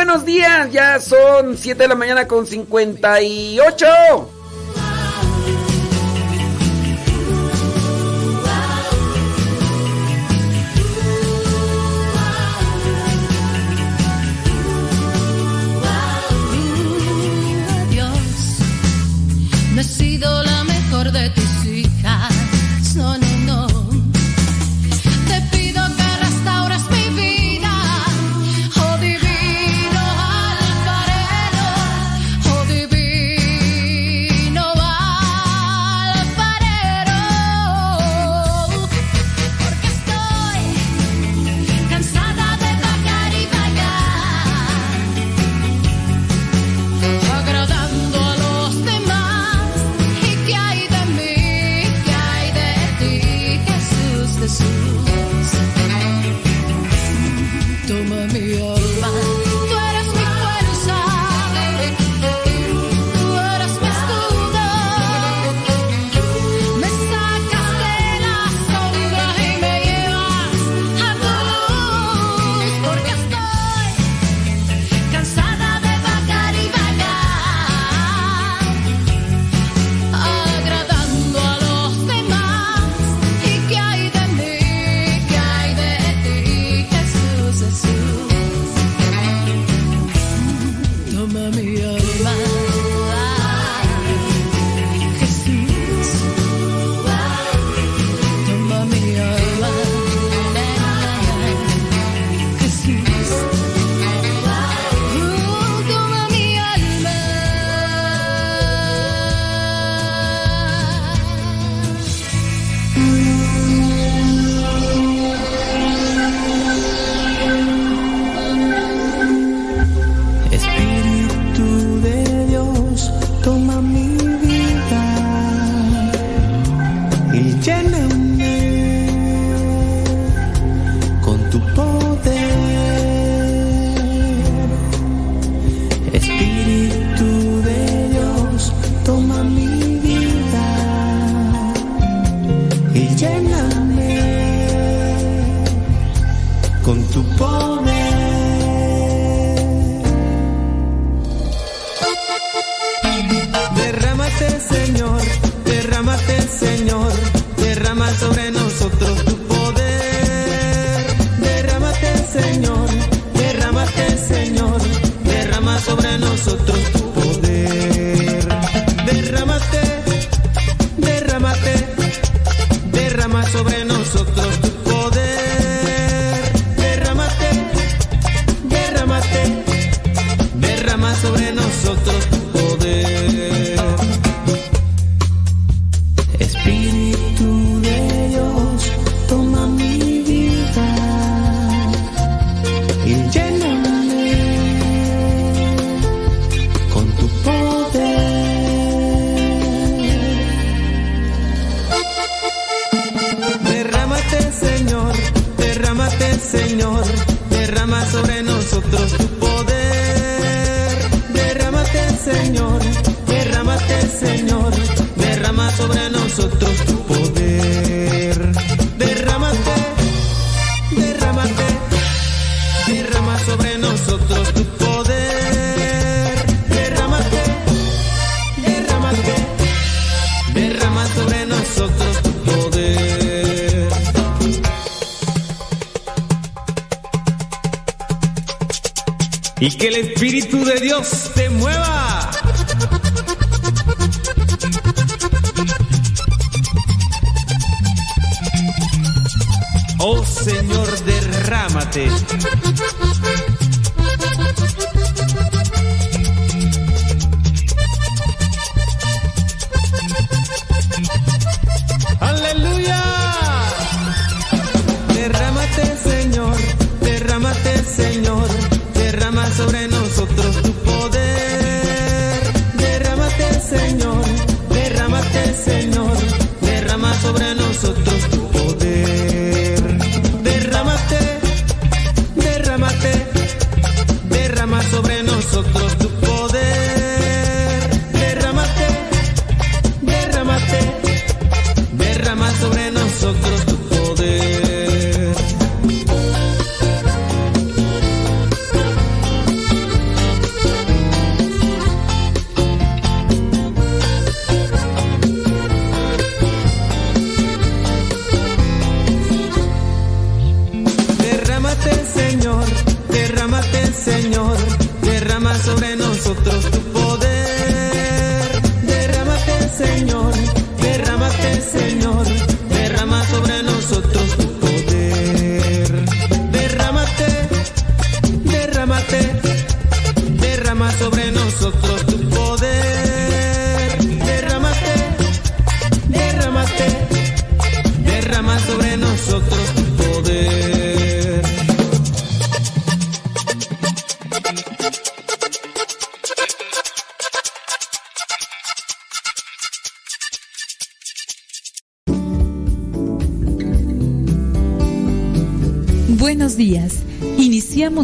buenos días. Ya son 7 de la mañana con 58.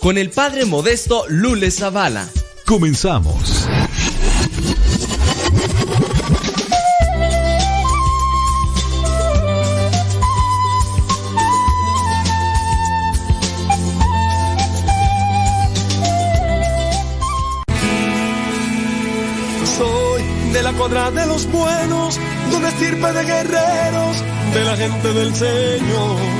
Con el padre modesto Lule Zavala. Comenzamos. Soy de la cuadra de los buenos, de una estirpe de guerreros, de la gente del Señor.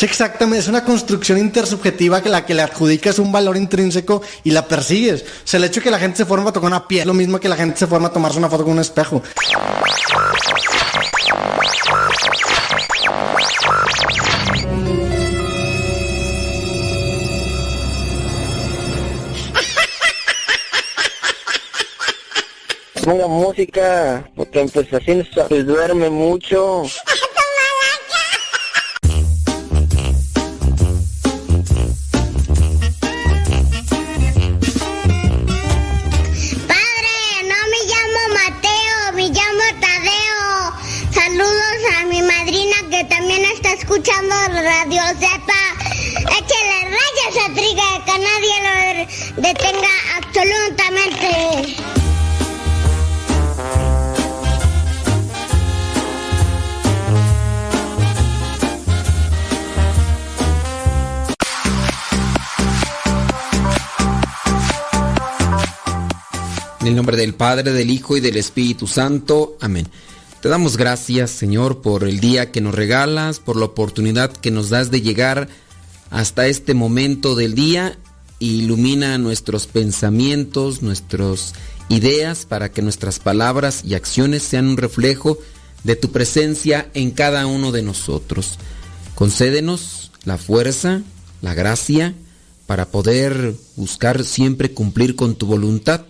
Sí, exactamente, es una construcción intersubjetiva que la que le adjudicas un valor intrínseco y la persigues. O sea, el hecho de que la gente se forma a tocar una piel, es lo mismo que la gente se forma a tomarse una foto con un espejo. Ponga música, porque pues así duerme mucho. Detenga absolutamente. En el nombre del Padre, del Hijo y del Espíritu Santo. Amén. Te damos gracias, Señor, por el día que nos regalas, por la oportunidad que nos das de llegar hasta este momento del día. Ilumina nuestros pensamientos, nuestras ideas, para que nuestras palabras y acciones sean un reflejo de tu presencia en cada uno de nosotros. Concédenos la fuerza, la gracia, para poder buscar siempre cumplir con tu voluntad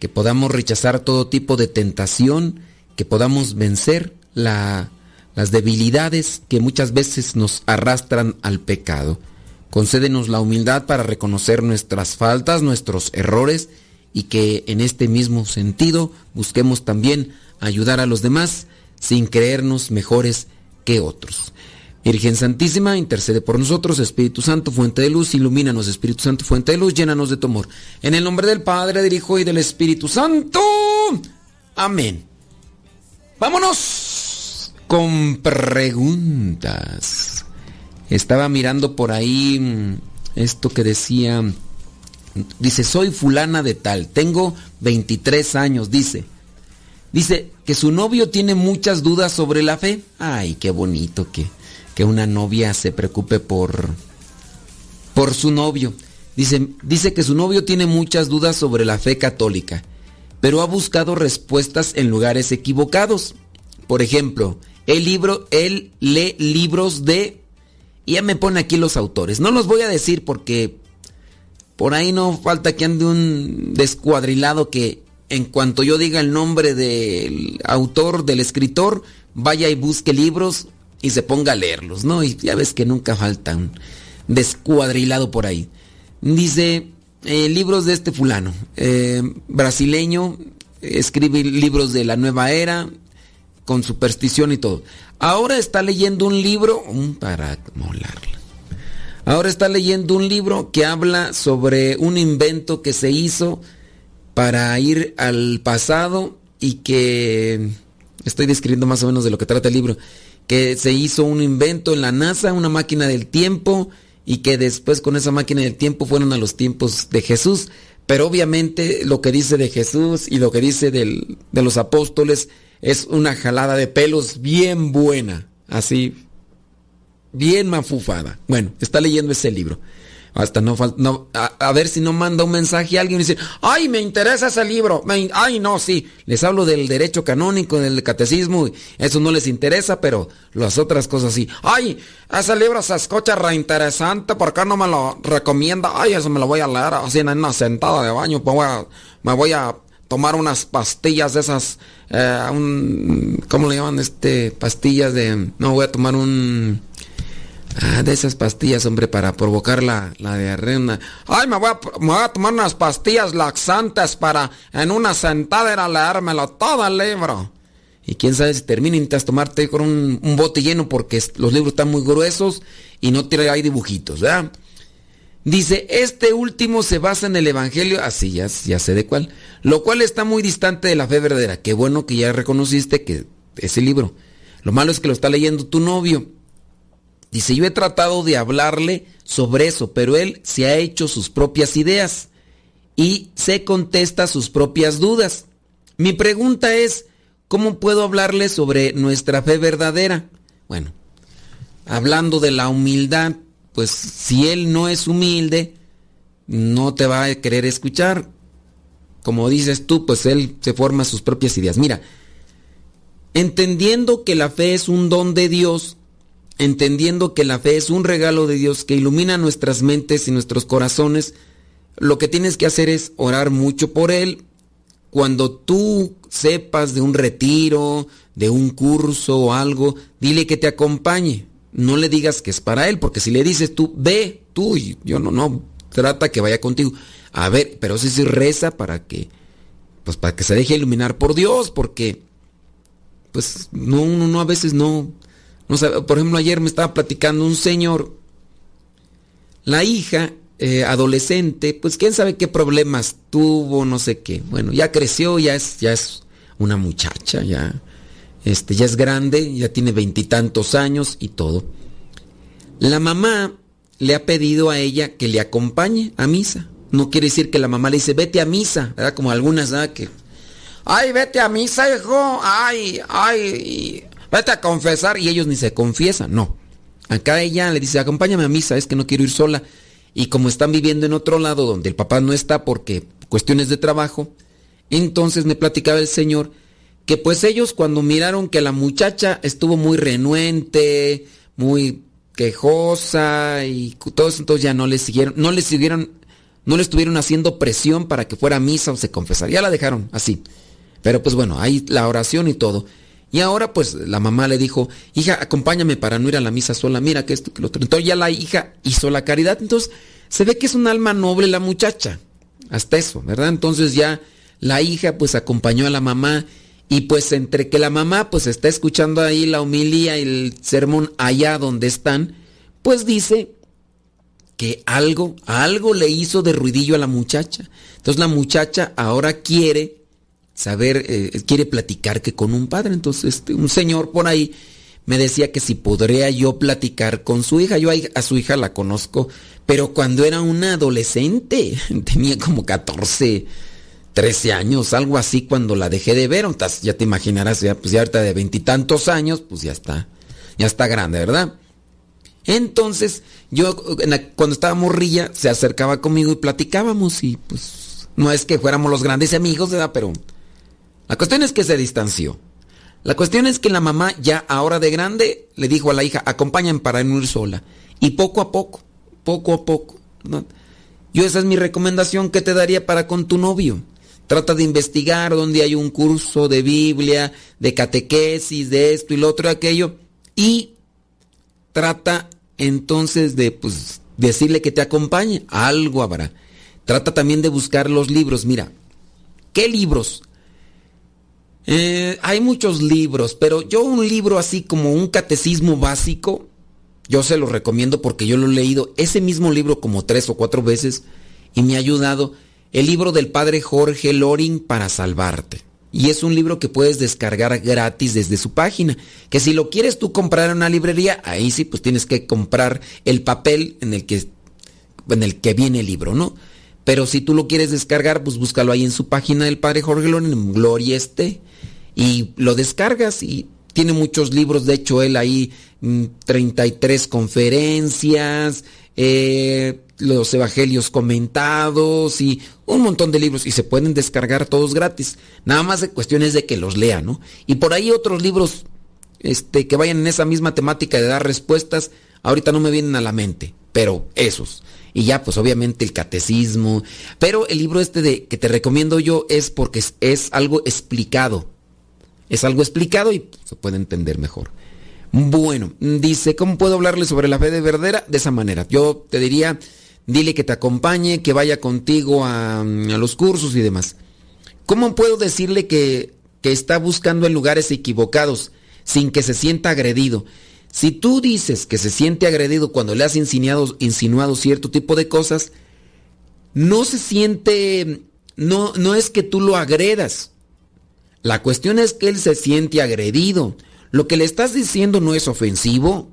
que podamos rechazar todo tipo de tentación, que podamos vencer las debilidades que muchas veces nos arrastran al pecado. Concédenos la humildad para reconocer nuestras faltas, nuestros errores y que en este mismo sentido busquemos también ayudar a los demás sin creernos mejores que otros. Virgen Santísima, intercede por nosotros, Espíritu Santo, fuente de luz, ilumínanos, Espíritu Santo, fuente de luz, llénanos de tu amor. En el nombre del Padre, del Hijo y del Espíritu Santo. Amén. Vámonos con preguntas. Estaba mirando por ahí mm, esto que decía, dice, soy fulana de tal, tengo 23 años, dice. Dice que su novio tiene muchas dudas sobre la fe. Ay, qué bonito que que una novia se preocupe por por su novio. Dice, dice que su novio tiene muchas dudas sobre la fe católica, pero ha buscado respuestas en lugares equivocados. Por ejemplo, el libro, él lee libros de y ya me pone aquí los autores. No los voy a decir porque por ahí no falta que ande un descuadrilado que en cuanto yo diga el nombre del autor, del escritor, vaya y busque libros y se ponga a leerlos, ¿no? Y ya ves que nunca faltan descuadrilado por ahí. Dice, eh, libros de este fulano, eh, brasileño, escribe libros de la nueva era, con superstición y todo. Ahora está leyendo un libro, para molarla. Ahora está leyendo un libro que habla sobre un invento que se hizo para ir al pasado y que estoy describiendo más o menos de lo que trata el libro que se hizo un invento en la NASA, una máquina del tiempo, y que después con esa máquina del tiempo fueron a los tiempos de Jesús. Pero obviamente lo que dice de Jesús y lo que dice de los apóstoles es una jalada de pelos bien buena, así, bien mafufada. Bueno, está leyendo ese libro. Hasta no no, a, ver si no manda un mensaje a alguien y dice, ay, me interesa ese libro, ay, no, sí, les hablo del derecho canónico, del catecismo, eso no les interesa, pero las otras cosas sí. Ay, ese libro se escucha reinteresante, ¿por qué no me lo recomienda? Ay, eso me lo voy a leer así en una sentada de baño, pues me voy a tomar unas pastillas de esas, eh, un, ¿cómo le llaman? Este, pastillas de, no, voy a tomar un Ah, de esas pastillas, hombre, para provocar la, la diarrea. Ay, me voy, a, tomar unas pastillas laxantes para en una sentada era leérmelo todo el libro. Y quién sabe si termina intentas tomarte con un, un, bote lleno porque los libros están muy gruesos y no tiene ahí dibujitos, ¿verdad? Dice, este último se basa en el Evangelio, así ya, ya sé de cuál, lo cual está muy distante de la fe verdadera. Qué bueno que ya reconociste que ese libro. Lo malo es que lo está leyendo tu novio. Dice, yo he tratado de hablarle sobre eso, pero él se ha hecho sus propias ideas y se contesta sus propias dudas. Mi pregunta es, ¿cómo puedo hablarle sobre nuestra fe verdadera? Bueno, hablando de la humildad, pues si él no es humilde, no te va a querer escuchar. Como dices tú, pues él se forma sus propias ideas. Mira, entendiendo que la fe es un don de Dios, entendiendo que la fe es un regalo de Dios que ilumina nuestras mentes y nuestros corazones, lo que tienes que hacer es orar mucho por Él. Cuando tú sepas de un retiro, de un curso o algo, dile que te acompañe. No le digas que es para Él, porque si le dices tú, ve tú, y yo no, no, trata que vaya contigo. A ver, pero si sí reza para que, pues para que se deje iluminar por Dios, porque, pues no, uno no, a veces no, No sabe- por ejemplo, ayer me estaba platicando un señor, la hija eh, adolescente, pues quién sabe qué problemas tuvo, no sé qué. Bueno, ya creció, ya es, ya es una muchacha, ya, este, ya es grande, ya tiene veintitantos años y todo. La mamá le ha pedido a ella que le acompañe a misa. No quiere decir que la mamá le dice, vete a misa, ¿verdad? Como algunas. Que, ay, vete a misa, hijo, ay, ay, vete a confesar. Y ellos ni se confiesan, no. Acá ella le dice, acompáñame a misa, es que no quiero ir sola. Y como están viviendo en otro lado donde el papá no está porque cuestiones de trabajo, entonces me platicaba el señor que pues ellos cuando miraron que la muchacha estuvo muy renuente, muy quejosa y todo eso, entonces ya no le siguieron, no le siguieron, no le estuvieron haciendo presión para que fuera a misa o se confesara. Ya la dejaron así. Pero pues bueno, ahí la oración y todo. Y ahora pues la mamá le dijo, hija, acompáñame para no ir a la misa sola, mira que esto, que lo otro. Entonces ya la hija hizo la caridad, entonces se ve que es un alma noble la muchacha. Hasta eso, ¿verdad? Entonces ya la hija pues acompañó a la mamá y pues entre que la mamá pues está escuchando ahí la homilía y el sermón allá donde están, pues dice que algo, algo le hizo de ruidillo a la muchacha. Entonces la muchacha ahora quiere saber, eh, quiere platicar que con un padre. Entonces este, un señor por ahí me decía que si podría yo platicar con su hija. Yo a, su hija la conozco, pero cuando era una adolescente, tenía como 14, 13 años, algo así cuando la dejé de ver. Ya te imaginarás, ya, pues ya ahorita de veintitantos años, pues ya está, ya está grande, ¿verdad? Entonces, yo cuando estaba morrilla, se acercaba conmigo y platicábamos y pues no es que fuéramos los grandes amigos, ¿verdad? Pero la cuestión es que se distanció. La cuestión es que la mamá ya ahora de grande le dijo a la hija, acompáñame para no ir sola. Y poco a poco, poco a poco. Yo esa es mi recomendación que te daría para con tu novio. Trata de investigar donde hay un curso de Biblia, de catequesis, de esto y lo otro y aquello. Y trata entonces de pues, decirle que te acompañe. Algo habrá. Trata también de buscar los libros. Mira, ¿qué libros? Eh, hay muchos libros, pero yo un libro así como un catecismo básico, yo se lo recomiendo porque yo lo he leído ese mismo libro como tres o cuatro veces y me ha ayudado. El libro del padre Jorge Loring para salvarte. Y es un libro que puedes descargar gratis desde su página. Que si lo quieres tú comprar en una librería, ahí sí, pues tienes que comprar el papel en el que, en el que viene el libro, ¿no? Pero si tú lo quieres descargar, pues búscalo ahí en su página del padre Jorge Loring, Gloria esté. Y lo descargas y tiene muchos libros, de hecho él ahí mm, 33 conferencias, eh, los evangelios comentados y un montón de libros y se pueden descargar todos gratis. Nada más de cuestiones de que los lea, ¿no? Y por ahí otros libros este, que vayan en esa misma temática de dar respuestas, ahorita no me vienen a la mente, pero esos. Y ya, pues obviamente el catecismo. Pero el libro este de que te recomiendo yo es porque es, es algo explicado. Es algo explicado y se puede entender mejor. Bueno, dice, ¿cómo puedo hablarle sobre la fe de verdadera? De esa manera. Yo te diría, dile que te acompañe, que vaya contigo a, a los cursos y demás. ¿Cómo puedo decirle que, está buscando en lugares equivocados sin que se sienta agredido? Si tú dices que se siente agredido cuando le has insinuado, insinuado cierto tipo de cosas, no se siente, no, no es que tú lo agredas. La cuestión es que él se siente agredido. Lo que le estás diciendo no es ofensivo.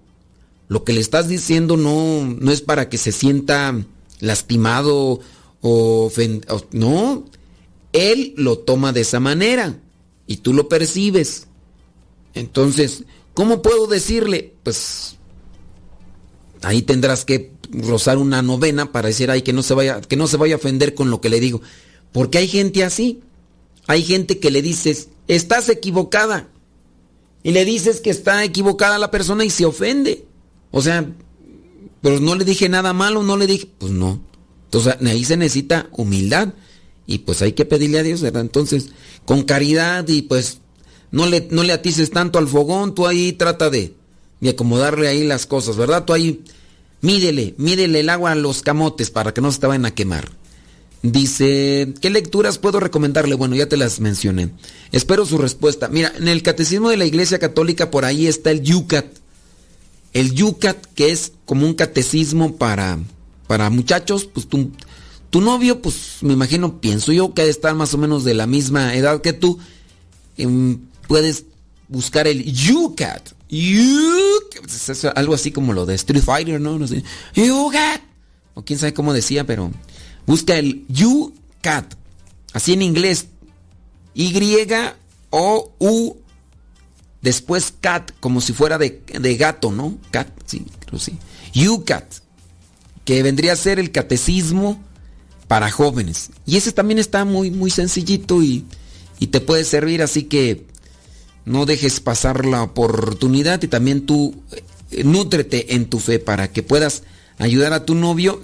Lo que le estás diciendo no, no es para que se sienta lastimado o, ofen- o- no. Él lo toma de esa manera y tú lo percibes. Entonces, ¿cómo puedo decirle? Pues ahí tendrás que rozar una novena para decir que no se vaya que no se vaya a ofender con lo que le digo, porque hay gente así. Hay gente que le dices, "Estás equivocada." Y le dices que está equivocada la persona y se ofende. O sea, pero no le dije nada malo, no le dije, pues no. Entonces ahí se necesita humildad y pues hay que pedirle a Dios, ¿verdad? Entonces, con caridad y pues no le, no le atices tanto al fogón, tú ahí trata de, de acomodarle ahí las cosas, ¿verdad? Tú ahí mídele, mídele el agua a los camotes para que no se te vayan a quemar. Dice, ¿qué lecturas puedo recomendarle? Bueno, ya te las mencioné. Espero su respuesta. Mira, en el Catecismo de la Iglesia Católica por ahí está el Yucat. El Yucat, que es como un catecismo para, para muchachos, pues tu, tu novio, pues me imagino, pienso yo que ha de estar más o menos de la misma edad que tú. Em, puedes buscar el Yucat. Es algo así como lo de Street Fighter, ¿no? no sé. Yucat. O quién sabe cómo decía, pero busca el Yucat. Así en inglés. Y-O-U. Después cat, como si fuera de, gato, ¿no? Cat, sí, creo sí. UCAT, que vendría a ser el catecismo para jóvenes. Y ese también está muy, muy sencillito y, y te puede servir, así que no dejes pasar la oportunidad y también tú eh, nútrete en tu fe para que puedas ayudar a tu novio.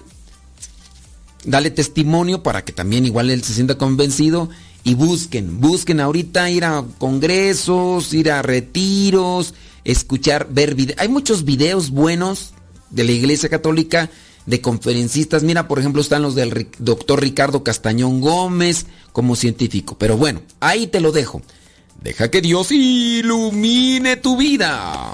Dale testimonio para que también igual él se sienta convencido y busquen, busquen ahorita ir a congresos, ir a retiros, escuchar, ver videos. Hay muchos videos buenos de la Iglesia Católica de conferencistas. Mira, por ejemplo, están los del doctor Ricardo Castañón Gómez como científico. Pero bueno, ahí te lo dejo. Deja que Dios ilumine tu vida.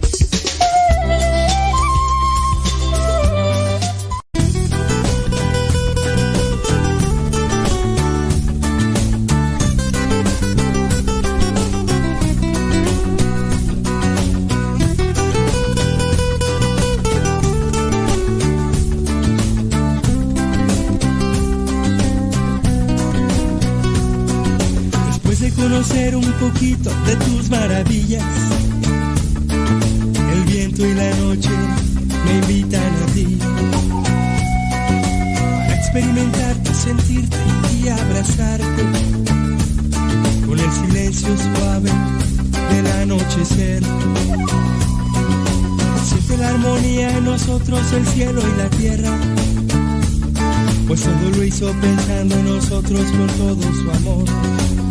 Poquito de tus maravillas. El viento y la noche me invitan a ti. Para experimentarte, sentirte y abrazarte. Con el silencio suave del anochecer. Siente la armonía en nosotros, el cielo y la tierra. Pues todo lo hizo pensando en nosotros con todo su amor.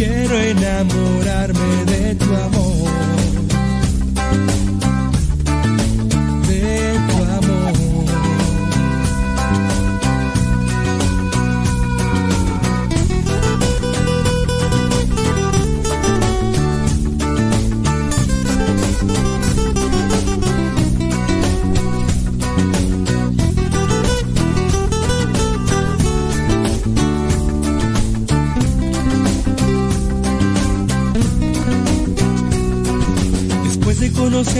quiero enamorarme de tu amor.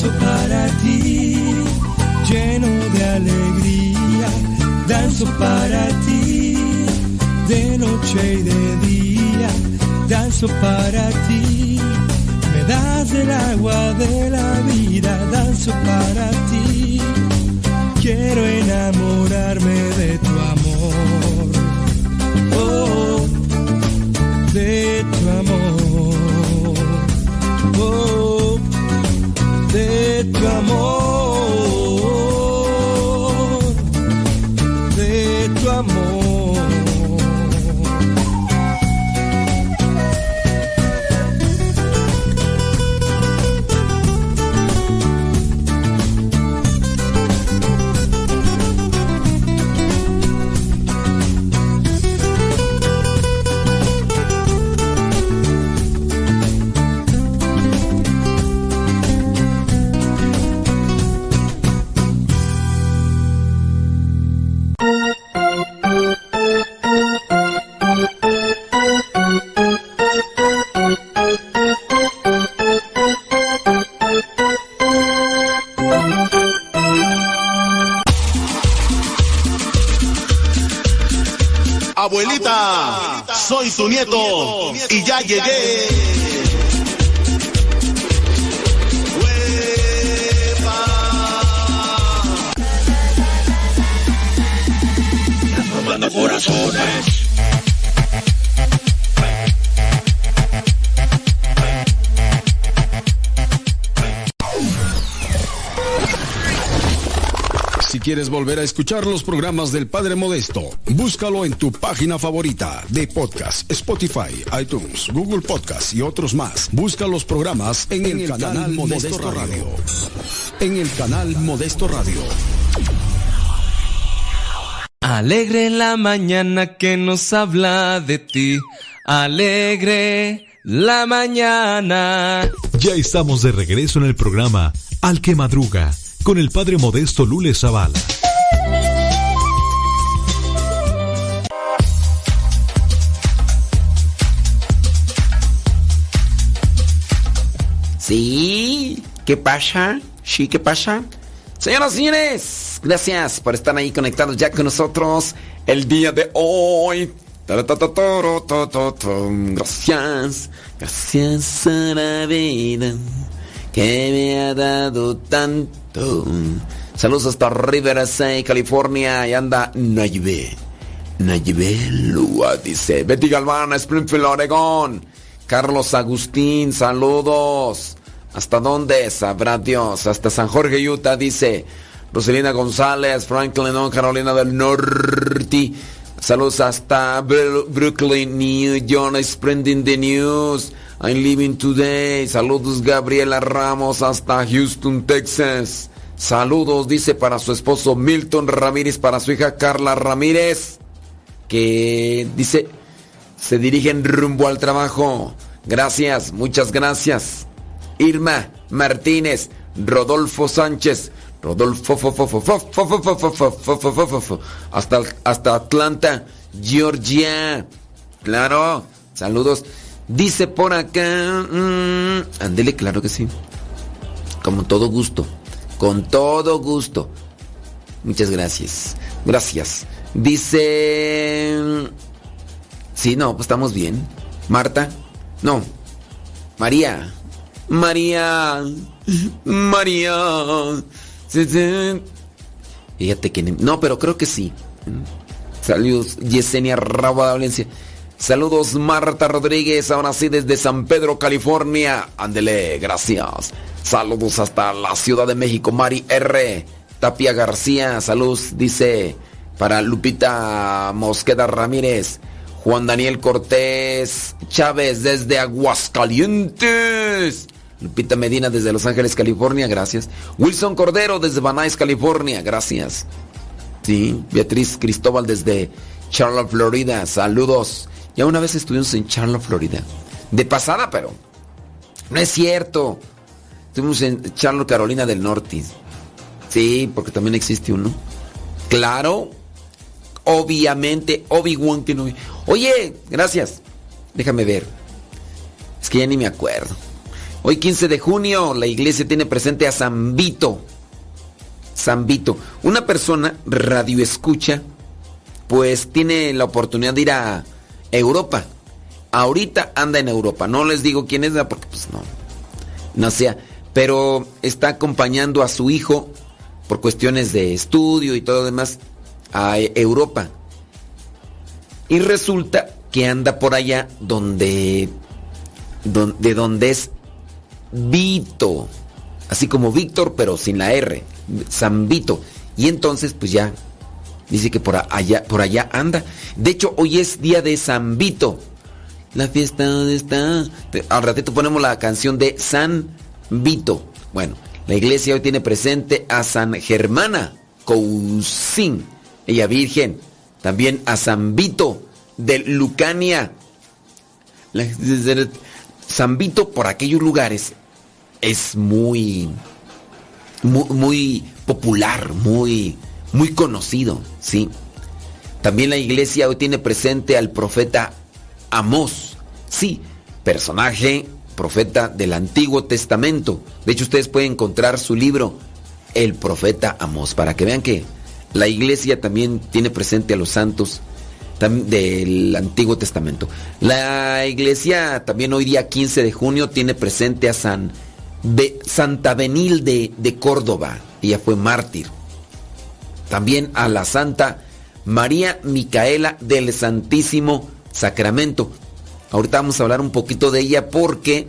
Danzo para ti, lleno de alegría. Danzo para ti, de noche y de día. Danzo para ti, me das el agua de la vida. Danzo para ti, quiero enamorarme de tu amor. Nieto y quieres volver a escuchar los programas del Padre Modesto, búscalo en tu página favorita de podcast, Spotify, iTunes, Google Podcast y otros más. Busca los programas en, el, canal, Modesto, Radio. En el canal Modesto Radio. Alegre la mañana que nos habla de ti. Alegre la mañana. Ya estamos de regreso en el programa Al que Madruga con el Padre Modesto Lule Zavala. Sí, ¿qué pasa? Sí, ¿qué pasa? Señoras y señores, gracias por estar ahí conectados ya con nosotros el día de hoy. Gracias, gracias a la vida que me ha dado tanto. Saludos hasta Riverside, California. Y anda Naybe. Naybe Lua, dice. Betty Galván, Springfield, Oregón. Carlos Agustín, saludos. ¿Hasta dónde? Sabrá Dios. Hasta San Jorge, Utah, dice. Roselina González, Franklin, Carolina del Norte. Saludos hasta Brooklyn, New York, Spreading the News. I'm living today. Saludos Gabriela Ramos hasta Houston, Texas. Saludos, dice para su esposo Milton Ramírez, para su hija Carla Ramírez, que dice, se dirigen rumbo al trabajo. Gracias, muchas gracias. Irma Martínez, Rodolfo Sánchez, Rodolfo hasta, hasta Atlanta, Georgia. Claro, saludos. Dice por acá, mmm, ándele, claro que sí. Con todo gusto, con todo gusto. Muchas gracias. Gracias. Dice... Sí, no, pues estamos bien. Marta. No. María. María. María. Fíjate que... No, pero creo que sí. Saludos, Yesenia Rabo Valencia. Saludos Marta Rodríguez, ahora sí desde San Pedro, California. Ándele, gracias. Saludos hasta la Ciudad de México, Mari R. Tapia García, saludos, dice para Lupita Mosqueda Ramírez. Juan Daniel Cortés Chávez desde Aguascalientes. Lupita Medina desde Los Ángeles, California, gracias. Wilson Cordero desde Nuys, California, gracias. Sí, Beatriz Cristóbal desde Charlotte, Florida, saludos. Ya una vez estuvimos en Charlotte, Florida. De pasada, pero. No es cierto. Estuvimos en Charlotte, Carolina del Norte. Sí, porque también existe uno. Claro. Obviamente, Obi-Wan no. Oye, gracias. Déjame ver. Es que ya ni me acuerdo. Hoy 15 de junio la iglesia tiene presente a San Vito. San Vito. Una persona radio escucha, pues tiene la oportunidad de ir a Europa. Ahorita anda en Europa. No les digo quién es, porque pues no. No sea. Pero está acompañando a su hijo por cuestiones de estudio y todo lo demás a Europa. Y resulta que anda por allá donde, de donde es Vito. Así como Víctor, pero sin la R. San Vito. Y entonces, pues ya Dice que por allá, por allá anda. De hecho, hoy es día de San Vito. La fiesta, ¿dónde está? Al ratito ponemos la canción de San Vito. Bueno, la iglesia hoy tiene presente a San Germana Cousin, ella virgen. También a San Vito de Lucania. San Vito por aquellos lugares es muy, muy, muy popular, muy, muy conocido, ¿sí? También la iglesia hoy tiene presente al profeta Amós, sí, personaje, profeta del Antiguo Testamento. De hecho, ustedes pueden encontrar su libro, El profeta Amós, para que vean que la iglesia también tiene presente a los santos del Antiguo Testamento. La iglesia también hoy día 15 de junio tiene presente a San Santa Benilde de Córdoba. Ella fue mártir. También a la Santa María Micaela del Santísimo Sacramento. Ahorita vamos a hablar un poquito de ella porque,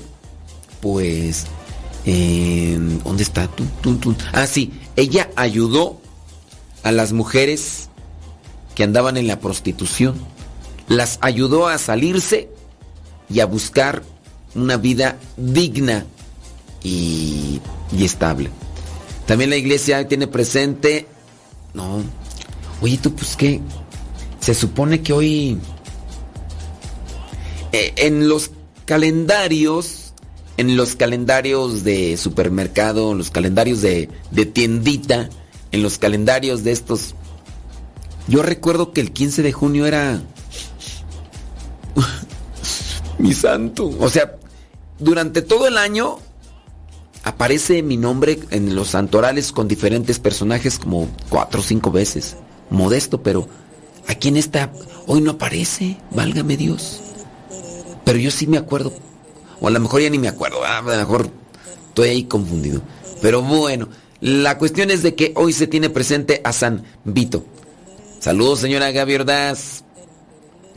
pues, ¿dónde está? Ah, sí, ella ayudó a las mujeres que andaban en la prostitución. Las ayudó a salirse y a buscar una vida digna y, estable. También la iglesia tiene presente, no, oye tú pues qué, se supone que hoy eh, en los calendarios, en los calendarios de supermercado, en los calendarios de, de tiendita, en los calendarios de estos, yo recuerdo que el 15 de junio era mi santo, o sea, durante todo el año aparece mi nombre en los santorales con diferentes personajes como cuatro o cinco veces. Modesto, pero aquí en esta hoy no aparece, válgame Dios. Pero yo sí me acuerdo, o a lo mejor ya ni me acuerdo, a lo mejor estoy ahí confundido. Pero bueno, la cuestión es de que hoy se tiene presente a San Vito. Saludos, señora Gaby Ordaz.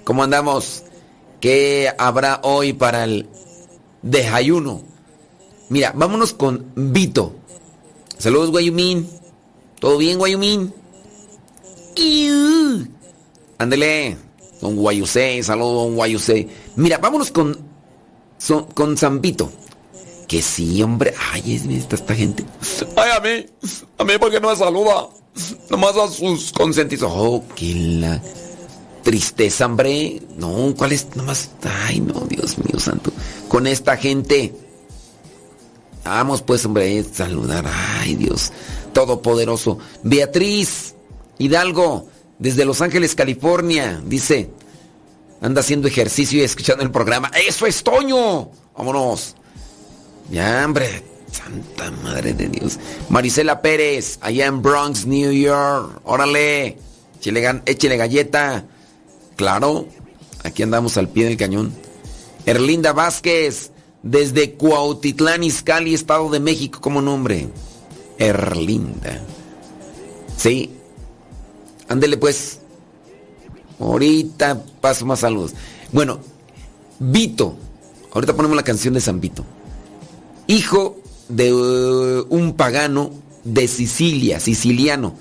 ¿Cómo andamos? ¿Qué habrá hoy para el desayuno? Mira, vámonos con Vito. Saludos, Guayumín. ¿Todo bien, Guayumín? Ándele, don Guayusé, saludos, don Guayusé. Mira, vámonos con, con San Vito. Que sí, hombre. Ay, es esta, esta gente. Ay, a mí. A mí, porque no me saluda? Nomás a sus consentidos. Oh, qué la tristeza, hombre. No, ¿cuál es? Nomás. Ay, no, Dios mío santo. Con esta gente. Vamos pues, hombre, saludar. Ay, Dios Todopoderoso. Beatriz Hidalgo, desde Los Ángeles, California, dice, anda haciendo ejercicio y escuchando el programa. ¡Eso es Toño! Vámonos. Ya, hombre. Santa Madre de Dios. Marisela Pérez, allá en Bronx, New York. Órale. Échele, galleta. Claro. Aquí andamos al pie del cañón. Erlinda Vázquez, desde Cuautitlán, Izcalli, Estado de México, como nombre. Erlinda. Sí. Ándele pues. Ahorita paso más saludos. Bueno, Vito. Ahorita ponemos la canción de San Vito. Hijo de uh, un pagano de Sicilia, siciliano.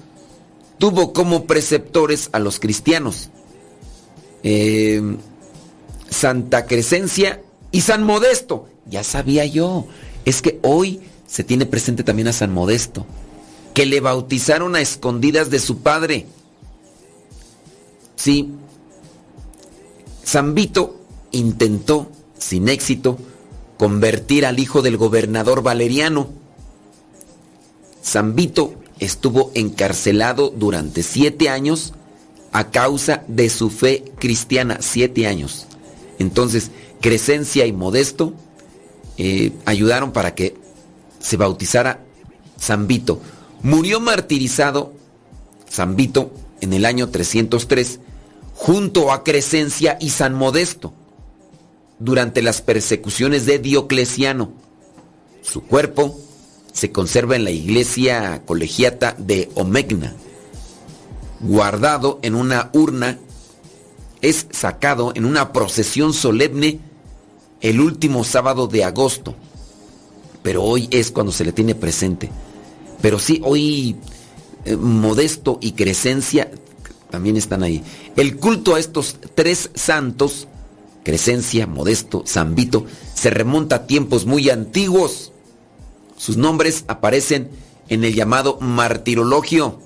Tuvo como preceptores a los cristianos. Eh, Santa Crescencia y San Modesto. Ya sabía yo. Es que hoy se tiene presente también a San Modesto, que le bautizaron a escondidas de su padre. Sí, San Vito intentó, sin éxito, convertir al hijo del gobernador Valeriano. San Vito estuvo encarcelado durante siete años a causa de su fe cristiana, siete años. Entonces, Crescencia y Modesto eh, ayudaron para que se bautizara San Vito. Murió martirizado San Vito en el año 303 junto a Crescencia y San Modesto durante las persecuciones de Diocleciano. Su cuerpo se conserva en la iglesia colegiata de Omegna. Guardado en una urna, es sacado en una procesión solemne el último sábado de agosto. Pero hoy es cuando se le tiene presente. Pero sí, hoy eh, Modesto y Crescencia también están ahí. El culto a estos tres santos, Crescencia, Modesto, Zambito, se remonta a tiempos muy antiguos. Sus nombres aparecen en el llamado Martirologio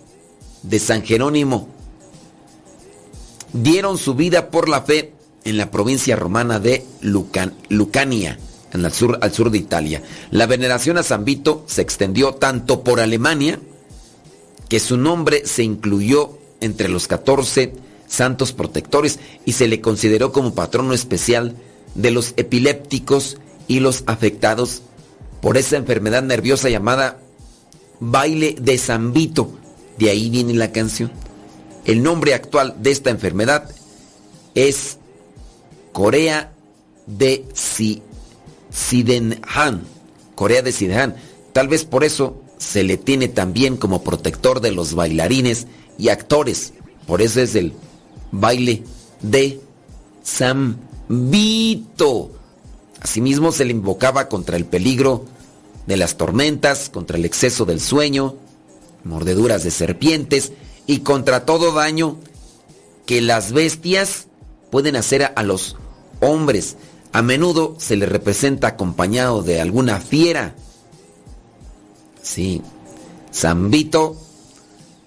de San Jerónimo. Dieron su vida por la fe en la provincia romana de Lucania, al sur de Italia. La veneración a San Vito se extendió tanto por Alemania, que su nombre se incluyó entre los 14 santos protectores y se le consideró como patrono especial de los epilépticos y los afectados por esa enfermedad nerviosa llamada baile de San Vito. De ahí viene la canción. El nombre actual de esta enfermedad es Corea de Sidenhan. Corea de Sidenhan. Tal vez por eso se le tiene también como protector de los bailarines y actores. Por eso es el baile de San Vito. Asimismo se le invocaba contra el peligro de las tormentas, contra el exceso del sueño, mordeduras de serpientes y contra todo daño que las bestias pueden hacer a los hombres. A menudo se le representa acompañado de alguna fiera. Sí, San Vito,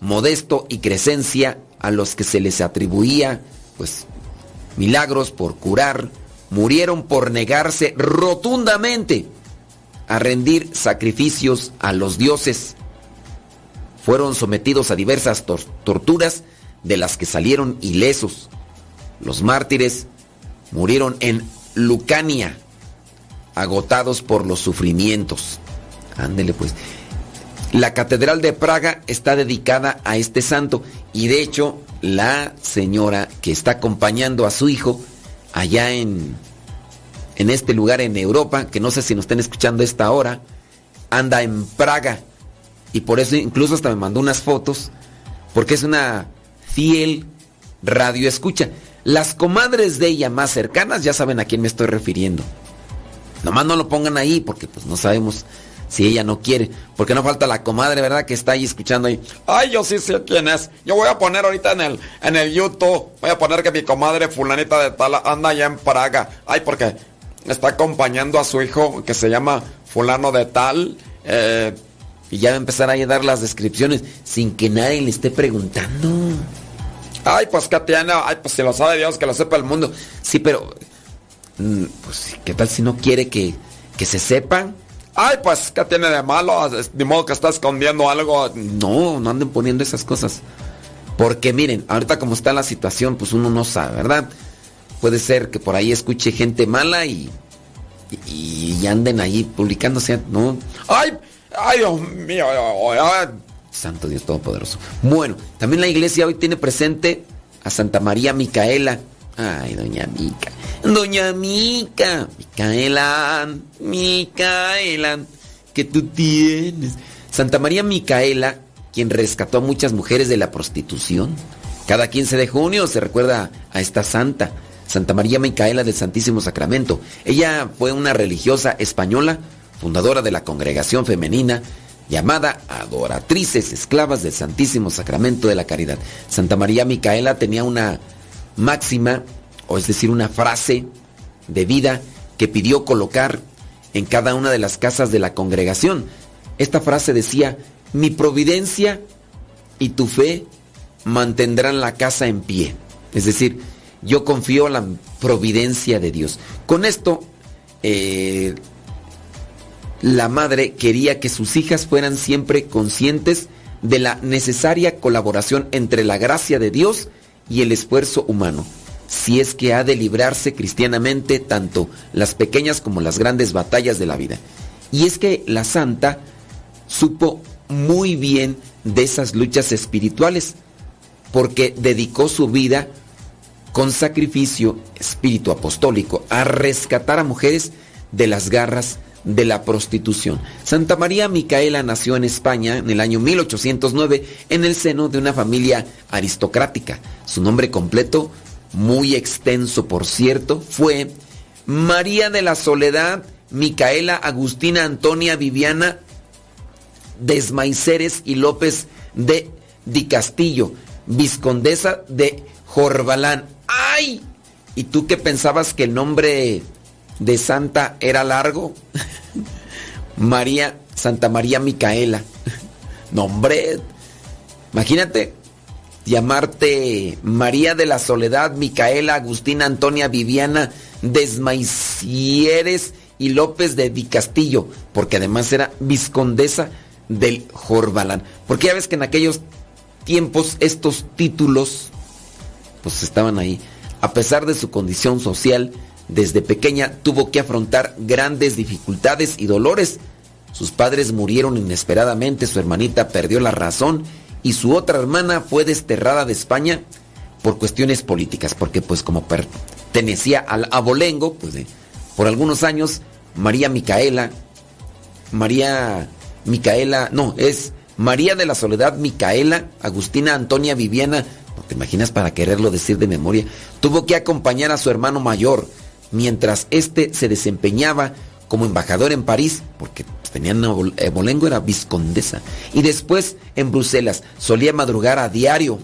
Modesto y Crescencia a los que se les atribuía pues milagros por curar, murieron por negarse rotundamente a rendir sacrificios a los dioses. Fueron sometidos a diversas torturas de las que salieron ilesos. Los mártires murieron en Lucania, agotados por los sufrimientos. Ándele pues. La Catedral de Praga está dedicada a este santo y de hecho la señora que está acompañando a su hijo allá en, en este lugar en Europa, que no sé si nos estén escuchando esta hora, anda en Praga y por eso incluso hasta me mandó unas fotos porque es una fiel radio escucha. Las comadres de ella más cercanas ya saben a quién me estoy refiriendo. Nomás no lo pongan ahí porque pues no sabemos si ella no quiere. Porque no falta la comadre, ¿verdad? Que está ahí escuchando ahí. Ay, yo sí sé quién es. Yo voy a poner ahorita en el, en el YouTube, voy a poner que mi comadre fulanita de tal anda allá en Praga. Ay, porque está acompañando a su hijo que se llama fulano de tal. Eh, y ya va a empezar a dar las descripciones sin que nadie le esté preguntando. Ay, pues tiene. Ay, pues si lo sabe Dios, que lo sepa el mundo. Sí, pero... Mm, pues, ¿qué tal si no quiere que, que se sepan? Ay, pues, ¿qué tiene de malo? De modo que está escondiendo algo. No, no anden poniendo esas cosas. Porque miren, ahorita como está la situación, pues uno no sabe, ¿verdad? Puede ser que por ahí escuche gente mala y, y, anden ahí publicándose, ¿no? ¡Ay! ¡Ay, Dios mío! Santo Dios Todopoderoso. Bueno, también la iglesia hoy tiene presente a Santa María Micaela. Ay, doña Mica. Doña Mica, Micaela, Micaela, que tú tienes. Santa María Micaela, quien rescató a muchas mujeres de la prostitución. Cada 15 de junio se recuerda a esta santa, Santa María Micaela del Santísimo Sacramento. Ella fue una religiosa española, fundadora de la congregación femenina llamada Adoratrices Esclavas del Santísimo Sacramento de la Caridad. Santa María Micaela tenía una máxima o es decir, una frase de vida que pidió colocar en cada una de las casas de la congregación. Esta frase decía, mi providencia y tu fe mantendrán la casa en pie. Es decir, yo confío en la providencia de Dios. Con esto, eh, la madre quería que sus hijas fueran siempre conscientes de la necesaria colaboración entre la gracia de Dios y el esfuerzo humano si es que ha de librarse cristianamente tanto las pequeñas como las grandes batallas de la vida. Y es que la santa supo muy bien de esas luchas espirituales, porque dedicó su vida con sacrificio, espíritu apostólico, a rescatar a mujeres de las garras de la prostitución. Santa María Micaela nació en España en el año 1809 en el seno de una familia aristocrática. Su nombre completo muy extenso por cierto, fue María de la Soledad, Micaela, Agustina, Antonia, Viviana, Desmaiceres y López de Di Castillo. Viscondesa de Jorbalán. ¡Ay! ¿Y tú qué pensabas que el nombre de Santa era largo? María, Santa María Micaela. Nombre. Imagínate llamarte María de la Soledad, Micaela, Agustina, Antonia, Viviana, Desmaicieres y López de Di Castillo, porque además era viscondesa del Jorbalán. Porque ya ves que en aquellos tiempos estos títulos pues estaban ahí. A pesar de su condición social, desde pequeña tuvo que afrontar grandes dificultades y dolores. Sus padres murieron inesperadamente, su hermanita perdió la razón y su otra hermana fue desterrada de España por cuestiones políticas, porque pues como pertenecía al abolengo, pues por algunos años María Micaela, María Micaela, no, es María de la Soledad Micaela, Agustina Antonia Viviana, no te imaginas para quererlo decir de memoria, tuvo que acompañar a su hermano mayor mientras éste se desempeñaba como embajador en París, porque tenían abolengo, era viscondesa, y después en Bruselas solía madrugar a diario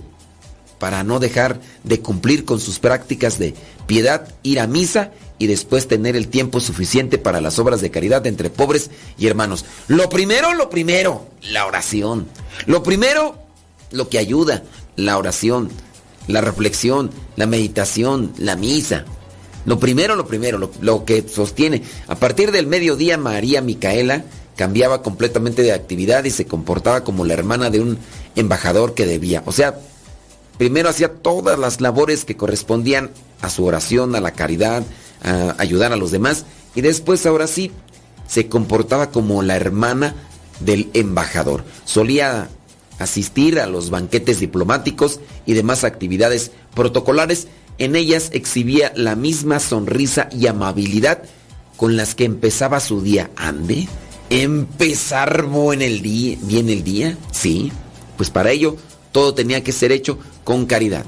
para no dejar de cumplir con sus prácticas de piedad, ir a misa y después tener el tiempo suficiente para las obras de caridad entre pobres y hermanos. Lo primero, lo primero, la oración. Lo primero, lo que ayuda, la oración, la reflexión, la meditación, la misa. Lo primero, lo primero, lo, que sostiene. A partir del mediodía, María Micaela cambiaba completamente de actividad y se comportaba como la hermana de un embajador que debía. O sea, primero hacía todas las labores que correspondían a su oración, a la caridad, a ayudar a los demás. Y después, ahora sí, se comportaba como la hermana del embajador. Solía asistir a los banquetes diplomáticos y demás actividades protocolares. En ellas exhibía la misma sonrisa y amabilidad con las que empezaba su día. Ande, empezar buen el día, bien el día, sí. Pues para ello todo tenía que ser hecho con caridad.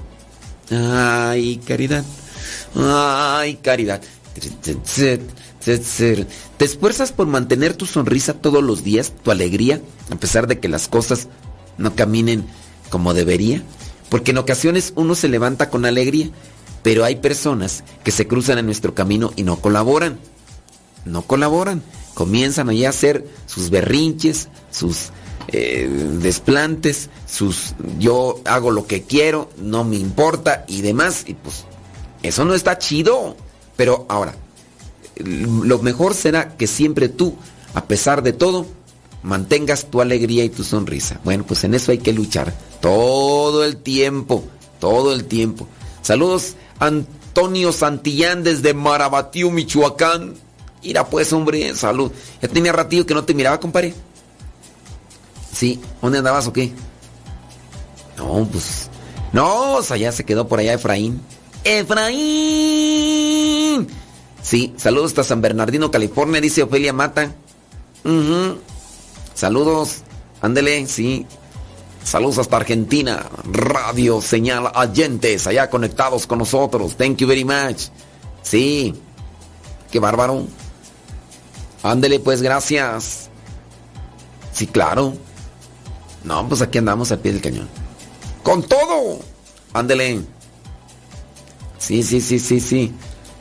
Ay, caridad. Ay, caridad. Te esfuerzas por mantener tu sonrisa todos los días, tu alegría, a pesar de que las cosas no caminen como debería. Porque en ocasiones uno se levanta con alegría, pero hay personas que se cruzan en nuestro camino y no colaboran. No colaboran. Comienzan allá a hacer sus berrinches, sus eh, desplantes, sus yo hago lo que quiero, no me importa y demás. Y pues eso no está chido. Pero ahora, lo mejor será que siempre tú, a pesar de todo, mantengas tu alegría y tu sonrisa. Bueno, pues en eso hay que luchar todo el tiempo, todo el tiempo. Saludos Antonio Santillán desde Marabatío, Michoacán. Mira pues, hombre, salud. Ya tenía ratillo que no te miraba, compadre. Sí, ¿dónde andabas o qué? No, pues... No, o sea, ya se quedó por allá Efraín. Efraín. Sí, saludos hasta San Bernardino, California, dice Ofelia Mata. Saludos, ándele, sí. Saludos hasta Argentina, Radio Señal Allentes, allá conectados con nosotros. Thank you very much. Sí, qué bárbaro. Ándele, pues, gracias. Sí, claro. No, pues aquí andamos al pie del cañón. ¡Con todo! Ándele. Sí, sí, sí, sí, sí.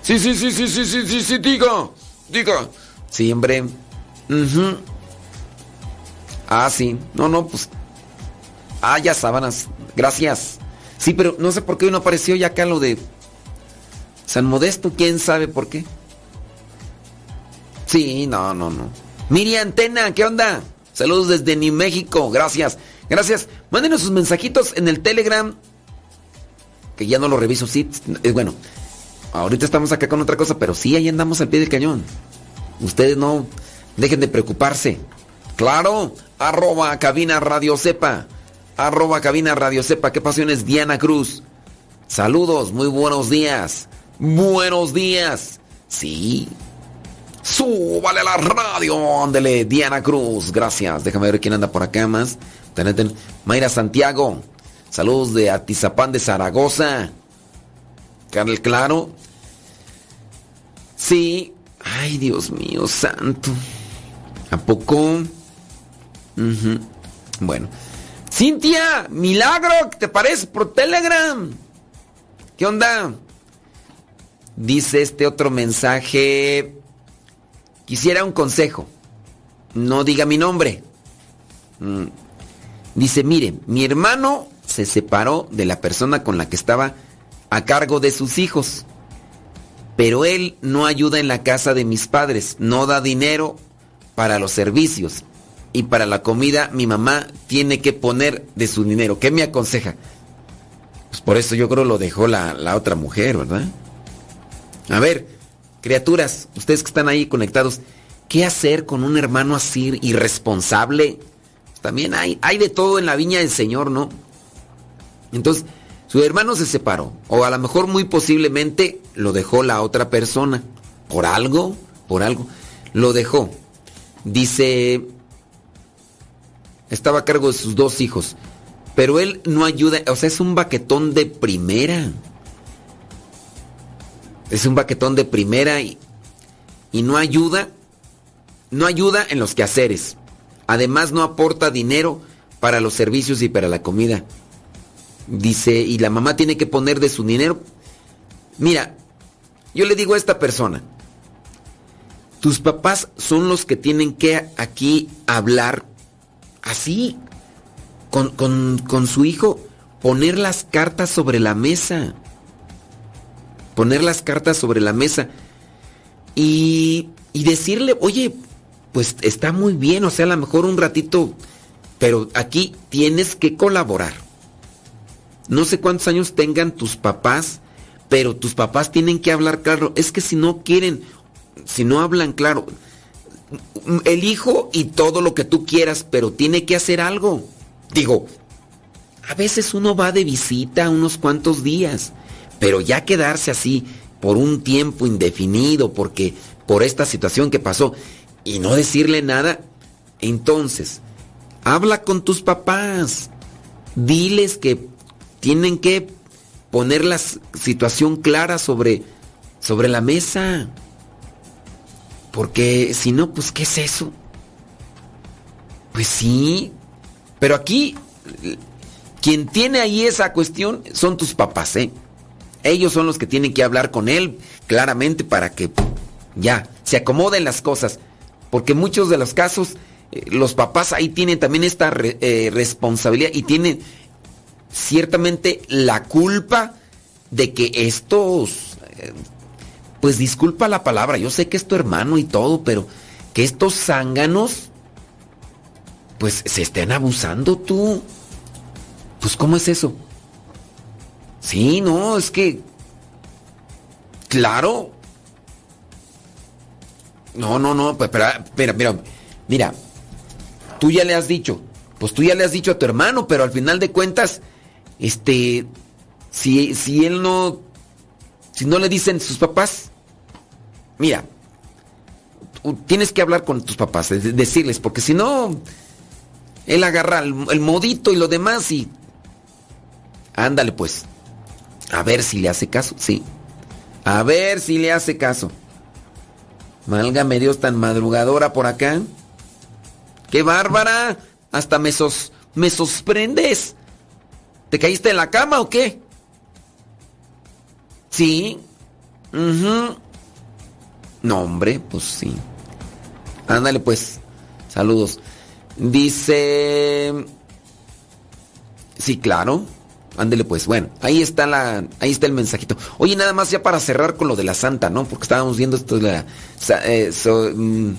Sí, sí, sí, sí, sí, sí, sí, sí, diga. Diga. Sí, hombre. Ah, sí. No, no, pues. Ah, ya sábanas. Gracias. Sí, pero no sé por qué no apareció ya acá lo de San Modesto. ¿Quién sabe por qué? Sí, no, no, no. Miriam Antena, ¿qué onda? Saludos desde New México. Gracias. Gracias. Mándenos sus mensajitos en el Telegram que ya no lo reviso, sí, es bueno. Ahorita estamos acá con otra cosa, pero sí, ahí andamos al pie del cañón. Ustedes no dejen de preocuparse. Claro, arroba cabina radio sepa. Arroba cabina radio sepa. ¿Qué pasiones Diana Cruz? Saludos, muy buenos días. Buenos días. Sí. Súbale a la radio. Ándele, Diana Cruz. Gracias. Déjame ver quién anda por acá más. Mayra Santiago. Saludos de Atizapán de Zaragoza. Carl Claro. Sí. Ay, Dios mío, santo. ¿A poco? Bueno. Cintia, milagro, ¿qué te parece por Telegram? ¿Qué onda? Dice este otro mensaje. Quisiera un consejo. No diga mi nombre. Mm. Dice, mire, mi hermano se separó de la persona con la que estaba a cargo de sus hijos. Pero él no ayuda en la casa de mis padres, no da dinero para los servicios. Y para la comida mi mamá tiene que poner de su dinero. ¿Qué me aconseja? Pues por eso yo creo lo dejó la, la otra mujer, ¿verdad? A ver, criaturas, ustedes que están ahí conectados, ¿qué hacer con un hermano así irresponsable? También hay, hay de todo en la viña del Señor, ¿no? Entonces, su hermano se separó, o a lo mejor muy posiblemente lo dejó la otra persona. Por algo, por algo, lo dejó. Dice, estaba a cargo de sus dos hijos, pero él no ayuda, o sea, es un baquetón de primera. Es un baquetón de primera y, y no ayuda, no ayuda en los quehaceres. Además no aporta dinero para los servicios y para la comida. Dice, y la mamá tiene que poner de su dinero. Mira, yo le digo a esta persona, tus papás son los que tienen que aquí hablar así, con, con su hijo, poner las cartas sobre la mesa. Poner las cartas sobre la mesa. Y, y decirle, oye, pues está muy bien, o sea, a lo mejor un ratito, pero aquí tienes que colaborar. No sé cuántos años tengan tus papás, pero tus papás tienen que hablar claro. Es que si no quieren, si no hablan claro, el hijo y todo lo que tú quieras, pero tiene que hacer algo. Digo, a veces uno va de visita unos cuantos días, pero ya quedarse así por un tiempo indefinido, porque por esta situación que pasó, y no decirle nada, entonces, habla con tus papás, diles que tienen que poner la situación clara sobre, sobre la mesa. Porque si no, pues ¿qué es eso? Pues sí, pero aquí quien tiene ahí esa cuestión son tus papás, ¿eh? Ellos son los que tienen que hablar con él claramente para que ya se acomoden las cosas. Porque en muchos de los casos eh, los papás ahí tienen también esta eh, responsabilidad y tienen ciertamente la culpa de que estos, eh, pues disculpa la palabra, yo sé que es tu hermano y todo, pero que estos zánganos, pues se estén abusando tú. Pues ¿cómo es eso? Sí, no, es que, claro. No, no, no, espera, mira, mira, tú ya le has dicho, pues tú ya le has dicho a tu hermano, pero al final de cuentas, este, si, si él no, si no le dicen sus papás, mira, tienes que hablar con tus papás, decirles, porque si no, él agarra el, modito y lo demás y... Ándale pues. A ver si le hace caso, sí. A ver si le hace caso. Málgame Dios tan madrugadora por acá. ¡Qué bárbara! Hasta me, sos, me sorprendes. ¿Te caíste en la cama o qué? Sí. No, hombre, pues sí. Ándale pues. Saludos. Dice... Sí, claro. Ándale pues. Bueno, ahí está la ahí está el mensajito. Oye, nada más ya para cerrar con lo de la santa, ¿no? Porque estábamos viendo esto de la eh, mm,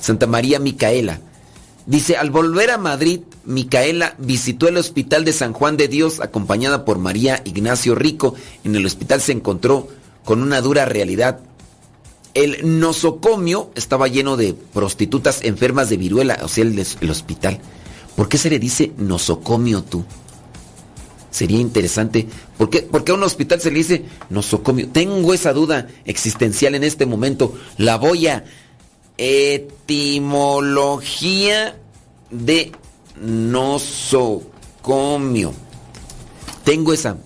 Santa María Micaela. Dice, al volver a Madrid, Micaela visitó el Hospital de San Juan de Dios acompañada por María Ignacio Rico. En el hospital se encontró con una dura realidad. El nosocomio estaba lleno de prostitutas enfermas de viruela, o sea, el, hospital. ¿Por qué se le dice nosocomio tú? Sería interesante. ¿Por qué, ¿Por qué a un hospital se le dice nosocomio? Tengo esa duda existencial en este momento. La voy a Etimología de nosocomio. Tengo esa,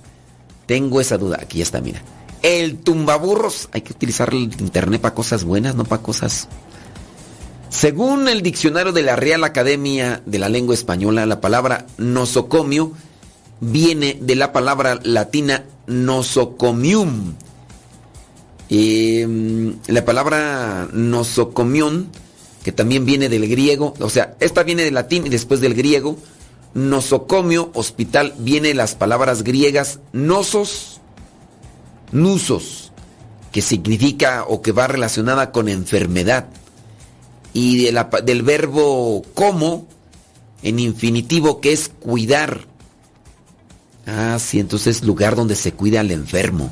tengo esa duda. Aquí está, mira. El tumbaburros, hay que utilizar el internet para cosas buenas, no para cosas. Según el diccionario de la Real Academia de la Lengua Española, la palabra nosocomio viene de la palabra latina nosocomium. Eh, la palabra nosocomión, que también viene del griego, o sea, esta viene del latín y después del griego. Nosocomio, hospital, viene de las palabras griegas nosos, nusos, que significa o que va relacionada con enfermedad. Y del verbo como, en infinitivo, que es cuidar. Ah, sí, entonces lugar donde se cuida al enfermo.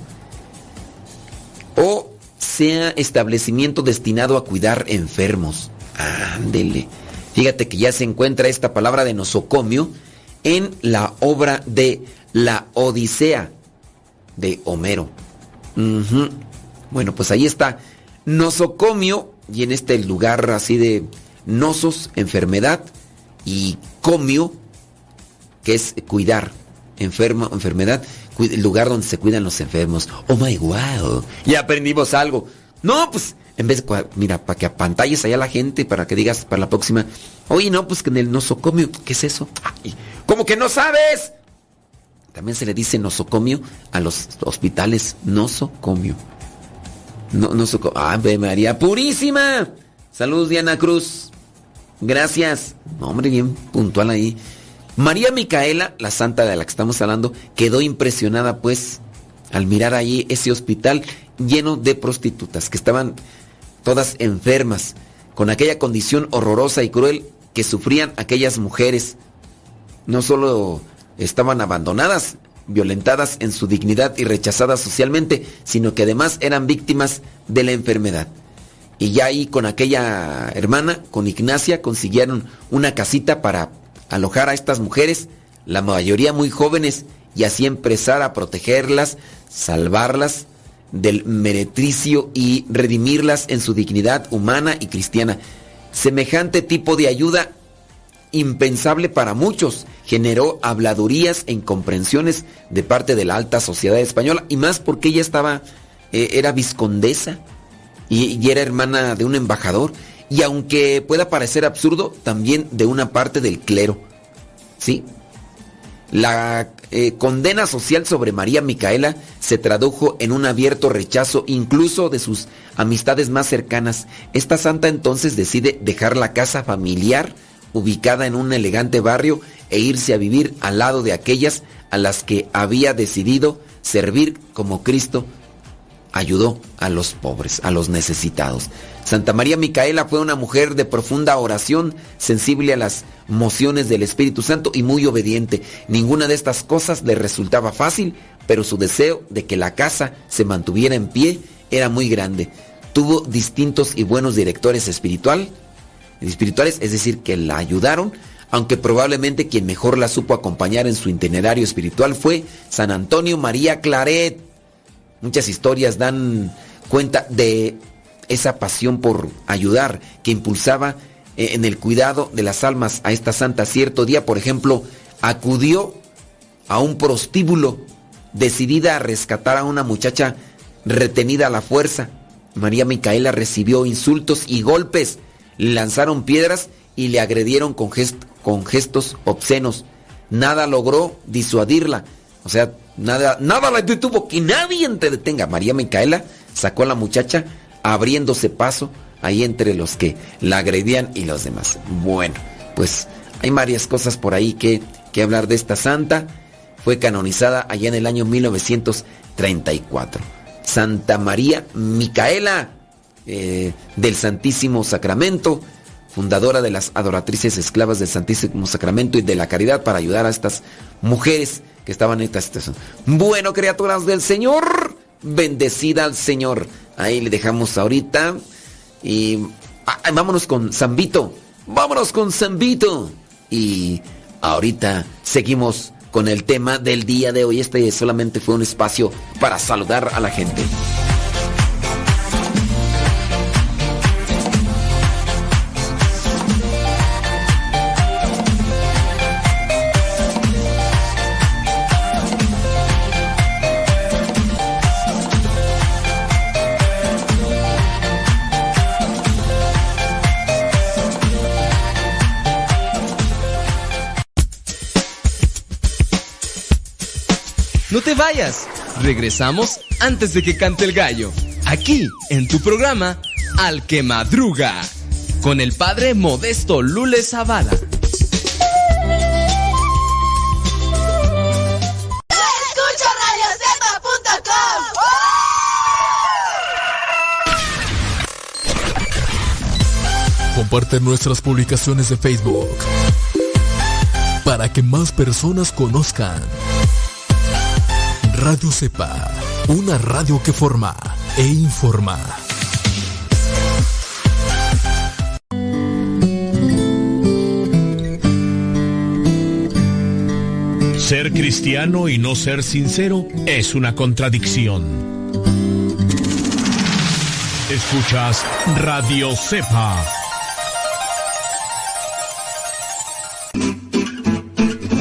O sea establecimiento destinado a cuidar enfermos. Ándele. Fíjate que ya se encuentra esta palabra de nosocomio en la obra de La Odisea de Homero. Bueno, pues ahí está. Nosocomio, y en este lugar así de nosos, enfermedad, y comio, que es cuidar, enfermo, enfermedad, el lugar donde se cuidan los enfermos. Oh my wow, ya aprendimos algo. No, pues, en vez de, mira, para que apantalles allá a la gente, para que digas para la próxima, oye, no, pues que en el nosocomio, ¿qué es eso? Ay, ¿Cómo que no sabes? También se le dice nosocomio a los hospitales, nosocomio. No, nosoco- Ave María Purísima. Saludos, Diana Cruz. Gracias. Hombre, bien puntual ahí. María Micaela, la santa de la que estamos hablando, quedó impresionada, pues, al mirar ahí ese hospital lleno de prostitutas que estaban todas enfermas, con aquella condición horrorosa y cruel que sufrían aquellas mujeres. No solo estaban abandonadas, violentadas en su dignidad y rechazadas socialmente, sino que además eran víctimas de la enfermedad. Y ya ahí con aquella hermana, con Ignacia, consiguieron una casita para alojar a estas mujeres, la mayoría muy jóvenes, y así empezar a protegerlas, salvarlas del meretricio y redimirlas en su dignidad humana y cristiana. Semejante tipo de ayuda impensable para muchos, generó habladurías e incomprensiones de parte de la alta sociedad española, y más porque ella estaba, eh, era viscondesa y, y era hermana de un embajador, y aunque pueda parecer absurdo, también de una parte del clero. ¿Sí? La eh, condena social sobre María Micaela se tradujo en un abierto rechazo incluso de sus amistades más cercanas. Esta santa entonces decide dejar la casa familiar ubicada en un elegante barrio e irse a vivir al lado de aquellas a las que había decidido servir como Cristo ayudó a los pobres, a los necesitados. Santa María Micaela fue una mujer de profunda oración, sensible a las mociones del Espíritu Santo y muy obediente. Ninguna de estas cosas le resultaba fácil, pero su deseo de que la casa se mantuviera en pie era muy grande. Tuvo distintos y buenos directores espiritual, espirituales, es decir, que la ayudaron, aunque probablemente quien mejor la supo acompañar en su itinerario espiritual fue San Antonio María Claret. Muchas historias dan cuenta de esa pasión por ayudar que impulsaba eh, en el cuidado de las almas a esta santa. Cierto día, por ejemplo, acudió a un prostíbulo decidida a rescatar a una muchacha retenida a la fuerza. María Micaela recibió insultos y golpes, le lanzaron piedras y le agredieron con, con gestos obscenos. Nada logró disuadirla. O sea, nada, nada la detuvo, que nadie te detenga. María Micaela sacó a la muchacha abriéndose paso ahí entre los que la agredían y los demás. Bueno, pues hay varias cosas por ahí que, que hablar de esta santa. Fue canonizada allá en el año 1934. Santa María Micaela eh, del Santísimo Sacramento, fundadora de las adoratrices esclavas del Santísimo Sacramento y de la caridad para ayudar a estas mujeres que estaban en esta situación. Bueno, criaturas del Señor, bendecida al Señor. Ahí le dejamos ahorita. Y vámonos con Zambito. Vámonos con Zambito. Y ahorita seguimos con el tema del día de hoy. Este solamente fue un espacio para saludar a la gente. Vayas. Regresamos antes de que cante el gallo. Aquí, en tu programa, Al que Madruga. Con el padre Modesto Lule Zavala. Comparte nuestras publicaciones de Facebook para que más personas conozcan. Radio Cepa, una radio que forma e informa. Ser cristiano y no ser sincero es una contradicción. Escuchas Radio Cepa.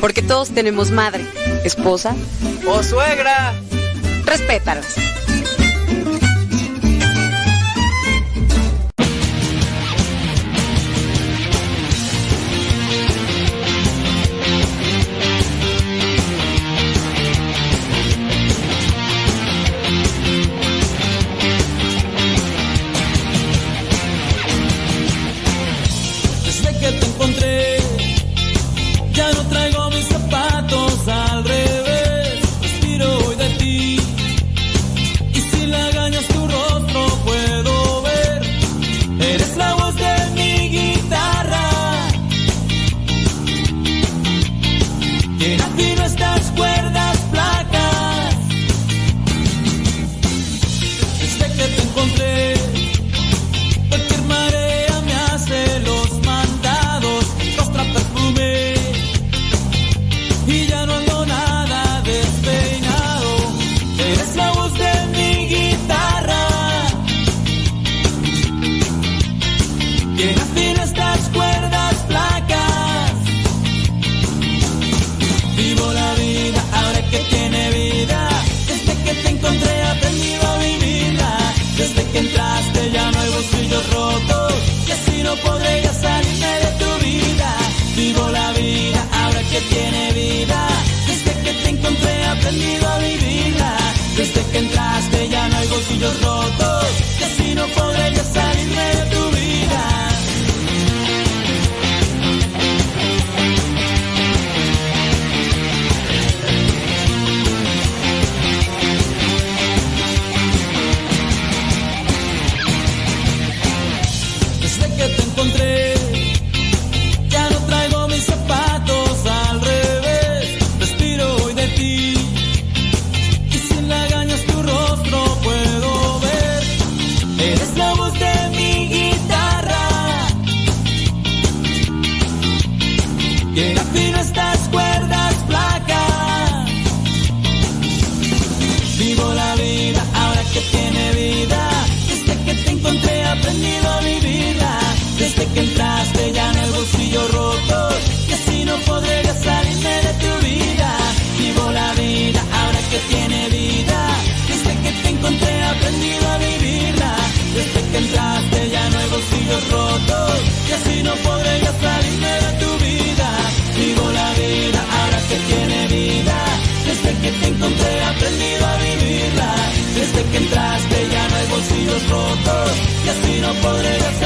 Porque todos tenemos madre, esposa o suegra. Respétalas. Desde que te encontré, podré hacer.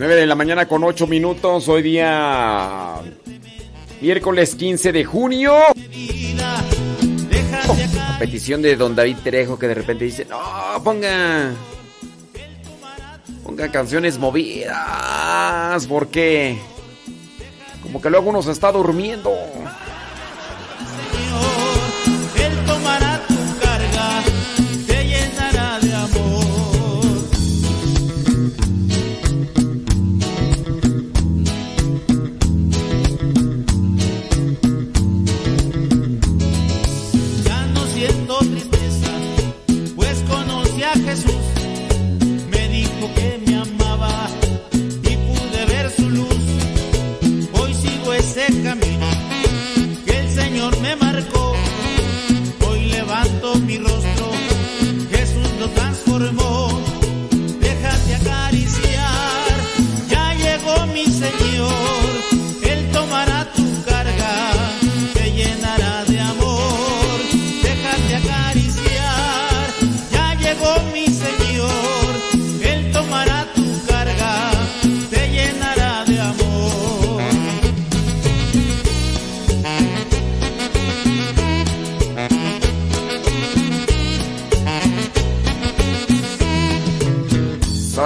9 de la mañana con 8 minutos, hoy día miércoles 15 de junio. Oh, a petición de don David Trejo que de repente dice, no, ponga... Ponga canciones movidas, porque... Como que luego uno se está durmiendo.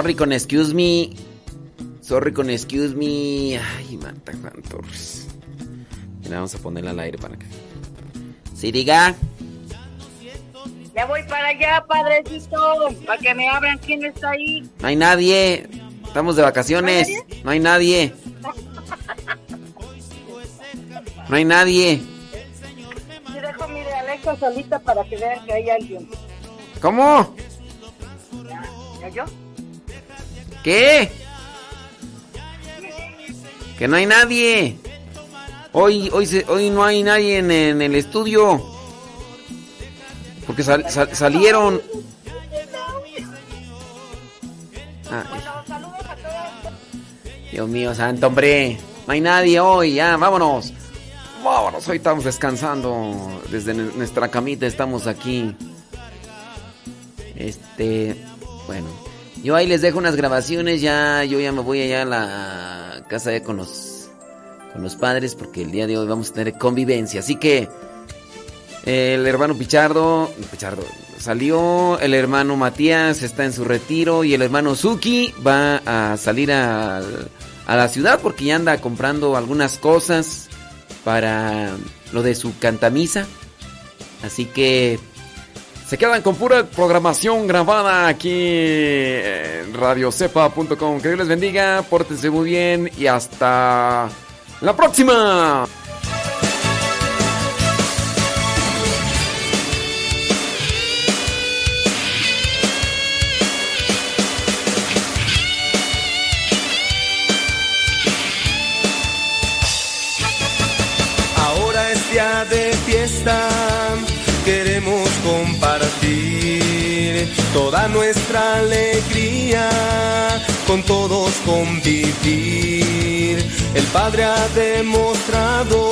Sorry con excuse me. Sorry con excuse me. Ay, Marta Juan Torres. Mira, vamos a ponerla al aire para acá. Sí, diga. Ya voy para allá, padre, padrecito. Para que me abran quién está ahí. No hay nadie. Estamos de vacaciones. ¿No hay nadie? No hay nadie. Yo dejo mi Alexa solita para que vean que hay alguien. ¿Cómo? ¿Ya, ¿Ya yo? ¿Qué? Que no hay nadie. Hoy, hoy, se- hoy no hay nadie en, el estudio. Porque sal- sal- salieron. Ah, Dios mío, santo hombre. No hay nadie hoy, ya, vámonos. Vámonos, hoy estamos descansando. Desde nu- nuestra camita estamos aquí. Este, bueno. Yo ahí les dejo unas grabaciones, ya yo ya me voy allá a la casa ya con los con los padres porque el día de hoy vamos a tener convivencia, así que el hermano Pichardo, Pichardo salió, el hermano Matías está en su retiro y el hermano Suki va a salir a, a la ciudad porque ya anda comprando algunas cosas para lo de su cantamisa. Así que se quedan con pura programación grabada aquí en radiocepa.com. Que Dios les bendiga, pórtense muy bien y hasta la próxima. Ahora es día de fiesta, toda nuestra alegría, con todos convivir. El Padre ha demostrado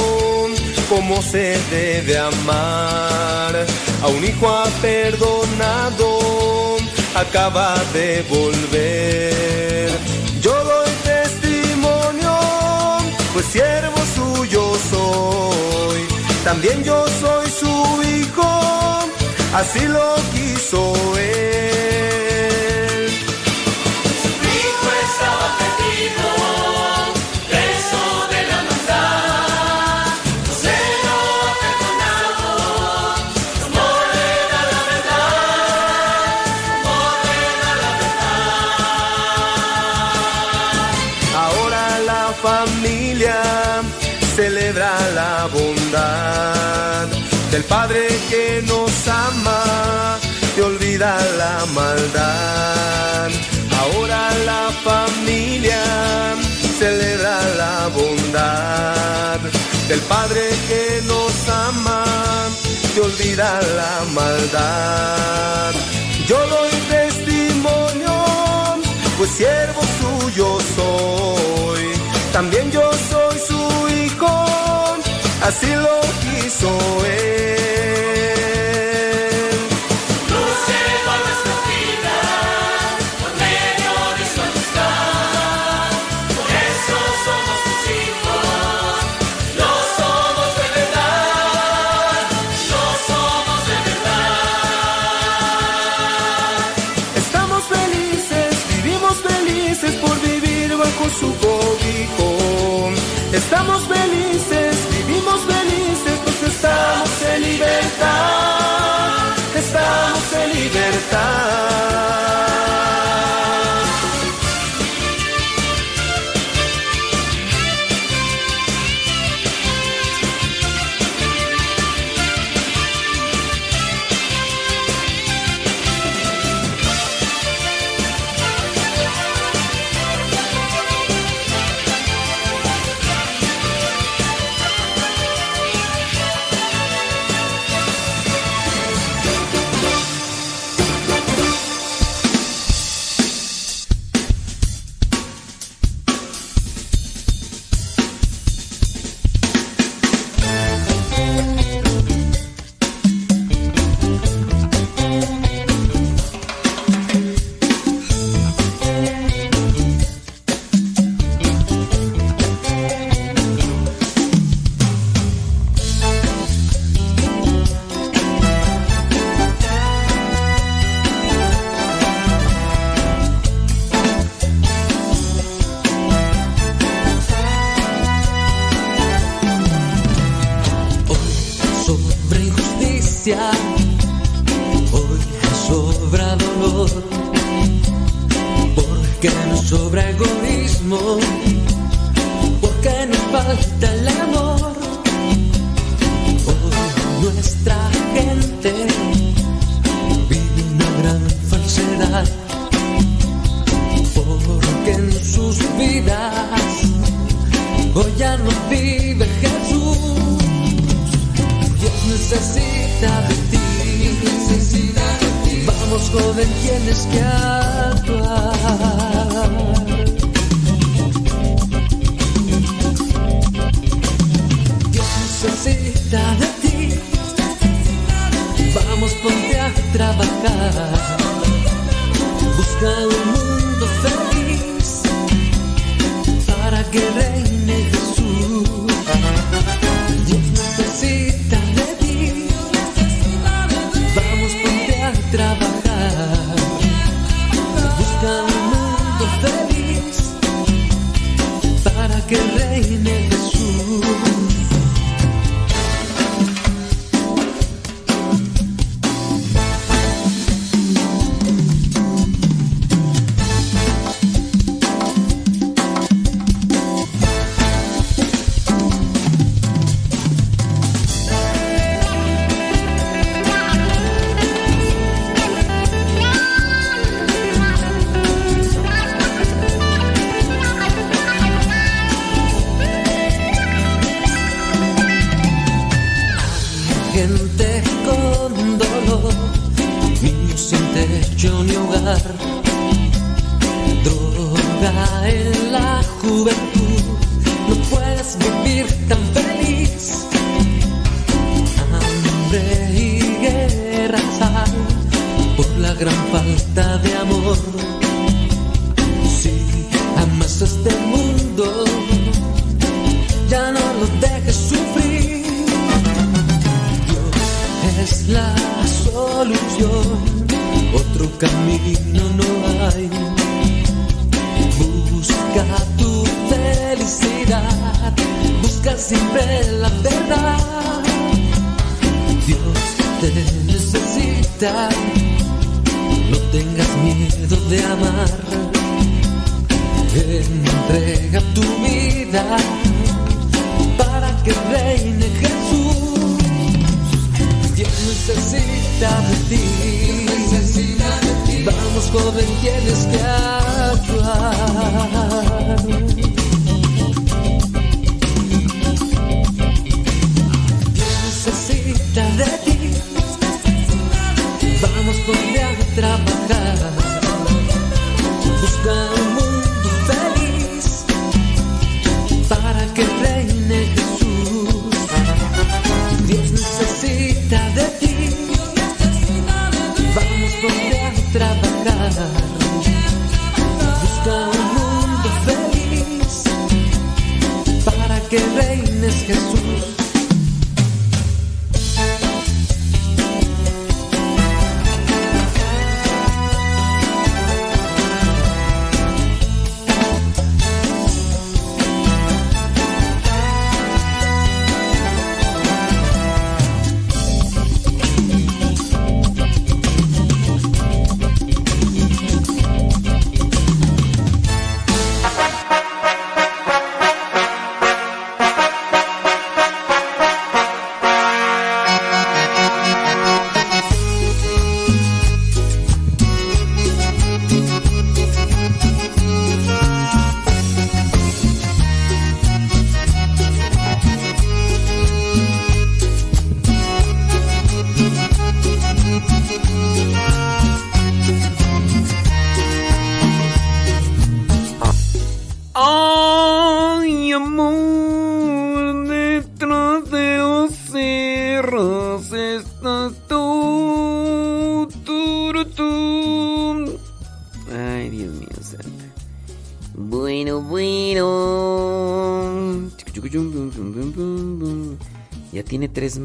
cómo se debe amar, a un hijo ha perdonado, acaba de volver. Yo doy testimonio, pues siervo suyo soy. También yo soy su hijo, así lo quiso él. La maldad. Ahora la familia celebra la bondad del Padre que nos ama y olvida la maldad. Yo doy testimonio, pues siervo suyo soy. También yo soy su hijo, así lo quiso él. Estamos felices, vivimos felices, pues estamos en libertad. Estamos en libertad.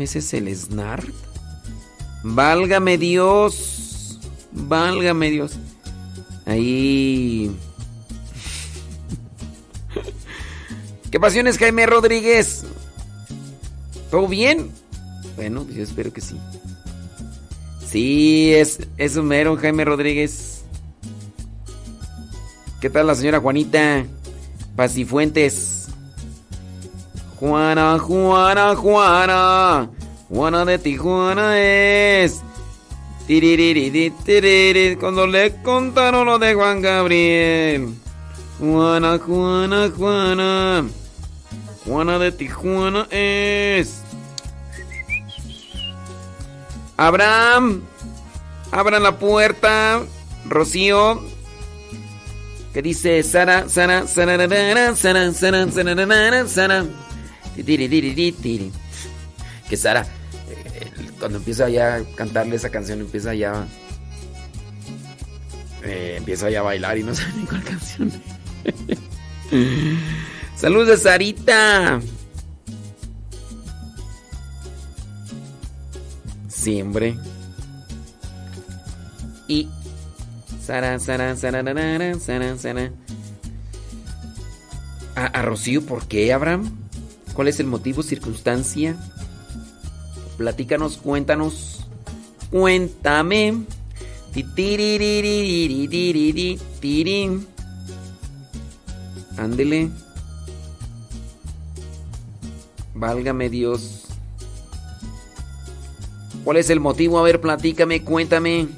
ese es el SNAR? Válgame Dios. Válgame Dios. Ahí. ¿Qué pasiones, Jaime Rodríguez? ¿Todo bien? Bueno, yo espero que sí. Sí, es, es un mero, Jaime Rodríguez. ¿Qué tal la señora Juanita? Pacifuentes. Juana, Juana, Juana. Juana de Tijuana es. Cuando le contaron lo de Juan Gabriel. Juana, Juana, Juana. Juana de Tijuana es. Abraham, abran la puerta. Rocío. Que dice Sara, Sara, Sara, Sara, Sara, Sara, Sara, Sara. Tiririri, Que Sara, eh, cuando empieza ya a cantarle esa canción, empieza ya. eh, empieza ya a bailar y no sabe ni cuál canción. Saludos de Sarita. Siempre. Y. Sara, Sara, Sara, Sara, Sara. A, a Rocío, ¿por qué, Abraham? ¿Cuál es el motivo, circunstancia? Platícanos, cuéntanos. Cuéntame. Ándele. Válgame Dios. ¿Cuál es el motivo? A ver, platícame, cuéntame.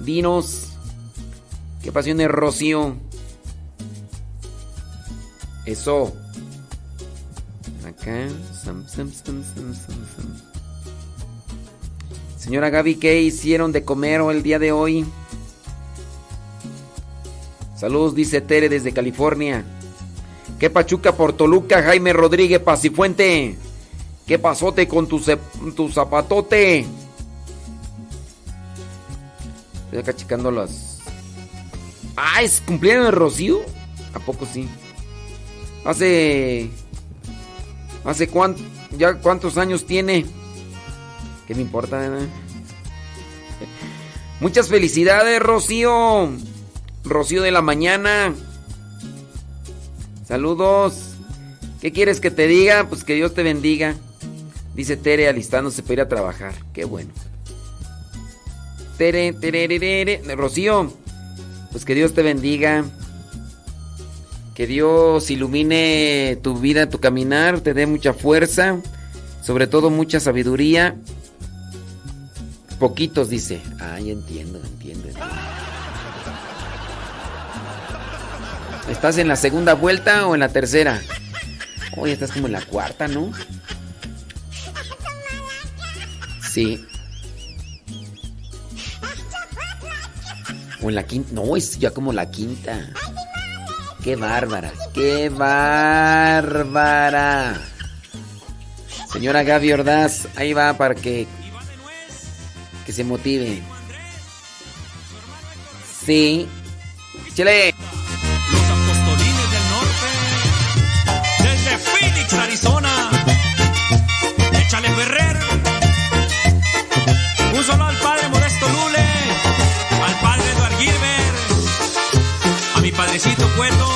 Dinos. ¿Qué pasión es Rocío? Eso. Acá. Señora Gaby, ¿qué hicieron de comer el día de hoy? Saludos, dice Tere desde California. ¿Qué pachuca por Toluca, Jaime Rodríguez Pacifuente? ¿Qué pasote con tu, tu zapatote? Estoy acá checando las. Ah, ¿es cumpleaños Rocío? ¿A poco sí? Hace. ¿Hace? ¿Ya cuántos años tiene? ¿Qué me importa, verdad? Muchas felicidades, Rocío. Rocío de la mañana. Saludos. ¿Qué quieres que te diga? Pues que Dios te bendiga. Dice Tere alistándose para ir a trabajar. Qué bueno. Tere, tere, tere, tere. Rocío, pues que Dios te bendiga. Que Dios ilumine tu vida, tu caminar, te dé mucha fuerza, sobre todo mucha sabiduría. Poquitos, dice. Ay, entiendo, entiendo. entiendo. ¿Estás en la segunda vuelta o en la tercera? Oye, estás como en la cuarta, ¿no? Sí. O en la quinta. No, es ya como la quinta. Qué bárbara. Qué bárbara. Señora Gaby Ordaz, ahí va para que que se motive. Sí. Chile. Apostolines del norte, desde Phoenix, Arizona. Échale Ferrer. Un solo al padre Modesto Lule, al padre Eduard Gilbert, a mi padrecito Cueto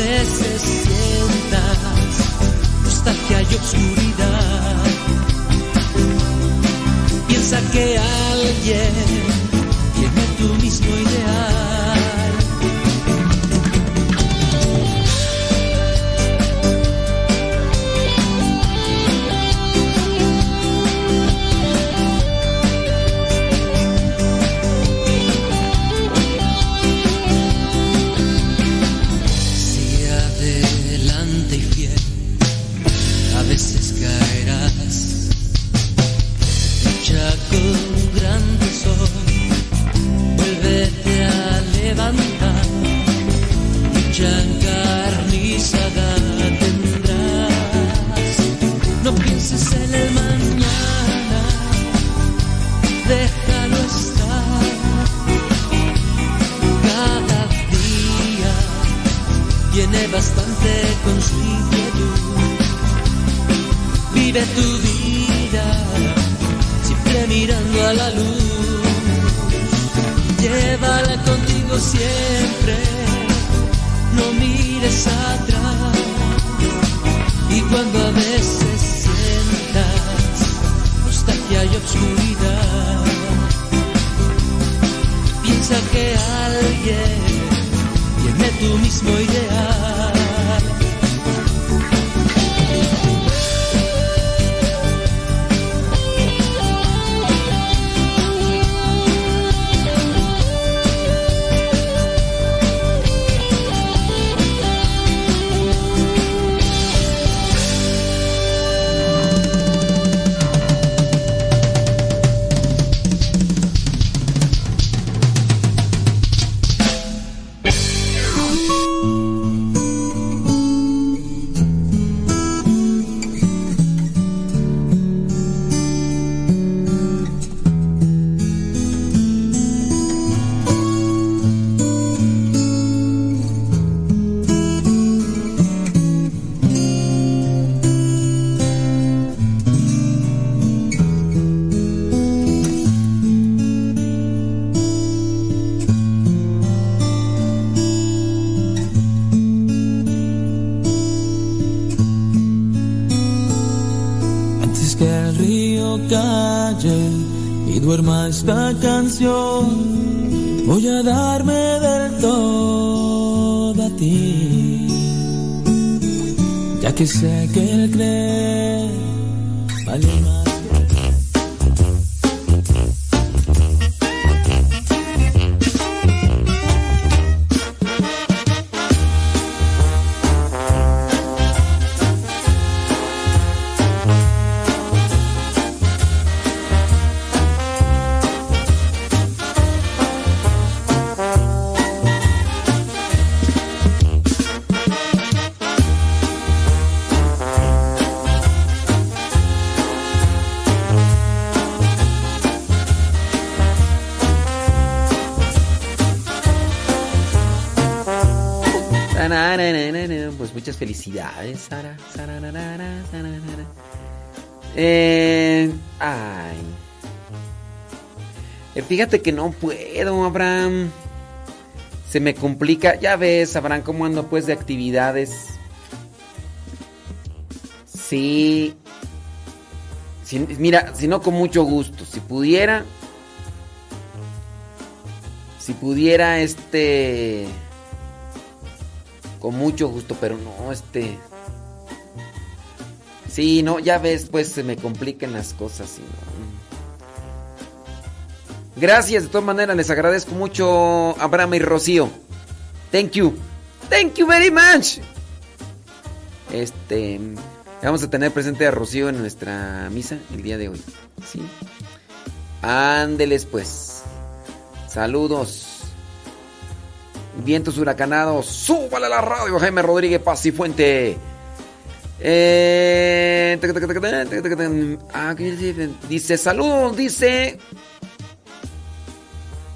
cuando a veces sientas nostalgia y oscuridad, esta canción, voy a darme del todo a ti. Ya que sé que el creer felicidades, Sara. Eh, ay. Eh, Fíjate que no puedo, Abraham. Se me complica. Ya ves, Abraham, cómo ando pues de actividades. Sí. Mira, si no con mucho gusto. Si pudiera. Si pudiera, este. Mucho gusto, pero no, este. Sí, no, ya ves, pues se me complican las cosas. y no. Gracias, de todas maneras, les agradezco mucho, Abraham y Rocío. Thank you. Thank you very much. Este. Vamos a tener presente a Rocío en nuestra misa el día de hoy. Sí. Ándeles, pues. Saludos. Vientos huracanados. Súbale a la radio, Jaime Rodríguez Paz y Fuente. Eh. Ah, ¿qué dice? Saludos, dice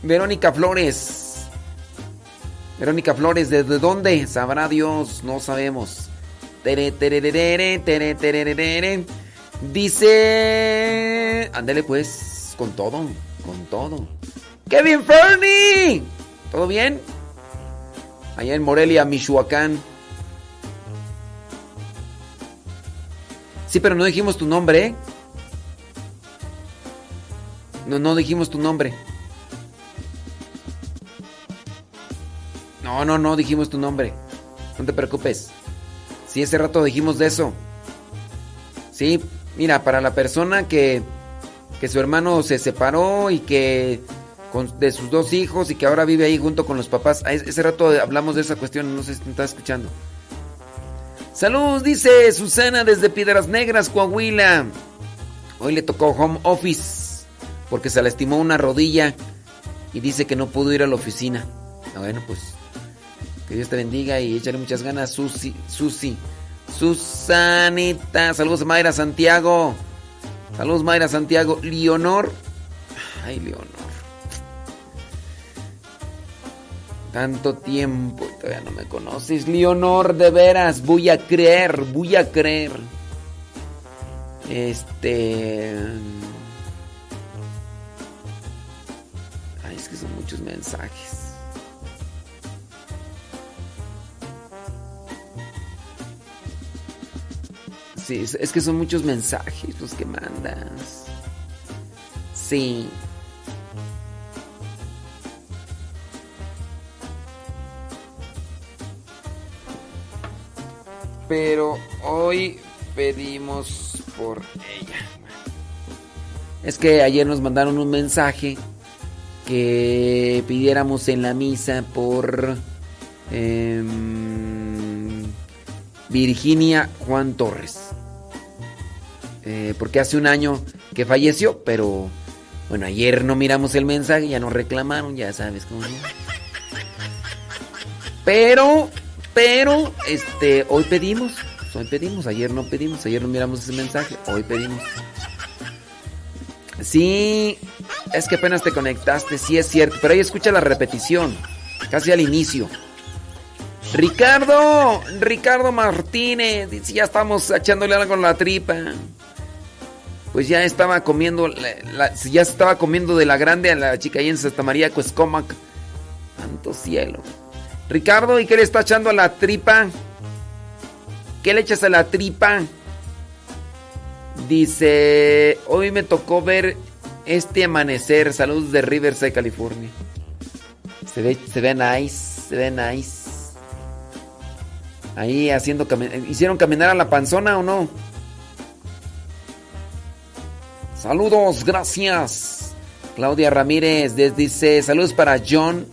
Verónica Flores. Verónica Flores, ¿desde dónde? Sabrá Dios, no sabemos. Dice, ándele pues, con todo, con todo. Kevin Fernie, ¿todo bien? Allá en Morelia, Michoacán. Sí, pero no dijimos tu nombre, ¿eh? No, no dijimos tu nombre. No, no, no dijimos tu nombre. No te preocupes. Sí, ese rato dijimos de eso. Sí, mira, para la persona que, que su hermano se separó y que de sus dos hijos y que ahora vive ahí junto con los papás. Ah, Ese rato hablamos de esa cuestión, no sé si estás escuchando. Saludos, dice Susana desde Piedras Negras, Coahuila. Hoy le tocó home office porque se lastimó una rodilla y dice que no pudo ir a la oficina. Ah, bueno, pues que Dios te bendiga y échale muchas ganas, Susi, Susi. Susanita, saludos Mayra Santiago. Saludos Mayra Santiago. Leonor. Ay, Leonor. Tanto tiempo y todavía no me conoces. Leonor, de veras, voy a creer, voy a creer. Este... Ay, es que son muchos mensajes. Sí, es, es que son muchos mensajes los que mandas. Sí. Pero hoy pedimos por ella. Es que ayer nos mandaron un mensaje que pidiéramos en la misa por em, Virginia Juan Torres. Eh, porque hace un año que falleció, pero bueno, ayer no miramos el mensaje, ya nos reclamaron, ya sabes cómo. Pero, pero, este, hoy pedimos, hoy pedimos, ayer no pedimos, ayer no miramos ese mensaje, hoy pedimos. Sí, es que apenas te conectaste, sí es cierto, pero ahí escucha la repetición, casi al inicio. Ricardo, Ricardo Martínez, dice, ya estamos echándole algo con la tripa. Pues ya estaba comiendo, la- la- ya estaba comiendo de la grande a la chica ahí en Santa María Cuescomac. Santo cielo. Ricardo, ¿y qué le está echando a la tripa? ¿Qué le echas a la tripa? Dice, hoy me tocó ver este amanecer. Saludos de Riverside, California. Se ve, se ve nice, se ve nice. Ahí haciendo ¿Hicieron caminar a la panzona o no? Saludos, gracias. Claudia Ramírez dice, saludos para John.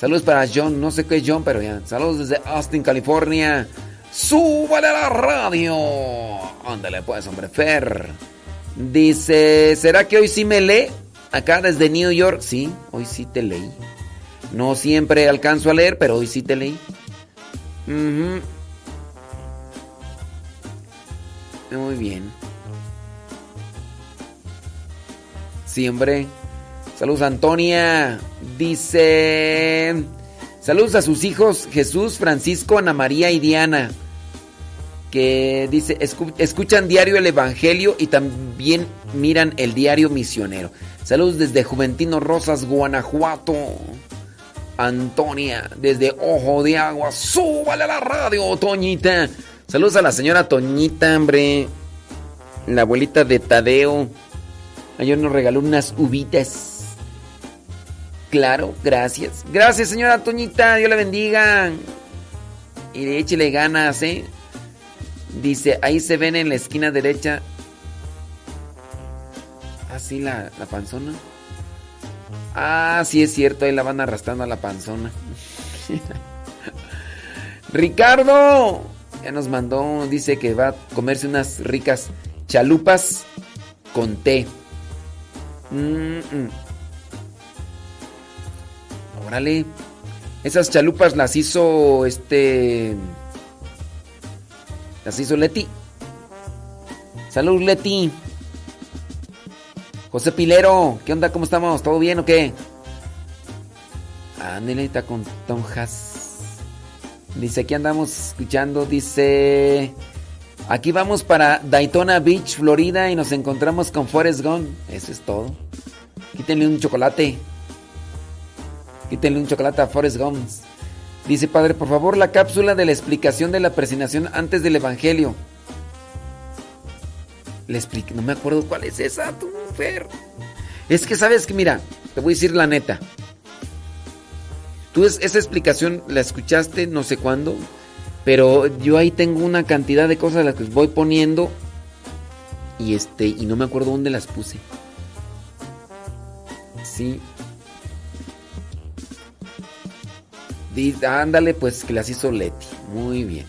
Saludos para John, no sé qué es John, pero ya. Saludos desde Austin, California. ¡Súbale a la radio! Ándale pues, hombre, Fer. Dice, ¿será que hoy sí me lee? Acá desde New York. Sí, hoy sí te leí. No siempre alcanzo a leer, pero hoy sí te leí. Muy bien. Sí, Saludos, Antonia. Dice. Saludos a sus hijos Jesús, Francisco, Ana María y Diana. Que dice, escu- escuchan diario el Evangelio y también miran el diario misionero. Saludos desde Juventino Rosas, Guanajuato. Antonia, desde Ojo de Agua. Súbale a la radio, Toñita. Saludos a la señora Toñita, hombre. La abuelita de Tadeo. Ayer nos regaló unas uvitas. Claro, gracias. Gracias, señora Toñita. Dios la bendiga. Y échele ganas, ¿eh? Dice, ahí se ven en la esquina derecha. Así la, la panzona. Ah, sí es cierto, ahí la van arrastrando a la panzona. Ricardo, ya nos mandó, dice que va a comerse unas ricas chalupas con té. Mm, mm. Esas chalupas las hizo este. Las hizo Leti. Salud, Leti. José Pilero, ¿qué onda? ¿Cómo estamos? ¿Todo bien o qué? Ándale, está con Tom Haas. Dice, aquí andamos escuchando, dice... Aquí vamos para Daytona Beach, Florida y nos encontramos con Forrest Gump. Eso es todo. Quítenle un chocolate. Quítenle un chocolate a Forrest Gump. Dice, padre, por favor, la cápsula de la explicación de la presentación antes del Evangelio. Le expliqué, no me acuerdo cuál es esa, tú, Fer. Es que sabes que, mira, te voy a decir la neta. Tú es- esa explicación la escuchaste no sé cuándo, pero yo ahí tengo una cantidad de cosas las que voy poniendo y este y no me acuerdo dónde las puse. Sí. Ándale, pues que las hizo Leti. Muy bien.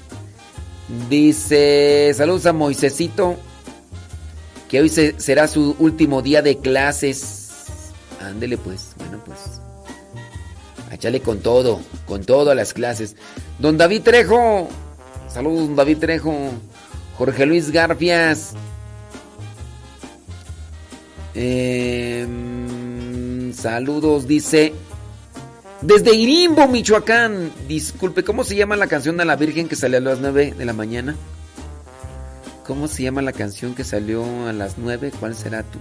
Dice, saludos a Moisecito, que hoy se- será su último día de clases. Ándele pues, bueno pues. Échale con todo, con todo a las clases. Don David Trejo, saludos don David Trejo. Jorge Luis Garfias. Em, saludos, dice. Desde Irimbo, Michoacán. Disculpe, ¿cómo se llama la canción de la Virgen que salió a las 9 de la mañana? ¿Cómo se llama la canción que salió a las 9? ¿Cuál será tú?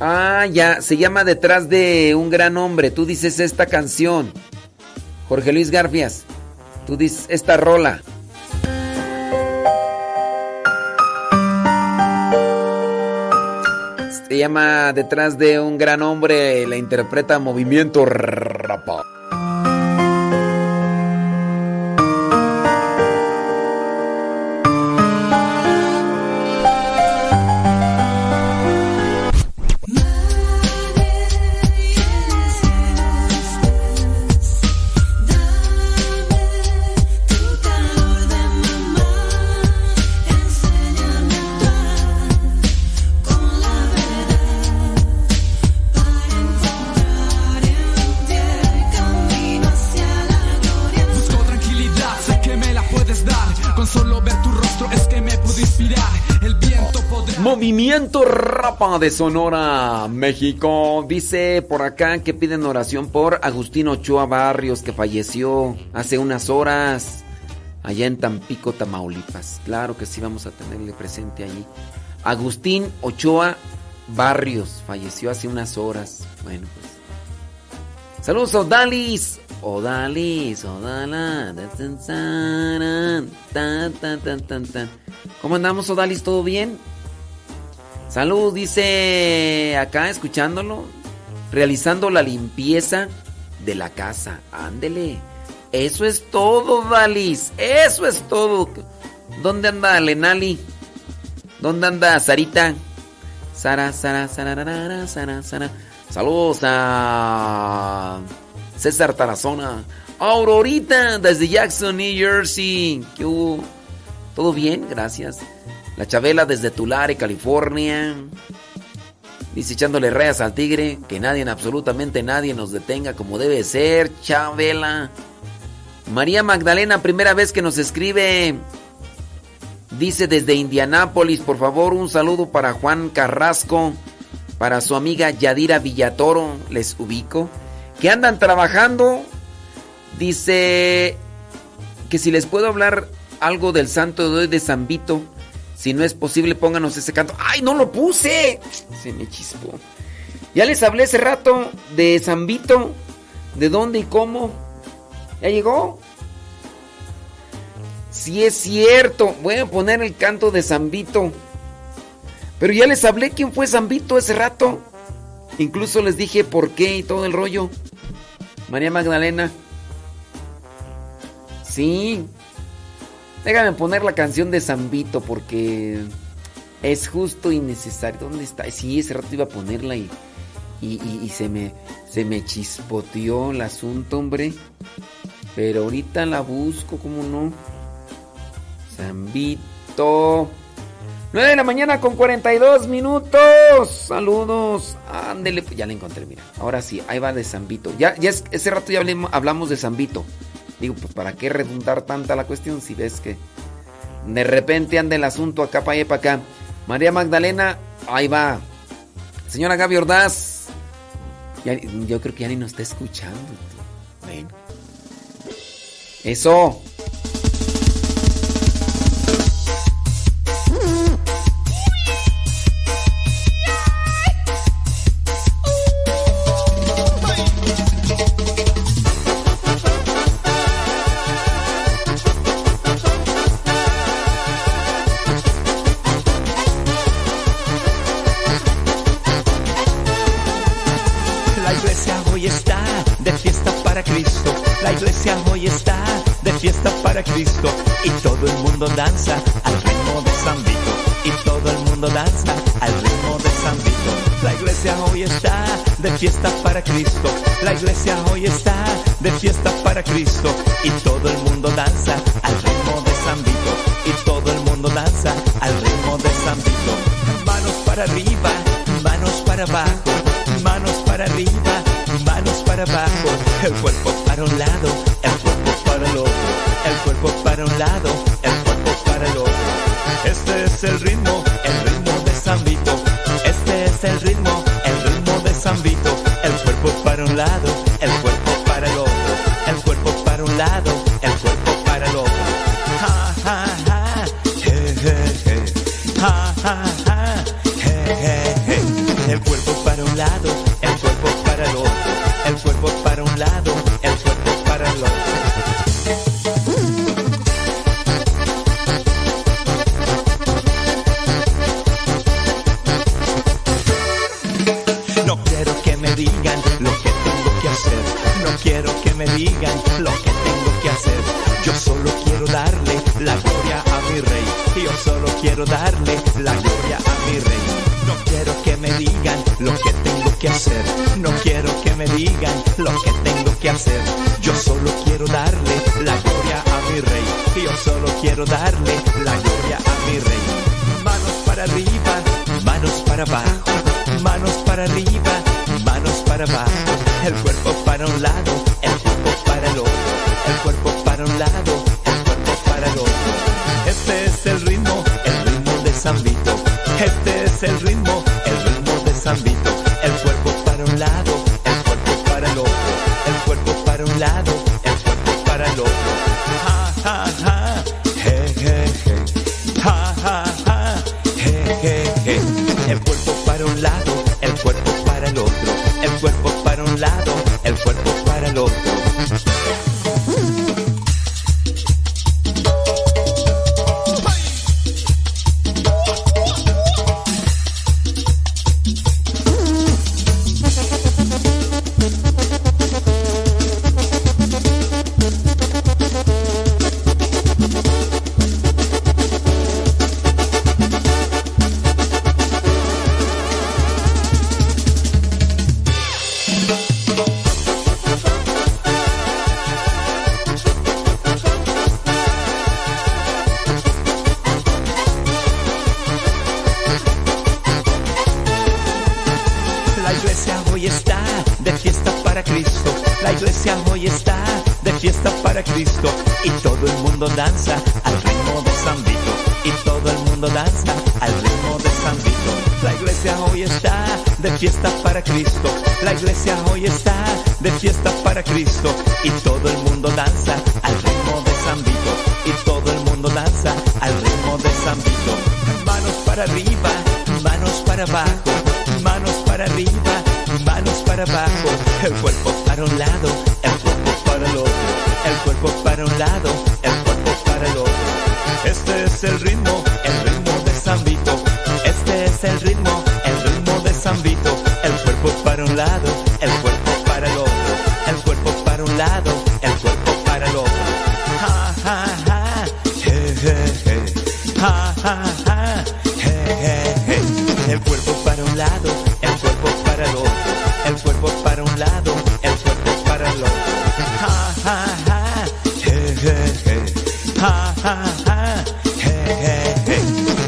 Ah, ya, se llama Detrás de un gran hombre. Tú dices esta canción. Jorge Luis Garfias. Tú dices esta rola. Se llama Detrás de un gran hombre. La interpreta Movimiento Rapa. Rapa de Sonora, México. Dice por acá que piden oración por Agustín Ochoa Barrios, que falleció hace unas horas allá en Tampico, Tamaulipas. Claro que sí, vamos a tenerle presente allí. Agustín Ochoa Barrios falleció hace unas horas. Bueno, pues. Saludos Odalis. Odalis, Odala. ¿Cómo andamos, Odalis? ¿Todo bien? Salud, dice acá, escuchándolo. Realizando la limpieza de la casa. Ándele. Eso es todo, Dalis. Eso es todo. ¿Dónde anda Lenali? ¿Dónde anda Sarita? Sara, Sara, Sara, Sara, Sara. Saludos a César Tarazona. Aurorita, desde Jackson, New Jersey. ¿Qué hubo? ¿Todo bien? Gracias. La Chabela desde Tulare, California. Dice echándole rayas al tigre. Que nadie, absolutamente nadie nos detenga como debe ser. Chabela. María Magdalena, primera vez que nos escribe. Dice desde Indianápolis, por favor, un saludo para Juan Carrasco, para su amiga Yadira Villatoro, les ubico, que andan trabajando. Dice que si les puedo hablar algo del santo de hoy de San Vito, si no es posible, pónganos ese canto. ¡Ay, no lo puse! Se me chispó. Ya les hablé hace rato de San Vito, de dónde y cómo. ¿Ya llegó? Sí es cierto. Voy a poner el canto de San Vito. Pero ya les hablé quién fue San Vito ese rato. Incluso les dije por qué y todo el rollo. María Magdalena. Sí. Déjame poner la canción de San Vito porque es justo y necesario. ¿Dónde está? Sí, ese rato iba a ponerla y, y, y- se, me, se me chispoteó el asunto, hombre. Pero ahorita la busco, ¿cómo no? San Vito. 9 de la mañana con 42 minutos. Saludos. Ándele, pues, ya la encontré, mira. Ahora sí, ahí va de San Vito. Ya, ya es- ese rato ya hablamos de San Vito. Digo, pues para qué redundar tanta la cuestión si ves que de repente anda el asunto acá para allá para acá. María Magdalena, ahí va. Señora Gaby Ordaz. ya- yo creo que ya ni nos está escuchando. tío. Bueno. Eso. Mundo danza al ritmo de San Vito. Y todo el mundo danza al ritmo de San Vito. La iglesia hoy está de fiesta para Cristo. La iglesia hoy está de fiesta para Cristo. Y todo el mundo danza al ritmo de San Vito. Y todo el mundo danza al ritmo de San Vito. Manos para arriba, manos para abajo, manos para arriba, manos para abajo, el cuerpo para un lado,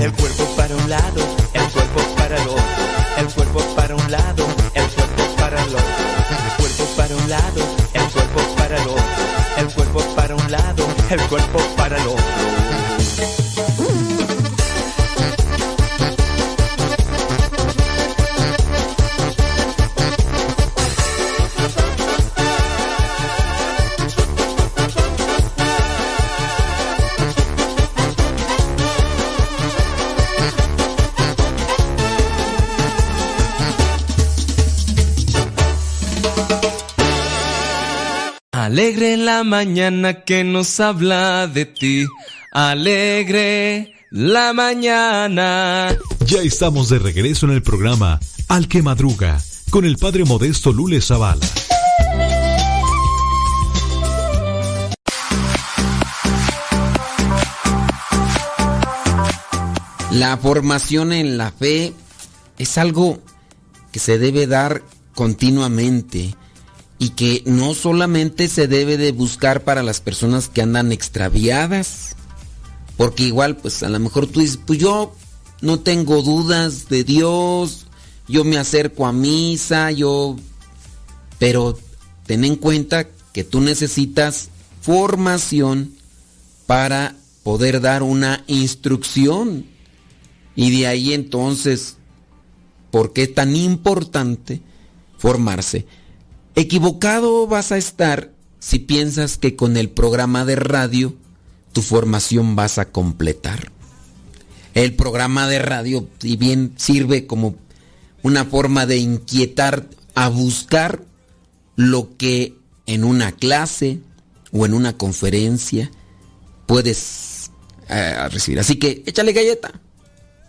El cuerpo para un lado, el cuerpo para el otro. El cuerpo para un lado, el cuerpo para el otro. El cuerpo para un lado, el cuerpo para el otro. El cuerpo para un lado, el cuerpo para la mañana que nos habla de ti. Alegre la mañana. Ya estamos de regreso en el programa Al que Madruga con el padre modesto Lule Zavala. La formación en la fe es algo que se debe dar continuamente y que no solamente se debe de buscar para las personas que andan extraviadas, porque igual pues a lo mejor tú dices, pues yo no tengo dudas de Dios, yo me acerco a misa, yo... Pero ten en cuenta que tú necesitas formación para poder dar una instrucción. Y de ahí entonces, ¿por qué es tan importante formarse? Equivocado vas a estar si piensas que con el programa de radio tu formación vas a completar. El programa de radio, si bien sirve como una forma de inquietar a buscar lo que en una clase o en una conferencia puedes eh, recibir. Así que échale galleta.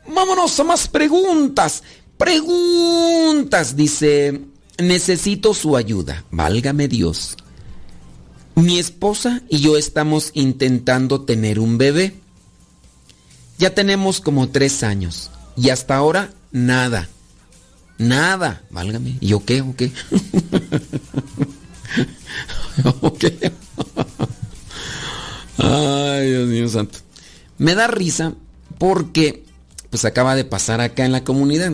Vámonos a más preguntas. Preguntas, dice, necesito su ayuda. Válgame Dios. Mi esposa y yo estamos intentando tener un bebé. Ya tenemos como tres años y hasta ahora nada. Nada. Válgame. ¿Y yo qué? ¿O qué? ¿O qué? Ay, Dios mío santo. Me da risa porque pues acaba de pasar acá en la comunidad.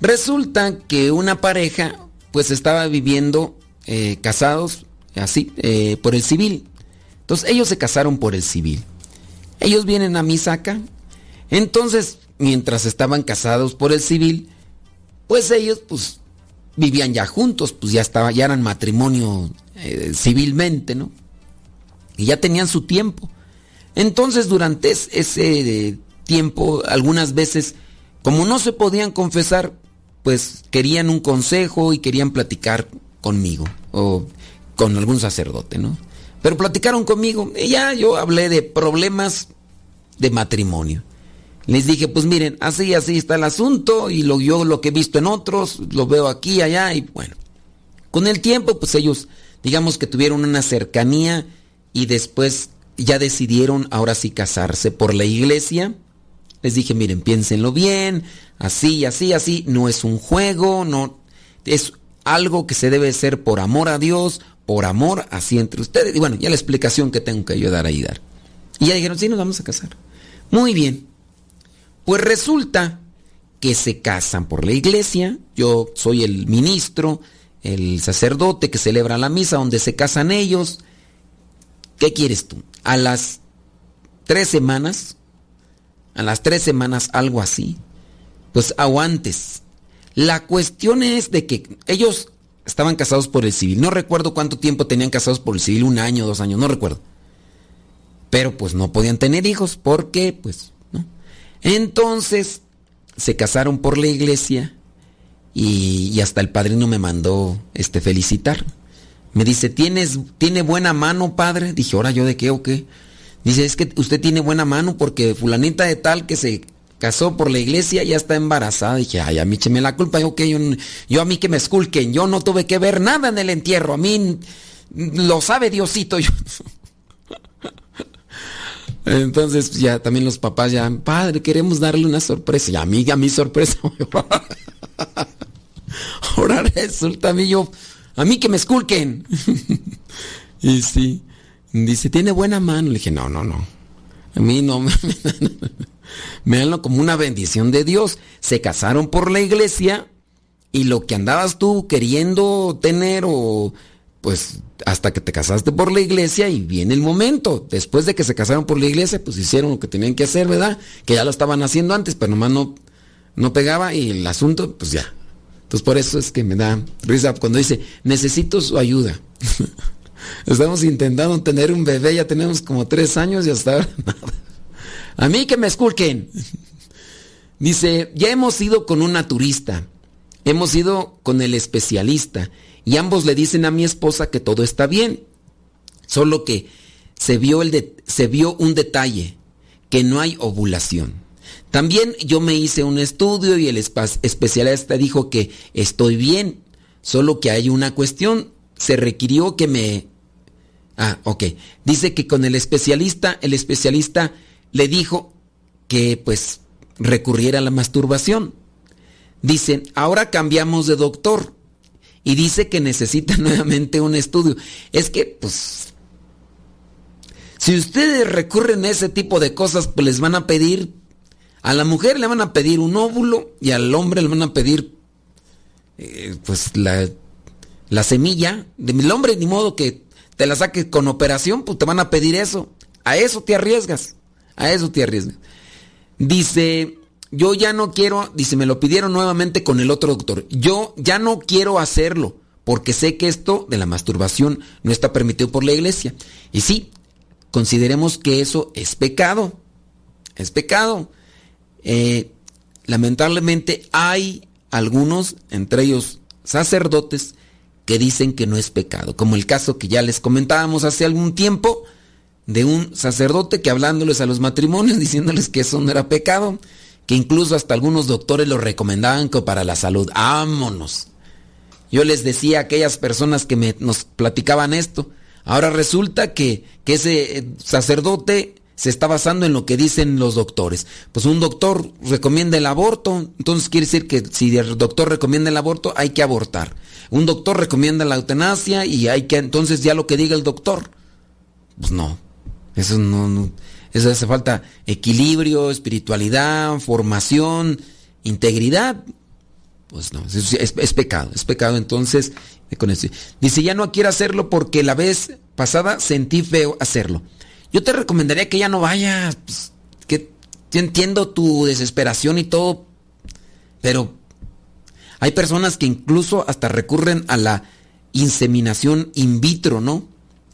Resulta que una pareja pues estaba viviendo eh, casados así eh, por el civil. Entonces ellos se casaron por el civil. Ellos vienen a misa acá. Entonces, mientras estaban casados por el civil, pues ellos pues vivían ya juntos, pues ya estaba, ya eran matrimonio eh, civilmente, ¿no? Y ya tenían su tiempo. Entonces, durante es- ese tiempo, algunas veces, como no se podían confesar, pues querían un consejo y querían platicar conmigo o con algún sacerdote, ¿no? Pero platicaron conmigo y ya yo hablé de problemas de matrimonio. Les dije, pues miren, así, así está el asunto y lo, yo lo que he visto en otros, lo veo aquí, allá y bueno. Con el tiempo, pues ellos, digamos que tuvieron una cercanía y después ya decidieron ahora sí casarse por la iglesia. Les dije, miren, piénsenlo bien, así, así, así, no es un juego, no, es algo que se debe hacer por amor a Dios, por amor así entre ustedes. Y bueno, ya la explicación que tengo que ayudar a dar. Y ya dijeron, sí, nos vamos a casar. Muy bien. Pues resulta que se casan por la iglesia. Yo soy el ministro, el sacerdote que celebra la misa donde se casan ellos. ¿Qué quieres tú? A las tres semanas, a las tres semanas, algo así, pues aguantes. La cuestión es de que ellos estaban casados por el civil. No recuerdo cuánto tiempo tenían casados por el civil, un año, dos años, no recuerdo. Pero pues no podían tener hijos porque, pues, ¿no? Entonces se casaron por la iglesia y, hasta el padrino me mandó este felicitar. Me dice, ¿Tienes, ¿tiene buena mano, padre? Dije, ¿ahora yo de qué o qué? Dice, es que usted tiene buena mano porque fulanita de tal que se casó por la iglesia ya está embarazada. Dije, ay, a mí me la culpa. Yo, yo, yo a mí que me esculquen. Yo no tuve que ver nada en el entierro. A mí lo sabe Diosito. Entonces ya también los papás ya, padre, queremos darle una sorpresa. Y a mí, a mi sorpresa. Ahora resulta a mí yo, a mí que me esculquen. y sí, dice, tiene buena mano. Le dije, no, no, no. A mí no me, dan como una bendición de Dios. Se casaron por la iglesia y lo que andabas tú queriendo tener o pues hasta que te casaste por la iglesia y viene el momento. Después de que se casaron por la iglesia, pues hicieron lo que tenían que hacer, ¿verdad? Que ya lo estaban haciendo antes, pero nomás no, no pegaba y el asunto, pues ya. Entonces por eso es que me da risa cuando dice, necesito su ayuda. Estamos intentando tener un bebé, ya tenemos como tres años y hasta ahora nada. A mí que me esculquen. Dice, ya hemos ido con un naturista, hemos ido con el especialista y ambos le dicen a mi esposa que todo está bien. Solo que se vio, el se vio un detalle, que no hay ovulación. También yo me hice un estudio y el especialista dijo que estoy bien, solo que hay una cuestión, se requirió que me... Ah, ok. Dice que con el especialista, el especialista le dijo que pues recurriera a la masturbación. Dicen, ahora cambiamos de doctor y dice que necesita nuevamente un estudio. Es que, pues, si ustedes recurren a ese tipo de cosas, pues les van a pedir, a la mujer le van a pedir un óvulo y al hombre le van a pedir, eh, pues, la, la semilla. Del hombre, ni modo que te la saques con operación, pues te van a pedir eso. A eso te arriesgas. A eso te arriesgas. Dice, yo ya no quiero, dice, me lo pidieron nuevamente con el otro doctor. Yo ya no quiero hacerlo porque sé que esto de la masturbación no está permitido por la iglesia. Y sí, consideremos que eso es pecado. Es pecado. Eh, lamentablemente hay algunos, entre ellos sacerdotes, que dicen que no es pecado. Como el caso que ya les comentábamos hace algún tiempo de un sacerdote que hablándoles a los matrimonios, diciéndoles que eso no era pecado que incluso hasta algunos doctores lo recomendaban para la salud. ¡Ámonos! Yo les decía a aquellas personas que me, nos platicaban esto, ahora resulta que, que ese eh, sacerdote se está basando en lo que dicen los doctores. Pues un doctor recomienda el aborto, entonces quiere decir que si el doctor recomienda el aborto, hay que abortar. Un doctor recomienda la eutanasia y hay que, entonces ya lo que diga el doctor. Pues no, eso no, no eso hace falta equilibrio, espiritualidad, formación, integridad. Pues no, es, pecado, es pecado. Entonces, dice, ya no quiero hacerlo porque la vez pasada sentí feo hacerlo. Yo te recomendaría que ya no vayas. Pues, que yo entiendo tu desesperación y todo, pero hay personas que incluso hasta recurren a la inseminación in vitro, ¿no?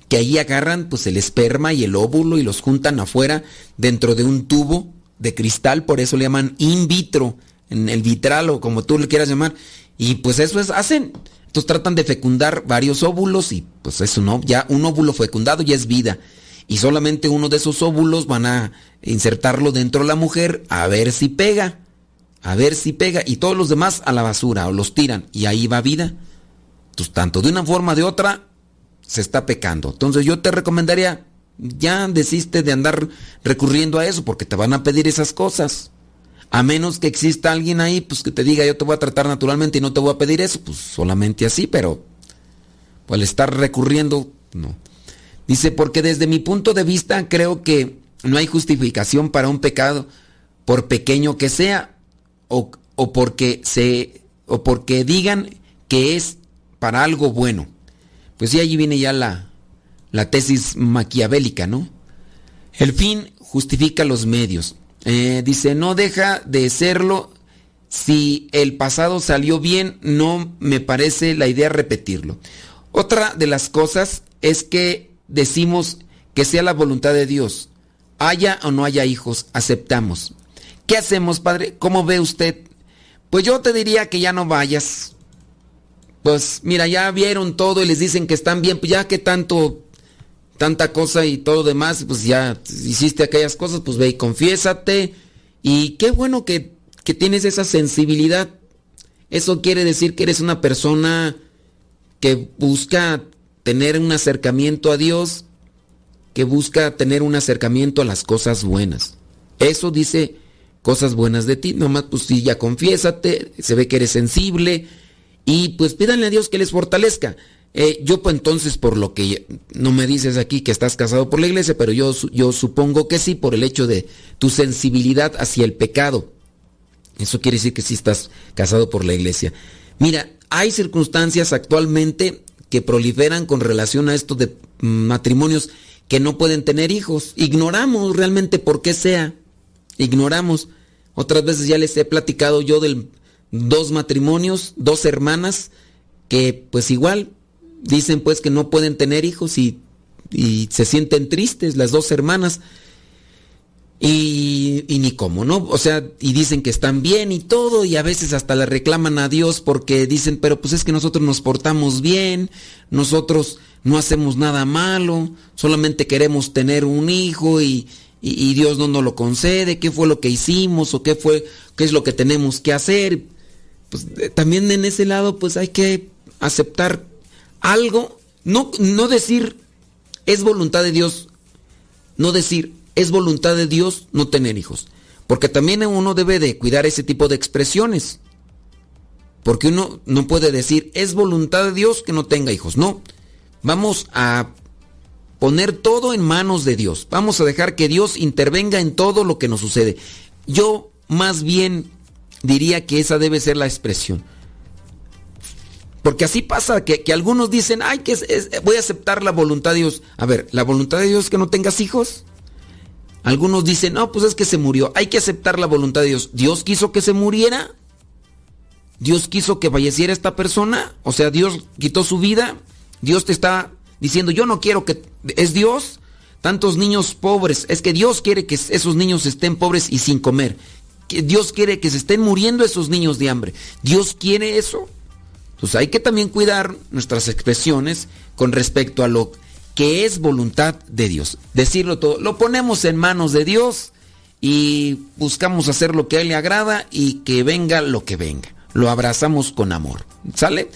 que ahí agarran pues el esperma y el óvulo y los juntan afuera dentro de un tubo de cristal, por eso le llaman in vitro, en el vitral o como tú le quieras llamar, y pues eso es, hacen, entonces tratan de fecundar varios óvulos y pues eso no, ya un óvulo fecundado ya es vida, y solamente uno de esos óvulos van a insertarlo dentro de la mujer a ver si pega, a ver si pega, y todos los demás a la basura o los tiran, y ahí va vida. Entonces, tanto de una forma de otra, se está pecando. Entonces yo te recomendaría, ya desiste de andar recurriendo a eso porque te van a pedir esas cosas. A menos que exista alguien ahí, pues que te diga yo te voy a tratar naturalmente y no te voy a pedir eso, pues solamente así, pero al estar recurriendo, no. Dice, porque desde mi punto de vista creo que no hay justificación para un pecado, por pequeño que sea, o, o porque se o porque digan que es para algo bueno. Pues sí, allí viene ya la, la tesis maquiavélica, ¿no? El fin justifica los medios. Eh, dice, no deja de serlo. Si el pasado salió bien, no me parece la idea repetirlo. Otra de las cosas es que decimos que sea la voluntad de Dios. Haya o no haya hijos, aceptamos. ¿Qué hacemos, padre? ¿Cómo ve usted? Pues yo te diría que ya no vayas. Pues mira, ya vieron todo y les dicen que están bien, pues ya que tanto, tanta cosa y todo demás, pues ya hiciste aquellas cosas, pues ve y confiésate. Y qué bueno que, que tienes esa sensibilidad. Eso quiere decir que eres una persona que busca tener un acercamiento a Dios, que busca tener un acercamiento a las cosas buenas. Eso dice cosas buenas de ti. Nomás, pues sí, ya confiésate, se ve que eres sensible y pues pídanle a Dios que les fortalezca. Eh, yo pues entonces, por lo que no me dices aquí que estás casado por la iglesia, pero yo, yo supongo que sí, por el hecho de tu sensibilidad hacia el pecado. Eso quiere decir que sí estás casado por la iglesia. Mira, hay circunstancias actualmente que proliferan con relación a esto de matrimonios que no pueden tener hijos. Ignoramos realmente por qué sea. Ignoramos. Otras veces ya les he platicado yo de dos matrimonios, dos hermanas, que pues igual dicen pues que no pueden tener hijos y, y se sienten tristes las dos hermanas. Y, y, ni cómo, ¿no? O sea, y dicen que están bien y todo, y a veces hasta le reclaman a Dios porque dicen, pero pues es que nosotros nos portamos bien, nosotros no hacemos nada malo, solamente queremos tener un hijo y, y, y Dios no nos lo concede, qué fue lo que hicimos o qué fue, qué es lo que tenemos que hacer. Pues también en ese lado, pues hay que aceptar algo, no, no decir es voluntad de Dios, no decir es voluntad de Dios no tener hijos. Porque también uno debe de cuidar ese tipo de expresiones. Porque uno no puede decir es voluntad de Dios que no tenga hijos. No. Vamos a poner todo en manos de Dios. Vamos a dejar que Dios intervenga en todo lo que nos sucede. Yo más bien diría que esa debe ser la expresión. Porque así pasa que, que algunos dicen, ay, que voy a aceptar la voluntad de Dios. A ver, ¿la voluntad de Dios es que no tengas hijos? Algunos dicen, no, pues es que se murió. Hay que aceptar la voluntad de Dios. ¿Dios quiso que se muriera? ¿Dios quiso que falleciera esta persona? O sea, Dios quitó su vida. Dios te está diciendo, yo no quiero que... ¿Es Dios? Tantos niños pobres. Es que Dios quiere que esos niños estén pobres y sin comer. Dios quiere que se estén muriendo esos niños de hambre. ¿Dios quiere eso? Entonces hay que también cuidar nuestras expresiones con respecto a lo que es voluntad de Dios. Decirlo todo, lo ponemos en manos de Dios y buscamos hacer lo que a Él le agrada y que venga lo que venga. Lo abrazamos con amor. ¿Sale?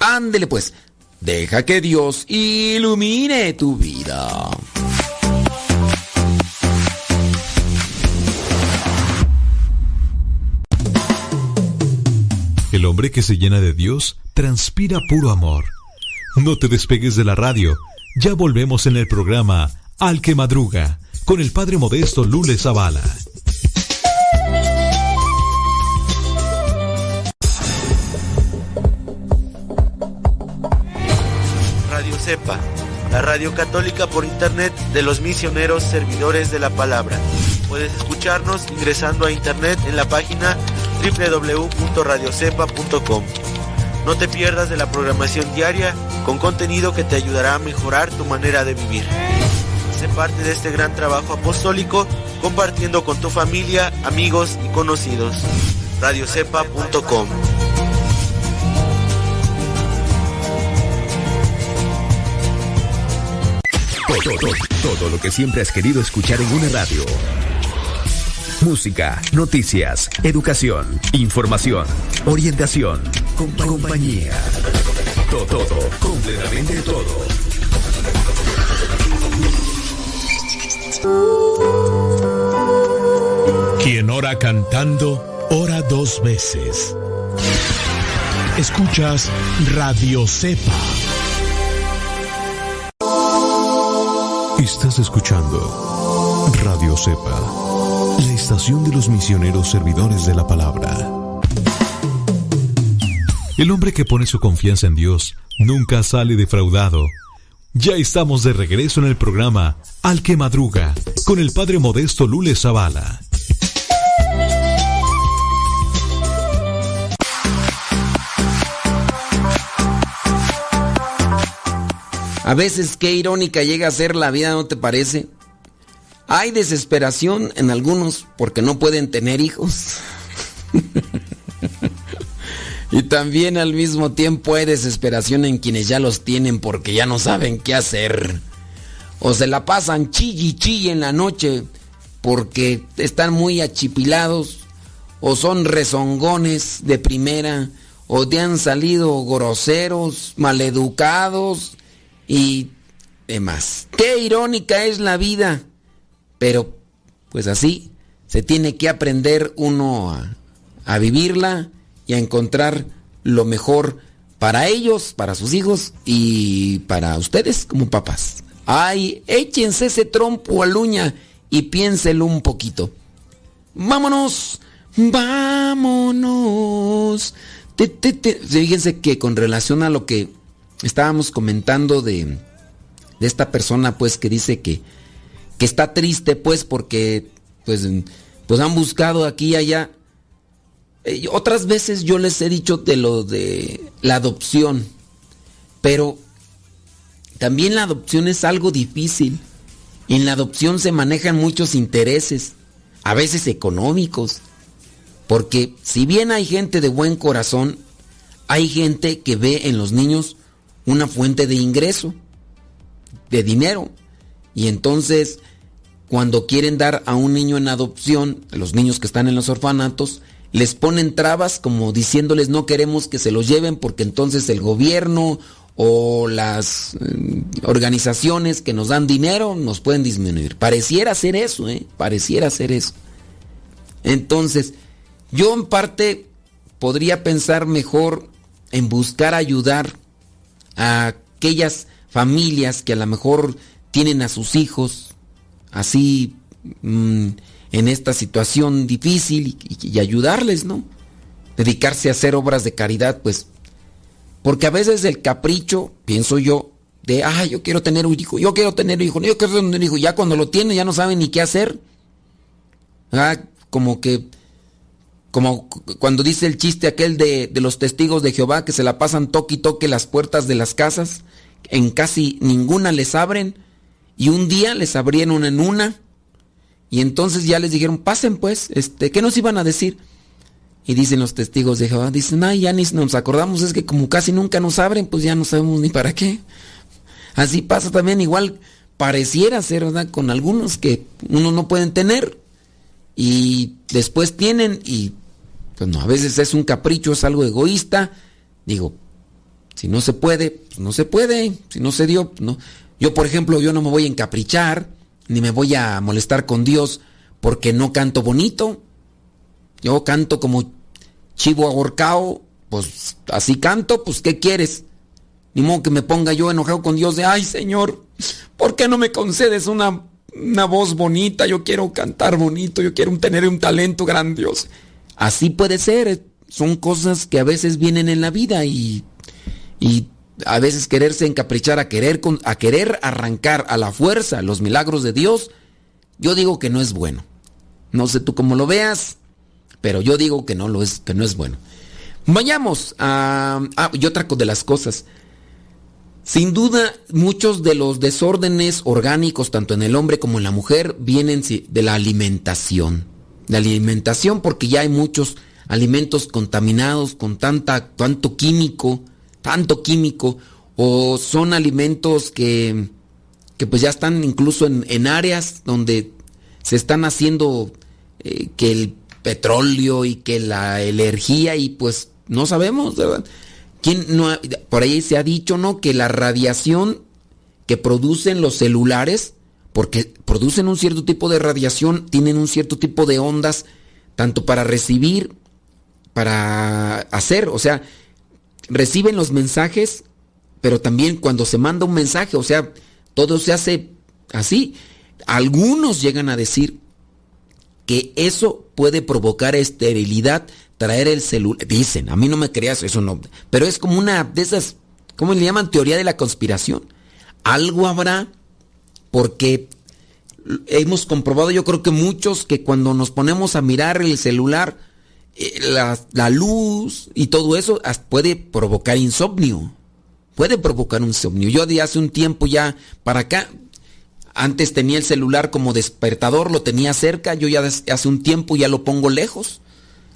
Ándele pues. Deja que Dios ilumine tu vida. El hombre que se llena de Dios transpira puro amor. No te despegues de la radio. Ya volvemos en el programa Al que Madruga con el padre modesto Lule Zavala. Radio Cepa, la radio católica por internet de los misioneros servidores de la palabra. Puedes escucharnos ingresando a internet en la página www.radiocepa.com. No te pierdas de la programación diaria con contenido que te ayudará a mejorar tu manera de vivir. Sé parte de este gran trabajo apostólico compartiendo con tu familia, amigos y conocidos. radiocepa.com Todo, todo, todo lo que siempre has querido escuchar en una radio. Música, noticias, educación, información, orientación, compa compañía. Todo, todo, completamente todo. Quien ora cantando, ora dos veces. Escuchas Radio Cepa. Estás escuchando Radio Cepa, la estación de los misioneros servidores de la palabra. El hombre que pone su confianza en Dios nunca sale defraudado. Ya estamos de regreso en el programa Al que Madruga con el padre modesto Lule Zavala. A veces qué irónica llega a ser la vida, ¿no te parece? Hay desesperación en algunos porque no pueden tener hijos. y también al mismo tiempo hay desesperación en quienes ya los tienen porque ya no saben qué hacer. O se la pasan chille chille en la noche porque están muy achipilados o son rezongones de primera o te han salido groseros, maleducados y demás. Qué irónica es la vida. Pero, pues así, se tiene que aprender uno a, a, vivirla a encontrar lo mejor para ellos, para sus hijos y para ustedes como papás. Ay, échense ese trompo al uña y piénselo un poquito. Vámonos, vámonos. Te, te, te. Fíjense que con relación a lo que estábamos comentando de, de esta persona, pues que dice que, que está triste, pues porque pues, pues han buscado aquí y allá. Eh, otras veces yo les he dicho de lo de la adopción, pero también la adopción es algo difícil. En la adopción se manejan muchos intereses, a veces económicos, porque si bien hay gente de buen corazón, hay gente que ve en los niños una fuente de ingreso, de dinero. Y entonces, cuando quieren dar a un niño en adopción, los niños que están en los orfanatos, les ponen trabas como diciéndoles no queremos que se los lleven porque entonces el gobierno o las eh, organizaciones que nos dan dinero nos pueden disminuir. Pareciera ser eso, ¿eh? Pareciera ser eso. Entonces, yo en parte podría pensar mejor en buscar ayudar a aquellas familias que a lo mejor tienen a sus hijos así mmm, en esta situación difícil y, ayudarles, ¿no? Dedicarse a hacer obras de caridad, pues, porque a veces el capricho, pienso yo, de, ah, yo quiero tener un hijo, yo quiero tener un hijo, yo quiero tener un hijo, ya cuando lo tiene ya no saben ni qué hacer. Ah, como que, como cuando dice el chiste aquel de, de los testigos de Jehová que se la pasan toque y toque las puertas de las casas, en casi ninguna les abren, y un día les abrieron en una, y entonces ya les dijeron, pasen pues, este, ¿qué nos iban a decir? Y dicen los testigos de Jehová, dicen, ay, ya ni nos acordamos, es que como casi nunca nos abren, pues ya no sabemos ni para qué. Así pasa también, igual pareciera ser, ¿verdad? Con algunos que uno no pueden tener y después tienen y pues no, a veces es un capricho, es algo egoísta. Digo, si no se puede, pues no se puede, si no se dio, no. Yo, por ejemplo, yo no me voy a encaprichar, ni me voy a molestar con Dios porque no canto bonito. Yo canto como chivo ahorcado, pues así canto, pues ¿qué quieres? Ni modo que me ponga yo enojado con Dios de, ay Señor, ¿por qué no me concedes una, una voz bonita? Yo quiero cantar bonito, yo quiero tener un talento grandioso. Así puede ser, son cosas que a veces vienen en la vida y, y a veces quererse encaprichar a querer, a querer arrancar a la fuerza los milagros de Dios, yo digo que no es bueno. No sé tú cómo lo veas, pero yo digo que no lo es, que no es bueno. Vayamos a, ah, y otra de las cosas. Sin duda, muchos de los desórdenes orgánicos, tanto en el hombre como en la mujer, vienen de la alimentación. La alimentación, porque ya hay muchos alimentos contaminados con tanta, tanto químico, tanto químico, o son alimentos que, que pues ya están incluso en, en áreas donde se están haciendo eh, que el petróleo y que la energía y pues no sabemos, ¿verdad? ¿Quién no ha, por ahí se ha dicho, ¿no? Que la radiación que producen los celulares, porque producen un cierto tipo de radiación, tienen un cierto tipo de ondas, tanto para recibir, para hacer, o sea, reciben los mensajes, pero también cuando se manda un mensaje, o sea, todo se hace así. Algunos llegan a decir que eso puede provocar esterilidad traer el celular. Dicen, a mí no me creas, eso no. Pero es como una de esas, ¿cómo le llaman? Teoría de la conspiración. Algo habrá porque hemos comprobado, yo creo que muchos, que cuando nos ponemos a mirar el celular, la, la luz y todo eso puede provocar insomnio. Puede provocar un insomnio. Yo de hace un tiempo ya para acá, antes tenía el celular como despertador, lo tenía cerca, yo ya hace un tiempo ya lo pongo lejos.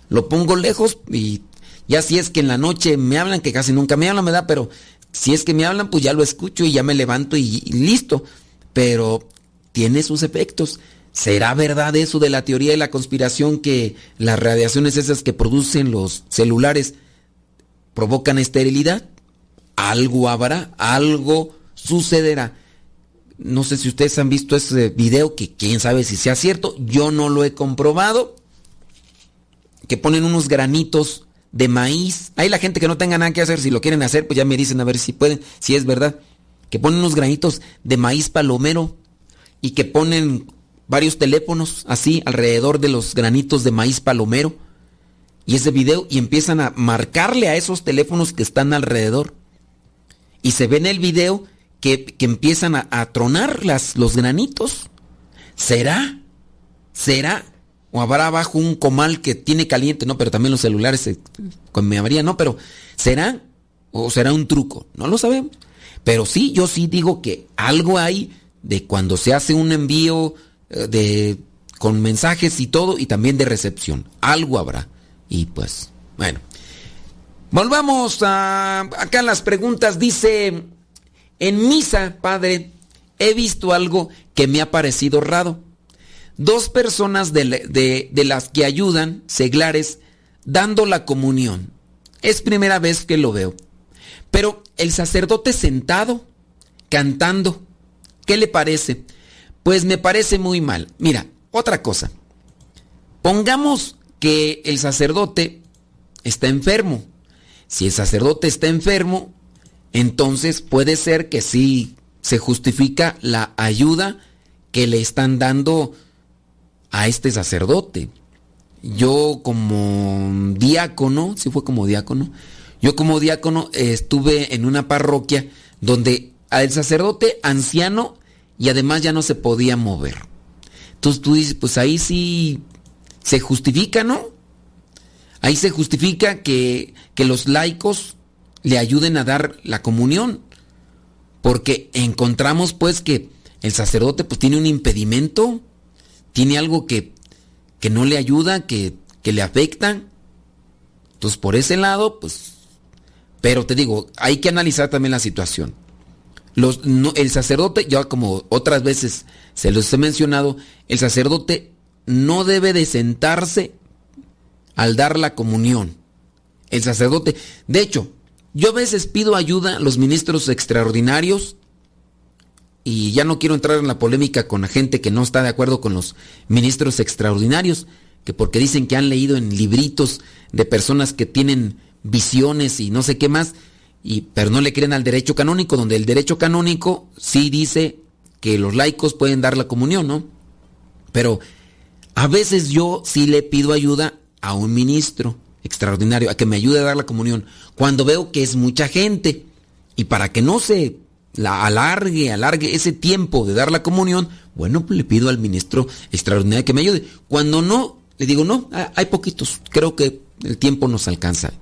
Lo pongo lejos y ya si es que en la noche me hablan, que casi nunca me hablan, me da, pero si es que me hablan, pues ya lo escucho y ya me levanto y listo. Pero tiene sus efectos. ¿Será verdad eso de la teoría de la conspiración que las radiaciones esas que producen los celulares provocan esterilidad? Algo habrá, algo sucederá. No sé si ustedes han visto ese video, que quién sabe si sea cierto, yo no lo he comprobado, que ponen unos granitos de maíz. Hay la gente que no tenga nada que hacer, si lo quieren hacer, pues ya me dicen a ver si pueden, si es verdad. Que ponen unos granitos de maíz palomero y que ponen varios teléfonos así alrededor de los granitos de maíz palomero. Y ese video y empiezan a marcarle a esos teléfonos que están alrededor. Y se ve en el video que, que empiezan a, a tronar las, los granitos. ¿Será? ¿Será? ¿O habrá abajo un comal que tiene caliente? No, pero también los celulares se, con mi avería, no, pero ¿será? ¿O será un truco? No lo sabemos. Pero sí, yo sí digo que algo hay de cuando se hace un envío eh, de con mensajes y todo y también de recepción. Algo habrá. Y pues, bueno. Volvamos a acá las preguntas. Dice, en misa, padre, he visto algo que me ha parecido raro. Dos personas de, de- de las que ayudan, seglares, dando la comunión. Es primera vez que lo veo. Pero el sacerdote sentado, cantando, ¿qué le parece? Pues me parece muy mal. Mira, otra cosa. Pongamos que el sacerdote está enfermo. Si el sacerdote está enfermo, entonces puede ser que sí se justifica la ayuda que le están dando a este sacerdote. Yo como diácono, si fue como diácono, yo como diácono eh, estuve en una parroquia donde al sacerdote anciano y además ya no se podía mover. Entonces tú dices, pues ahí sí se justifica, ¿no? Ahí se justifica que, que los laicos le ayuden a dar la comunión. Porque encontramos pues que el sacerdote pues tiene un impedimento, tiene algo que, que no le ayuda, que, que le afecta. Entonces por ese lado, pues... Pero te digo, hay que analizar también la situación. El sacerdote, ya como otras veces se los he mencionado, el sacerdote no debe de sentarse al dar la comunión. El sacerdote, de hecho, yo a veces pido ayuda a los ministros extraordinarios y ya no quiero entrar en la polémica con la gente que no está de acuerdo con los ministros extraordinarios, que porque dicen que han leído en libritos de personas que tienen visiones y no sé qué más, pero no le creen al derecho canónico, donde el derecho canónico sí dice que los laicos pueden dar la comunión, ¿no? Pero a veces yo sí le pido ayuda a un ministro extraordinario, a que me ayude a dar la comunión, cuando veo que es mucha gente. Y para que no se la alargue, alargue ese tiempo de dar la comunión, bueno, pues le pido al ministro extraordinario que me ayude. Cuando no, le digo, no, hay poquitos, creo que el tiempo nos alcanza.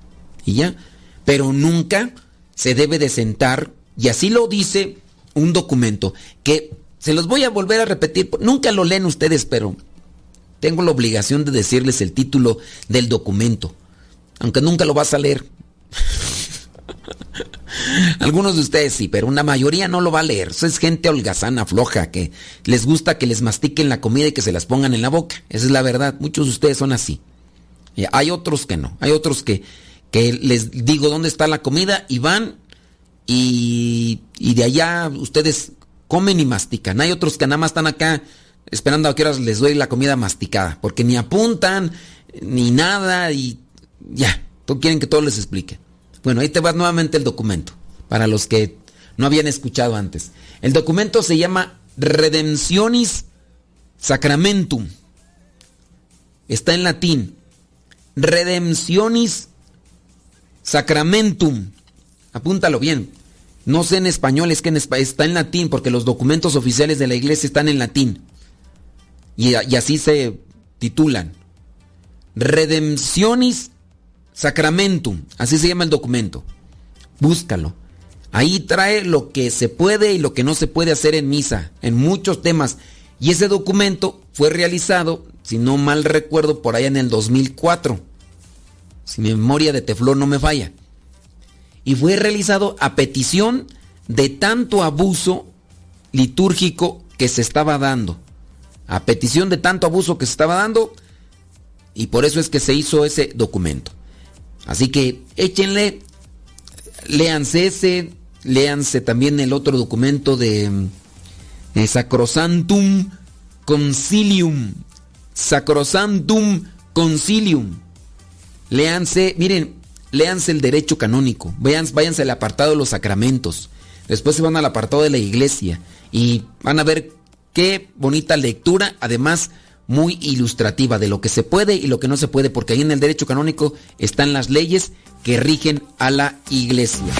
Y ya. Pero nunca se debe de sentar, y así lo dice un documento, que se los voy a volver a repetir, nunca lo leen ustedes, pero tengo la obligación de decirles el título del documento, aunque nunca lo vas a leer. Algunos de ustedes sí, pero una mayoría no lo va a leer. Eso es gente holgazana, floja, que les gusta que les mastiquen la comida y que se las pongan en la boca. Esa es la verdad. Muchos de ustedes son así. Hay otros que no. Hay otros que, que les digo dónde está la comida y van y, y de allá ustedes comen y mastican. Hay otros que nada más están acá esperando a que horas les doy la comida masticada, porque ni apuntan ni nada y ya, quieren que todo les explique. Bueno, ahí te va nuevamente el documento, para los que no habían escuchado antes. El documento se llama Redemptionis Sacramentum. Está en latín. Redemptionis Sacramentum. Apúntalo bien. No sé en español, es que en está en latín, porque los documentos oficiales de la iglesia están en latín. Y, y así se titulan. Redemptionis Sacramentum. Así se llama el documento. Búscalo. Ahí trae lo que se puede y lo que no se puede hacer en misa, en muchos temas. Y ese documento fue realizado, si no mal recuerdo, por allá en el 2004. Si mi memoria de teflón no me falla. Y fue realizado a petición de tanto abuso litúrgico que se estaba dando. A petición de tanto abuso que se estaba dando. Y por eso es que se hizo ese documento. Así que échenle, léanse ese, léanse también el otro documento de mm, eh, Sacrosantum Concilium. Sacrosantum Concilium. Léanse, miren, léanse el derecho canónico. Vean, váyanse al apartado de los sacramentos. Después se van al apartado de la iglesia. Y van a ver qué bonita lectura, además muy ilustrativa de lo que se puede y lo que no se puede, porque ahí en el derecho canónico están las leyes que rigen a la iglesia.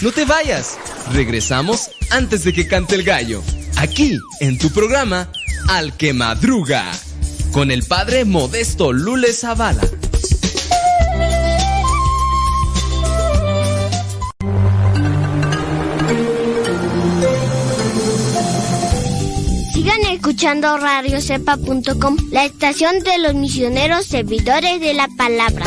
No te vayas. Regresamos antes de que cante el gallo. Aquí, en tu programa, Al que Madruga. Con el padre Modesto Lule Zavala. Sigan escuchando radiocepa.com, la estación de los misioneros servidores de la palabra.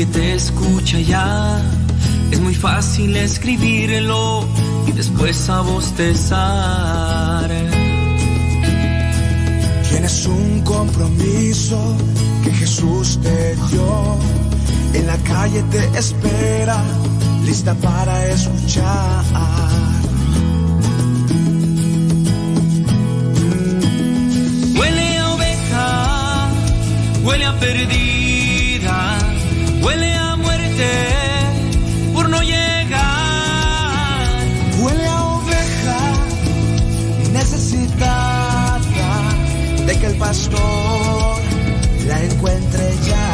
Nadie te escucha ya. Es muy fácil escribirlo y después a bostezar. Tienes un compromiso que Jesús te dio. En la calle te espera, lista para escuchar. Huele a oveja, huele a perdida, huele a muerte por no llegar. Huele a oveja necesitada de que el pastor la encuentre ya.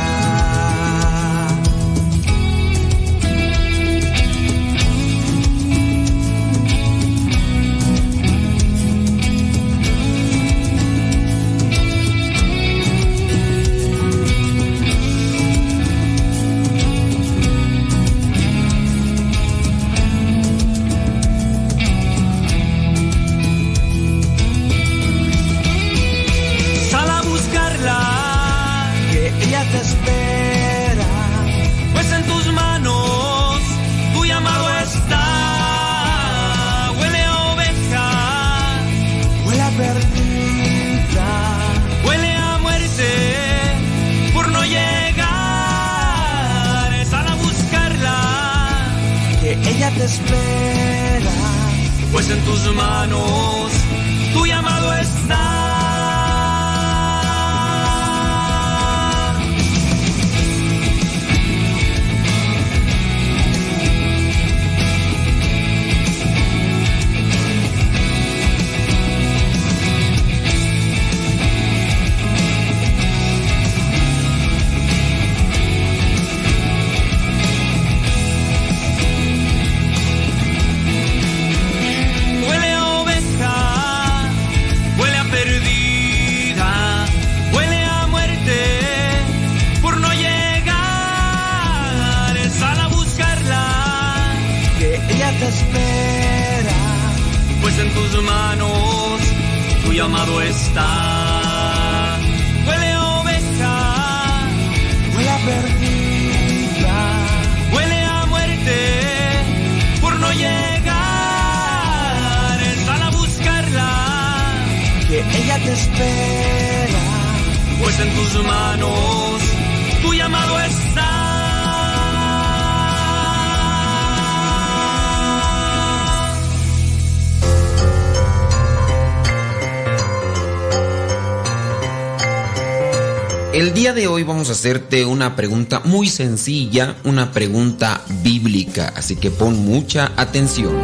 Espera. pues en tus manos hacerte una pregunta muy sencilla, una pregunta bíblica, así que pon mucha atención.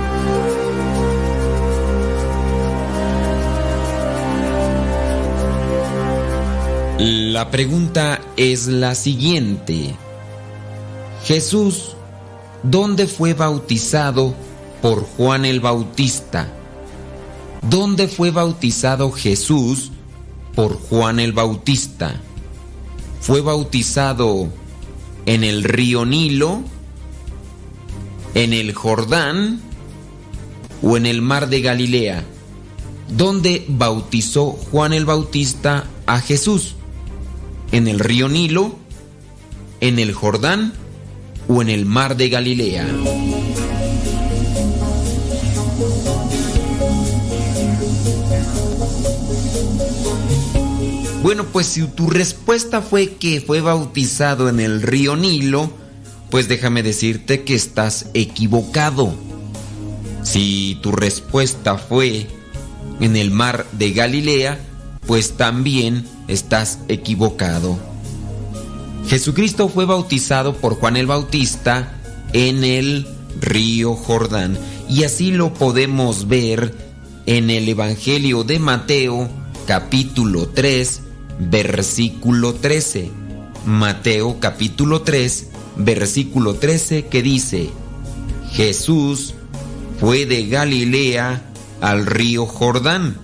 La pregunta es la siguiente. Jesús, ¿dónde fue bautizado por Juan el Bautista? ¿Dónde fue bautizado Jesús por Juan el Bautista? ¿Fue bautizado en el río Nilo, en el Jordán o en el mar de Galilea? ¿Dónde bautizó Juan el Bautista a Jesús? ¿En el río Nilo, en el Jordán o en el mar de Galilea? Bueno, pues si tu respuesta fue que fue bautizado en el río Nilo, pues déjame decirte que estás equivocado. Si tu respuesta fue en el mar de Galilea, pues también estás equivocado. Jesucristo fue bautizado por Juan el Bautista en el río Jordán y así lo podemos ver en el Evangelio de Mateo capítulo 3 versículo 13. Mateo capítulo 3 versículo 13 que dice, Jesús fue de Galilea al río Jordán,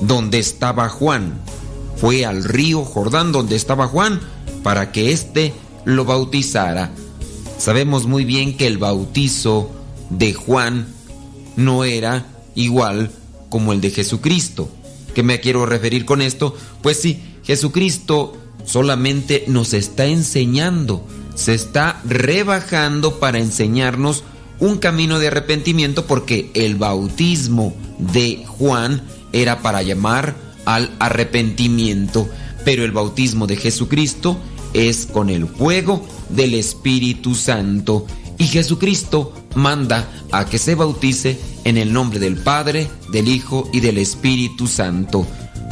donde estaba Juan. Fue al río Jordán donde estaba Juan para que éste lo bautizara. Sabemos muy bien que el bautizo de Juan no era igual como el de Jesucristo. ¿Qué me quiero referir con esto? Pues sí, Jesucristo solamente nos está enseñando, se está rebajando para enseñarnos un camino de arrepentimiento porque el bautismo de Juan era para llamar al arrepentimiento, pero el bautismo de Jesucristo es con el fuego del Espíritu Santo y Jesucristo manda a que se bautice en el nombre del Padre, del Hijo y del Espíritu Santo.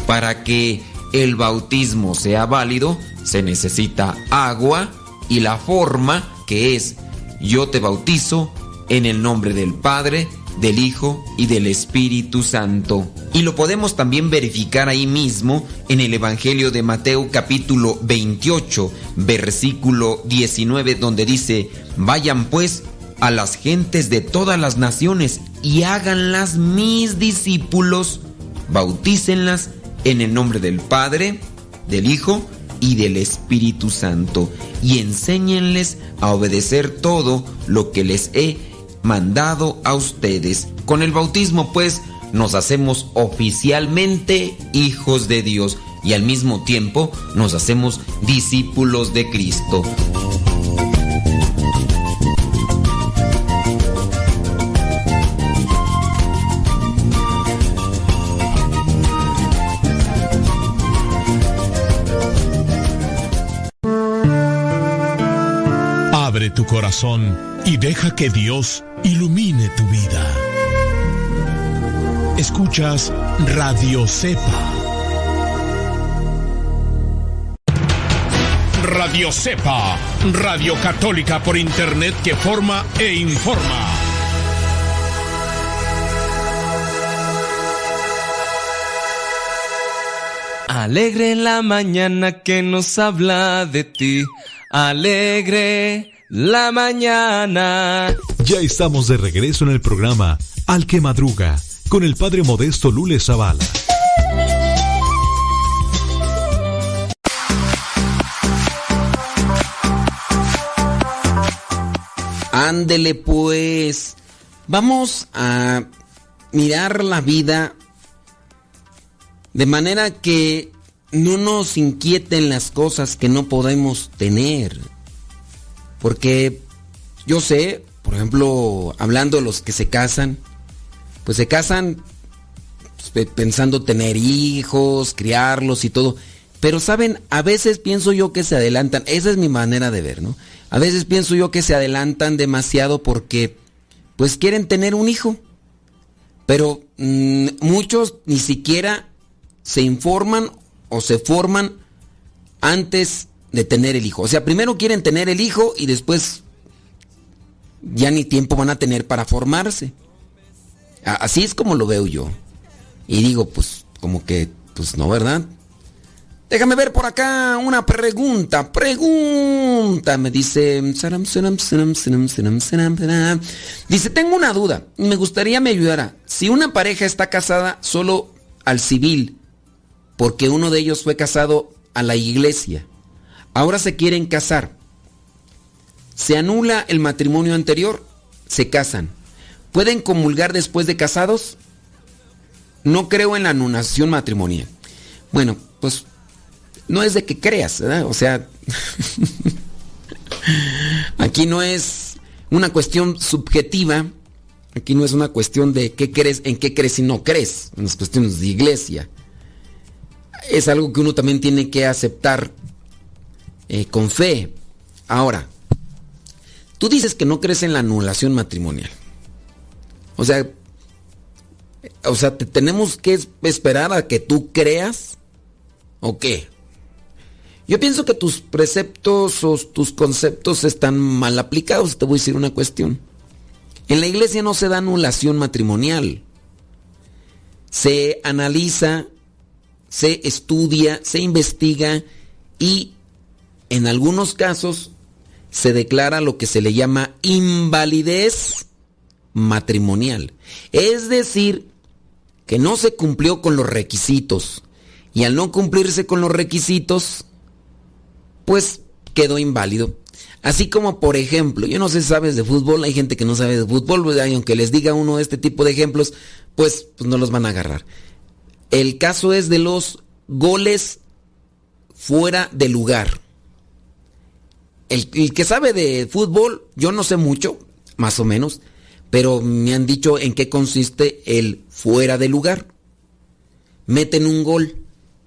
Para que el bautismo sea válido, se necesita agua y la forma que es yo te bautizo en el nombre del Padre, del Hijo y del Espíritu Santo. Y lo podemos también verificar ahí mismo en el Evangelio de Mateo capítulo 28, versículo 19, donde dice, vayan pues a las gentes de todas las naciones y háganlas mis discípulos, bautícenlas en el nombre del Padre, del Hijo y del Espíritu Santo, y enséñenles a obedecer todo lo que les he mandado a ustedes. Con el bautismo, pues, nos hacemos oficialmente hijos de Dios y al mismo tiempo nos hacemos discípulos de Cristo. Tu corazón y deja que Dios ilumine tu vida. Escuchas Radio Cepa. Radio Cepa, Radio Católica por Internet que forma e informa. Alegre la mañana que nos habla de ti. Alegre la mañana. Ya estamos de regreso en el programa Al que Madruga con el padre modesto Lule Zavala. Ándele pues. Vamos a mirar la vida de manera que no nos inquieten las cosas que no podemos tener. Porque yo sé, por ejemplo, hablando de los que se casan, pues se casan pues, pensando tener hijos, criarlos y todo. Pero saben, a veces pienso yo que se adelantan, esa es mi manera de ver, ¿no? A veces pienso yo que se adelantan demasiado porque pues quieren tener un hijo. Pero mmm, muchos ni siquiera se informan o se forman antes de tener el hijo. O sea, primero quieren tener el hijo y después ya ni tiempo van a tener para formarse. Así es como lo veo yo. Y digo, pues, como que, pues no, ¿verdad? Déjame ver por acá una pregunta. Pregunta. Me dice. Dice, tengo una duda. Me gustaría me ayudara. Si una pareja está casada solo al civil, porque uno de ellos fue casado a la iglesia, ahora se quieren casar. Se anula el matrimonio anterior, se casan. ¿Pueden comulgar después de casados? No creo en la anulación matrimonial. Bueno, pues no es de que creas, ¿verdad? O sea, aquí no es una cuestión subjetiva, aquí no es una cuestión de qué crees, en qué crees y no crees, en las cuestiones de iglesia. Es algo que uno también tiene que aceptar eh, con fe. Ahora, tú dices que no crees en la anulación matrimonial. O sea, o sea, ¿te tenemos que esperar a que tú creas o qué? Yo pienso que tus preceptos o tus conceptos están mal aplicados. Te voy a decir una cuestión. En la iglesia no se da anulación matrimonial. Se analiza, se estudia, se investiga y en algunos casos se declara lo que se le llama invalidez matrimonial. Es decir, que no se cumplió con los requisitos. Y al no cumplirse con los requisitos, pues quedó inválido. Así como, por ejemplo, yo no sé si sabes de fútbol, hay gente que no sabe de fútbol, y aunque les diga uno este tipo de ejemplos, pues, pues no los van a agarrar. El caso es de los goles fuera de lugar. El, que sabe de fútbol, yo no sé mucho, más o menos, pero me han dicho en qué consiste el fuera de lugar. Meten un gol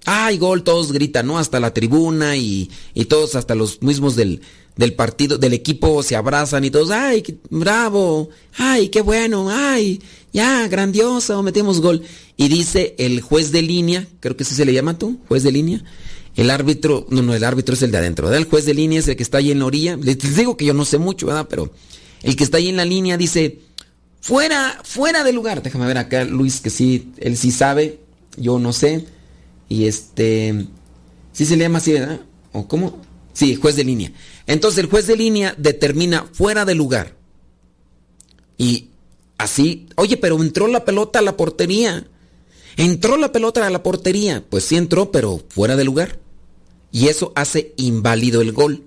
¡Ay, gol! Todos gritan, ¿no? Hasta la tribuna y, y todos, hasta los mismos del, del, partido, del equipo se abrazan y todos, ¡ay, qué, bravo! ¡Ay, qué bueno! ¡Ay, ya, grandioso! Metemos gol. Y dice el juez de línea, creo que así se le llama tú, juez de línea. El árbitro, no, no, el árbitro es el de adentro, ¿verdad? El juez de línea es el que está ahí en la orilla. Les digo que yo no sé mucho, ¿verdad? Pero el que está ahí en la línea dice, fuera, fuera de lugar. Déjame ver acá, Luis, que sí, él sí sabe, yo no sé. Y este. ¿Sí se le llama así, verdad? ¿O cómo? Sí, juez de línea. Entonces el juez de línea determina fuera de lugar. Y así, oye, pero entró la pelota a la portería. Entró la pelota a la portería. Pues sí entró, pero fuera de lugar. Y eso hace inválido el gol.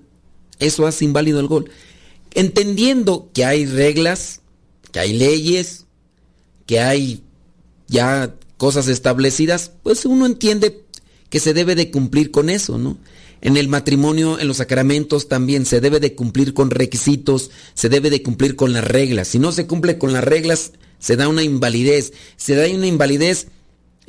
Eso hace inválido el gol. Entendiendo que hay reglas, que hay leyes, que hay ya cosas establecidas, pues uno entiende que se debe de cumplir con eso, ¿no? En el matrimonio, en los sacramentos también se debe de cumplir con requisitos, se debe de cumplir con las reglas. Si no se cumple con las reglas, se da una invalidez. Se da una invalidez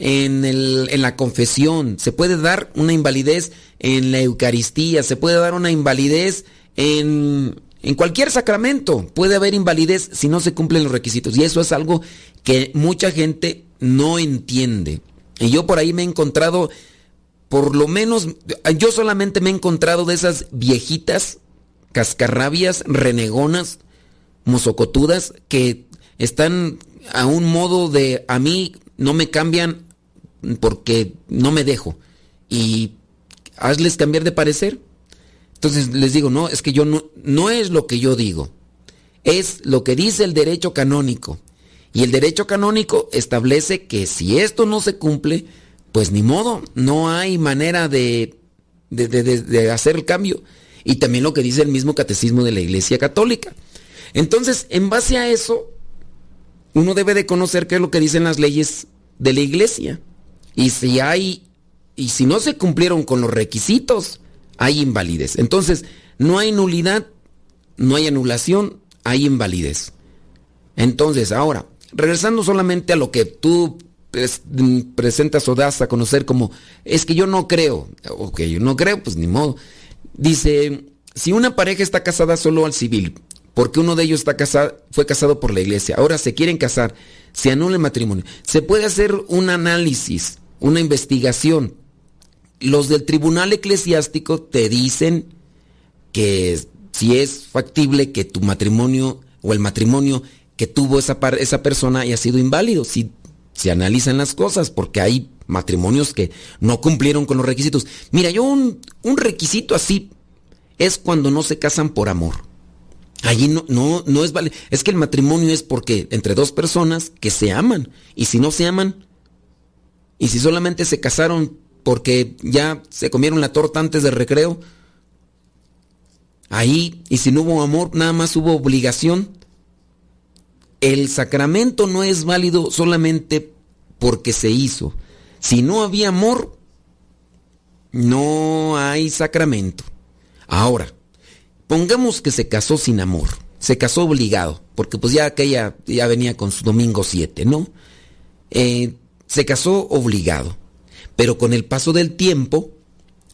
en, el, en la confesión, se puede dar una invalidez en la Eucaristía, se puede dar una invalidez en, en cualquier sacramento. Puede haber invalidez si no se cumplen los requisitos. Y eso es algo que mucha gente no entiende. Y yo por ahí me he encontrado, por lo menos, yo solamente me he encontrado de esas viejitas, cascarrabias, renegonas, mozocotudas, que están a un modo de, a mí no me cambian porque no me dejo. Y hazles cambiar de parecer. Entonces les digo, no, es que yo no, no es lo que yo digo, es lo que dice el derecho canónico. Y el derecho canónico establece que si esto no se cumple, pues ni modo, no hay manera de, de, hacer el cambio. Y también lo que dice el mismo catecismo de la Iglesia Católica. Entonces, en base a eso, uno debe de conocer qué es lo que dicen las leyes de la iglesia. Y si hay, y si no se cumplieron con los requisitos, hay invalidez. Entonces, no hay nulidad, no hay anulación, hay invalidez. Entonces, ahora, regresando solamente a lo que tú presentas o das a conocer como, es que yo no creo, ok, yo no creo, pues ni modo. Dice, si una pareja está casada solo al civil, porque uno de ellos está casado, fue casado por la iglesia, ahora se quieren casar, se anula el matrimonio, se puede hacer un análisis, una investigación. Los del tribunal eclesiástico te dicen que si es factible que tu matrimonio o el matrimonio que tuvo esa, esa persona haya sido inválido, si se analizan las cosas, porque hay matrimonios que no cumplieron con los requisitos. Mira, yo un, un requisito así es cuando no se casan por amor. Allí no, no, no es vale. Es que el matrimonio es porque entre dos personas que se aman. Y si no se aman, y si solamente se casaron porque ya se comieron la torta antes del recreo, ahí, y si no hubo amor, nada más hubo obligación. El sacramento no es válido solamente porque se hizo. Si no había amor, no hay sacramento. Ahora, pongamos que se casó sin amor, se casó obligado, porque pues ya aquella ya venía con su domingo 7, ¿no? Eh, se casó obligado, pero con el paso del tiempo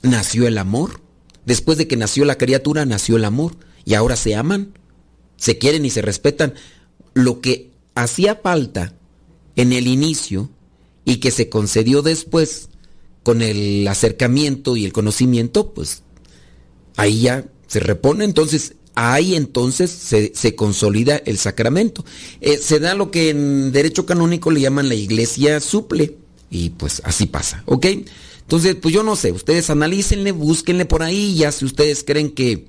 nació el amor. Después de que nació la criatura, nació el amor. Y ahora se aman, se quieren y se respetan. Lo que hacía falta en el inicio y que se concedió después con el acercamiento y el conocimiento, pues ahí ya se repone. Entonces, ahí entonces se, consolida el sacramento. Eh, se da lo que en derecho canónico le llaman la iglesia suple. Y pues así pasa, ¿ok? Entonces, pues yo no sé, ustedes analícenle, búsquenle por ahí, ya si ustedes creen que,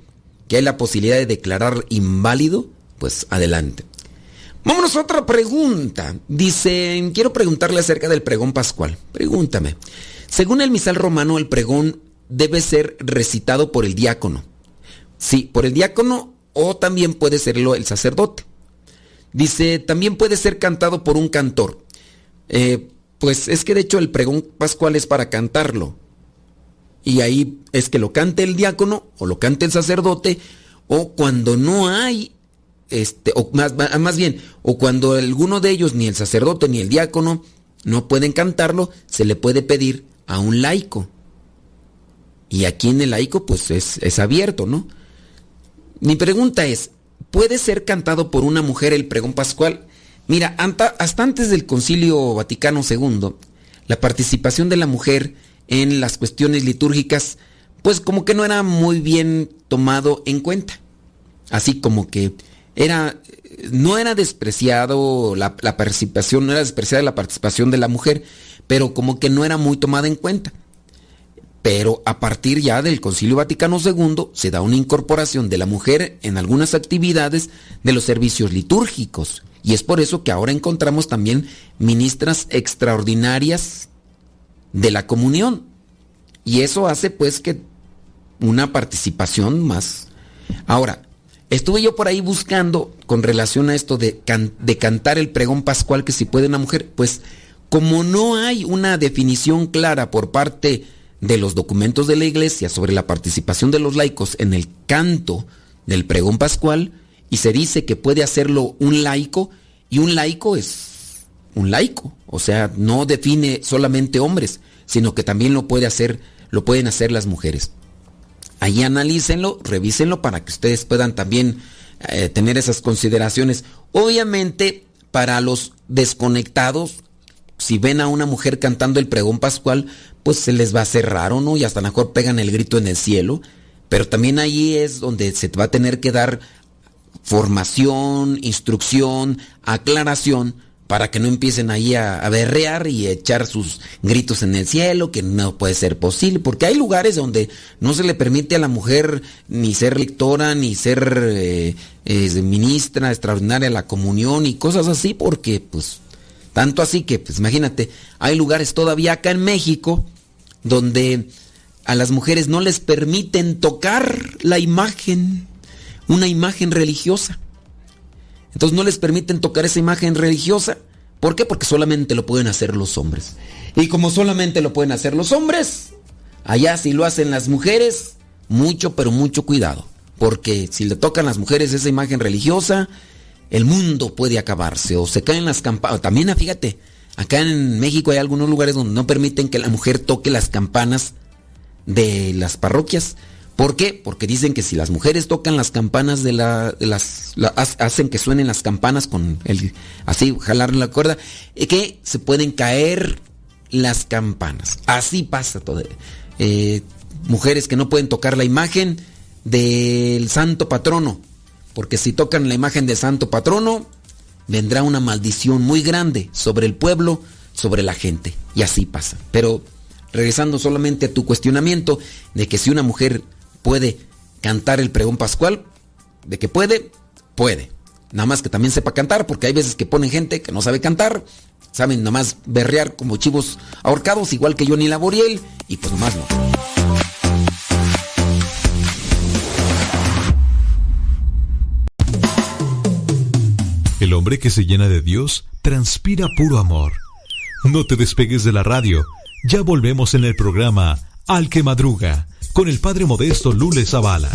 que hay la posibilidad de declarar inválido, pues adelante. Vámonos a otra pregunta. Dicen, quiero preguntarle acerca del pregón pascual. Pregúntame. Según el misal romano, el pregón debe ser recitado por el diácono. Sí, por el diácono o también puede serlo el sacerdote. Dice, también puede ser cantado por un cantor. Eh, pues es que de hecho el pregón pascual es para cantarlo. Y ahí es que lo cante el diácono o lo cante el sacerdote o cuando no hay, este, o más, más bien, o cuando alguno de ellos, ni el sacerdote ni el diácono, no pueden cantarlo, se le puede pedir a un laico. Y aquí en el laico pues es, es abierto, ¿no? Mi pregunta es, ¿puede ser cantado por una mujer el pregón pascual? Mira, hasta antes del Concilio Vaticano II, la participación de la mujer en las cuestiones litúrgicas, pues como que no era muy bien tomado en cuenta. Así como que era, no era despreciado la participación, no era despreciada la participación de la mujer, pero como que no era muy tomada en cuenta. Pero a partir ya del Concilio Vaticano II se da una incorporación de la mujer en algunas actividades de los servicios litúrgicos. Y es por eso que ahora encontramos también ministras extraordinarias de la comunión. Y eso hace pues que una participación más. Ahora, estuve yo por ahí buscando con relación a esto de, de cantar el pregón pascual que si puede una mujer, pues como no hay una definición clara por parte de los documentos de la iglesia sobre la participación de los laicos en el canto del pregón pascual, y se dice que puede hacerlo un laico, y un laico es un laico, o sea, no define solamente hombres, sino que también lo puede hacer, lo pueden hacer las mujeres. Ahí analícenlo, revísenlo para que ustedes puedan también eh, tener esas consideraciones. Obviamente, para los desconectados, si ven a una mujer cantando el pregón pascual, pues se les va a hacer raro, ¿no? Y hasta mejor pegan el grito en el cielo. Pero también ahí es donde se va a tener que dar formación, instrucción, aclaración, para que no empiecen ahí a, berrear y a echar sus gritos en el cielo, que no puede ser posible, porque hay lugares donde no se le permite a la mujer ni ser lectora, ni ser eh, ministra extraordinaria de la comunión y cosas así, porque pues tanto así que, pues imagínate, hay lugares todavía acá en México donde a las mujeres no les permiten tocar la imagen, una imagen religiosa. Entonces no les permiten tocar esa imagen religiosa. ¿Por qué? Porque solamente lo pueden hacer los hombres. Y como solamente lo pueden hacer los hombres, allá si lo hacen las mujeres, mucho, pero mucho cuidado. Porque si le tocan las mujeres esa imagen religiosa, el mundo puede acabarse o se caen las campanas. También fíjate, acá en México hay algunos lugares donde no permiten que la mujer toque las campanas de las parroquias. ¿Por qué? Porque dicen que si las mujeres tocan las campanas de, la, las... la- ha- hacen que suenen las campanas con el... Así, jalar la cuerda, eh, que se pueden caer las campanas. Así pasa todo. Eh, mujeres que no pueden tocar la imagen del santo patrono. Porque si tocan la imagen del santo patrono, vendrá una maldición muy grande sobre el pueblo, sobre la gente. Y así pasa. Pero regresando solamente a tu cuestionamiento de que si una mujer puede cantar el pregón pascual, de que puede, puede. Nada más que también sepa cantar, porque hay veces que ponen gente que no sabe cantar, saben nomás berrear como chivos ahorcados, igual que Johnny Laboriel, y pues nomás no. El hombre que se llena de Dios transpira puro amor. No te despegues de la radio. Ya volvemos en el programa Al que Madruga con el padre modesto Lule Zavala.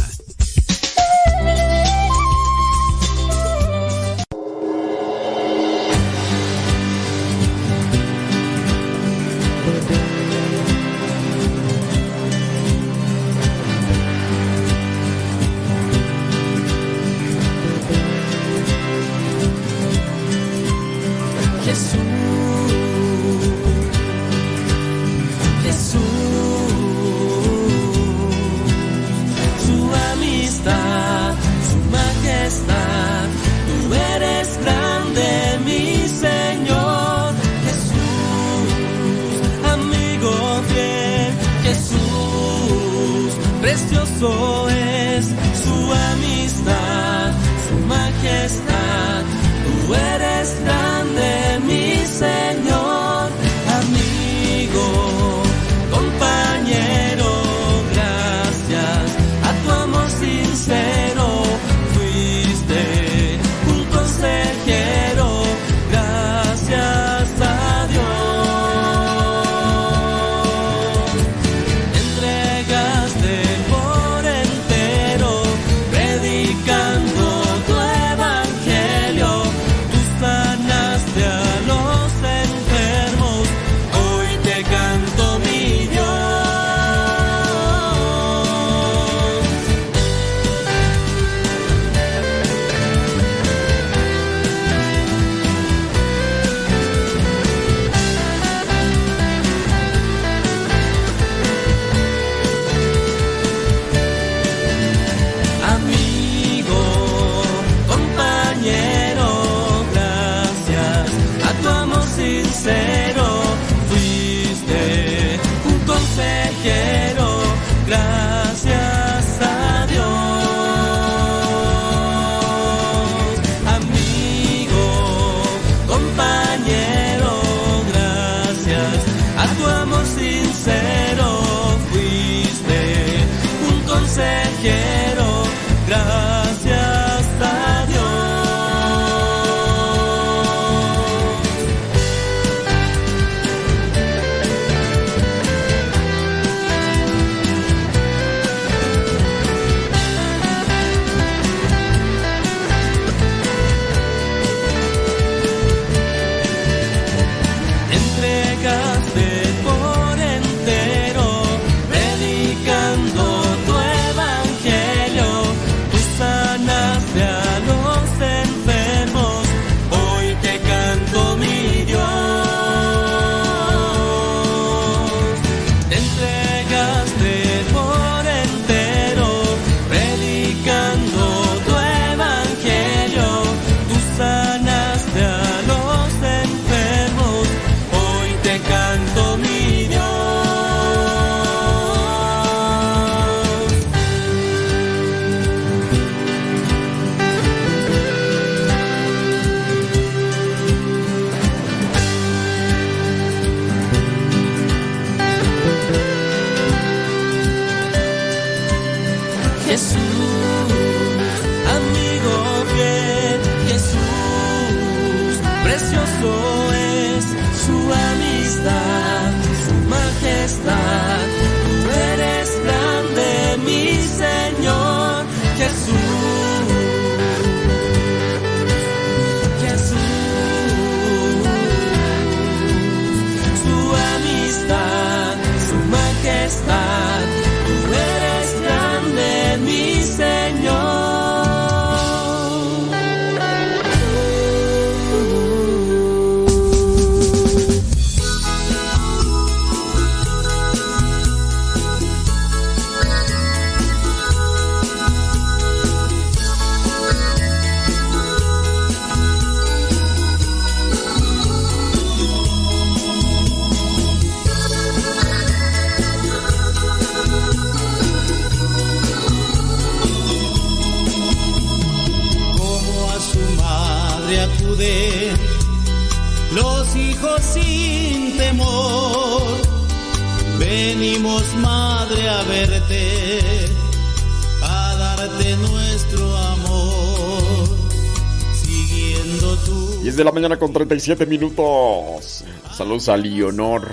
Con 37 minutos. Saludos a Leonor.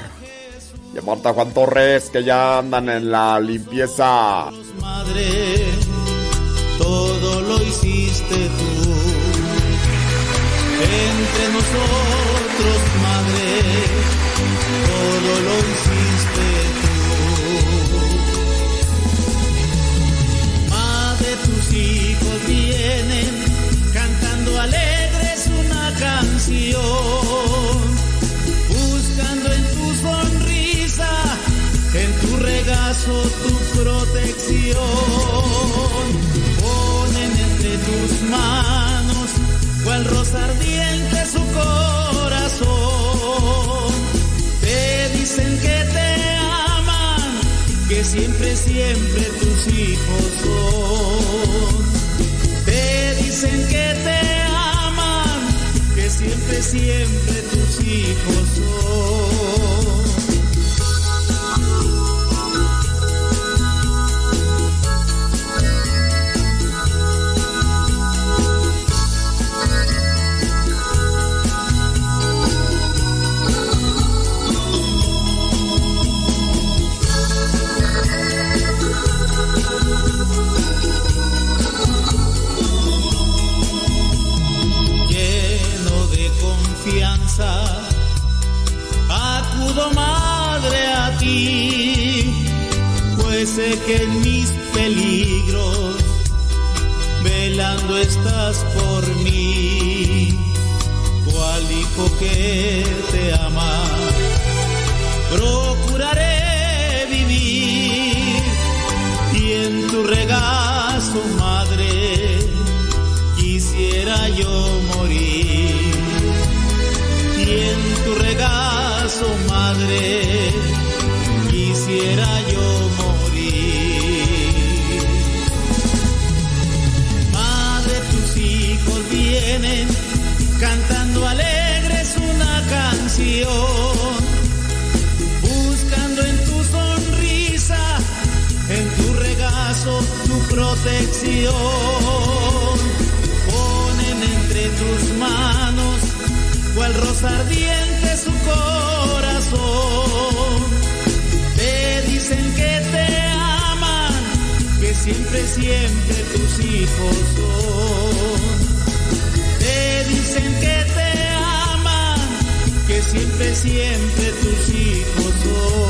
Y a Marta Juan Torres que ya andan en la limpieza. madre, todo lo hiciste tú. Entre nosotros, tu protección. Ponen entre tus manos cual rosa ardiente su corazón. Te dicen que te aman, que siempre, siempre tus hijos son. Te dicen que te aman, que siempre, siempre tus hijos son. En mis peligros, velando estás por mí, cual hijo que te ama, procuraré vivir. Y en tu regazo, madre, quisiera yo morir. Y en tu regazo madre tu protección ponen entre tus manos cual rosa ardiente su corazón. Te dicen que te aman, que siempre, siempre tus hijos son. Te dicen que te aman, que siempre, siempre tus hijos son.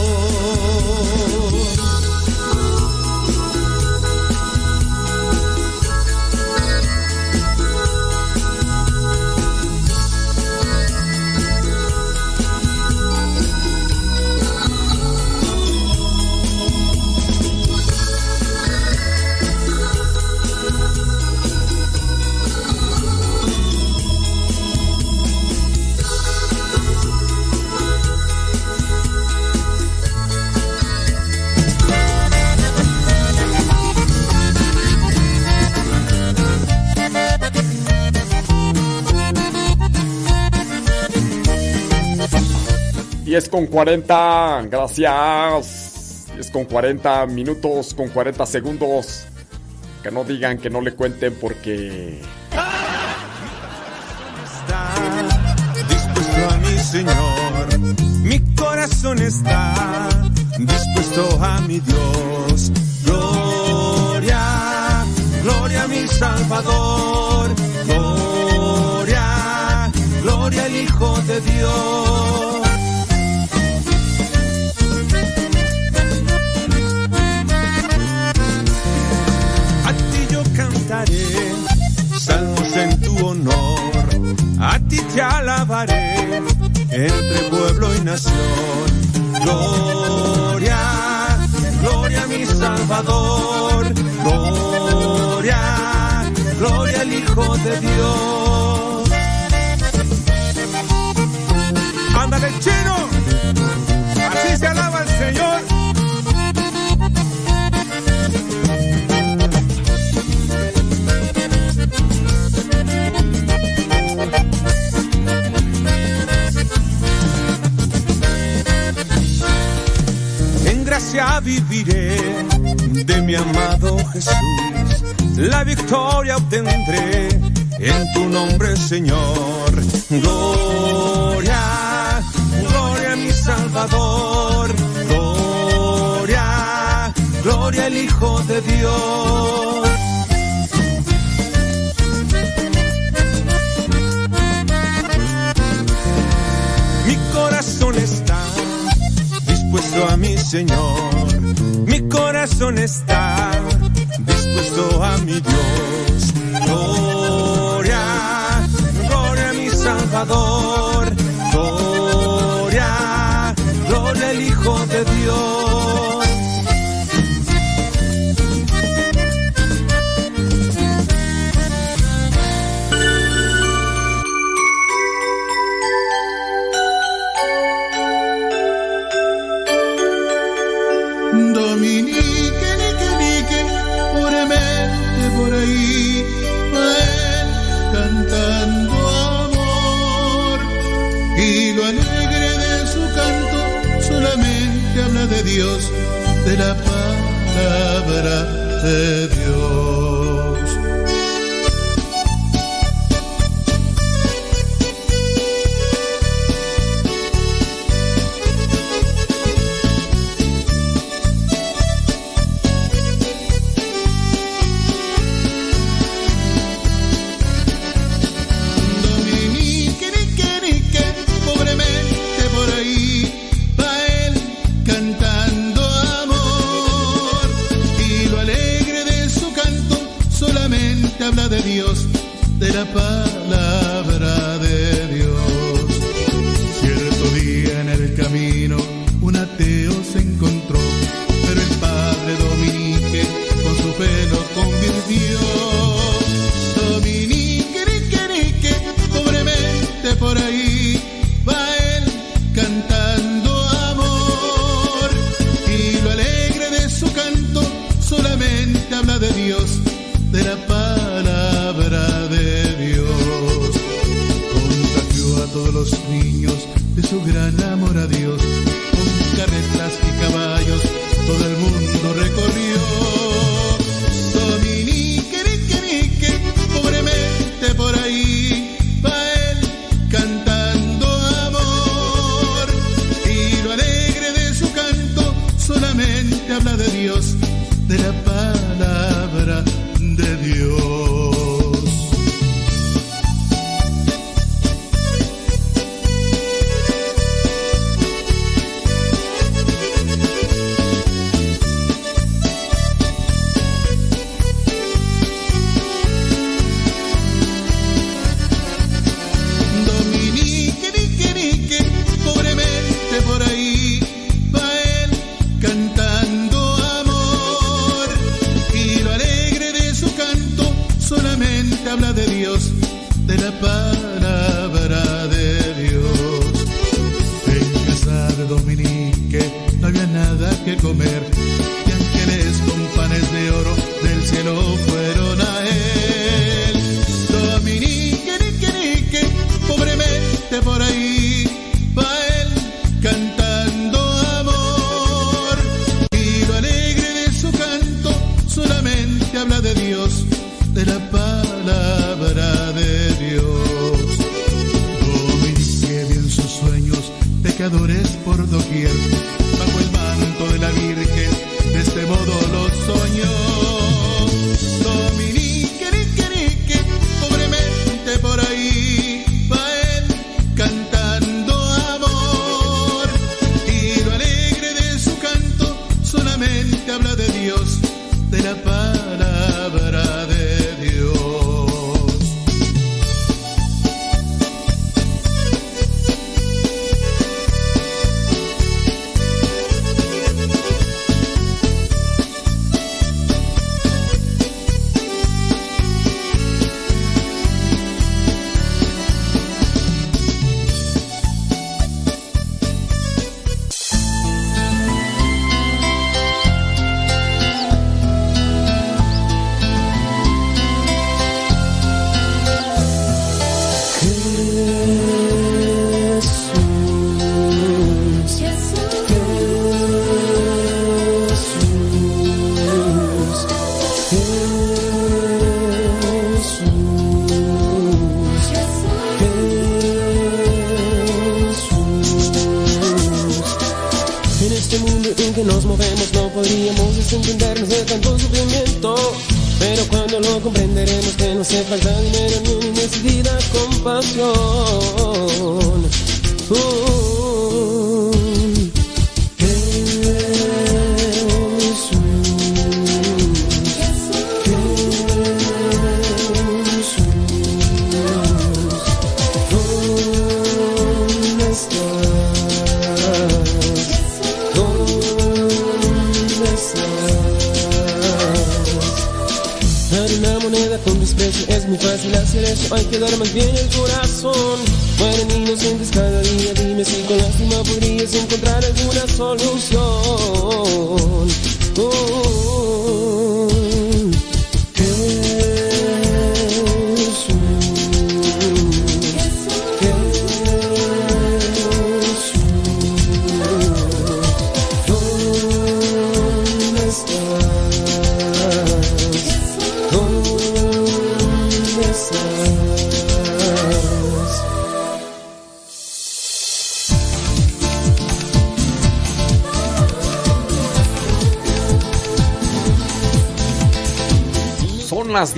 Es con 40, gracias. 10 con 40 minutos, con 40 segundos. Que no digan que no le cuenten porque... dispuesto a mi Señor. Mi corazón está dispuesto a mi Dios. Gloria, gloria a mi Salvador. Gloria, gloria al Hijo de Dios. Te alabaré entre pueblo y nación. Gloria, gloria a mi Salvador. Gloria, gloria al Hijo de Dios. Ándale, chino. Así se alaba el Señor. viviré de mi amado Jesús. La victoria obtendré en tu nombre, Señor. Gloria, gloria a mi Salvador. Gloria, gloria al Hijo de Dios Señor, mi corazón está dispuesto a mi Dios. Gloria, gloria a mi Salvador, gloria, gloria al Hijo de Dios. que comer y ángeles con panes de oro del cielo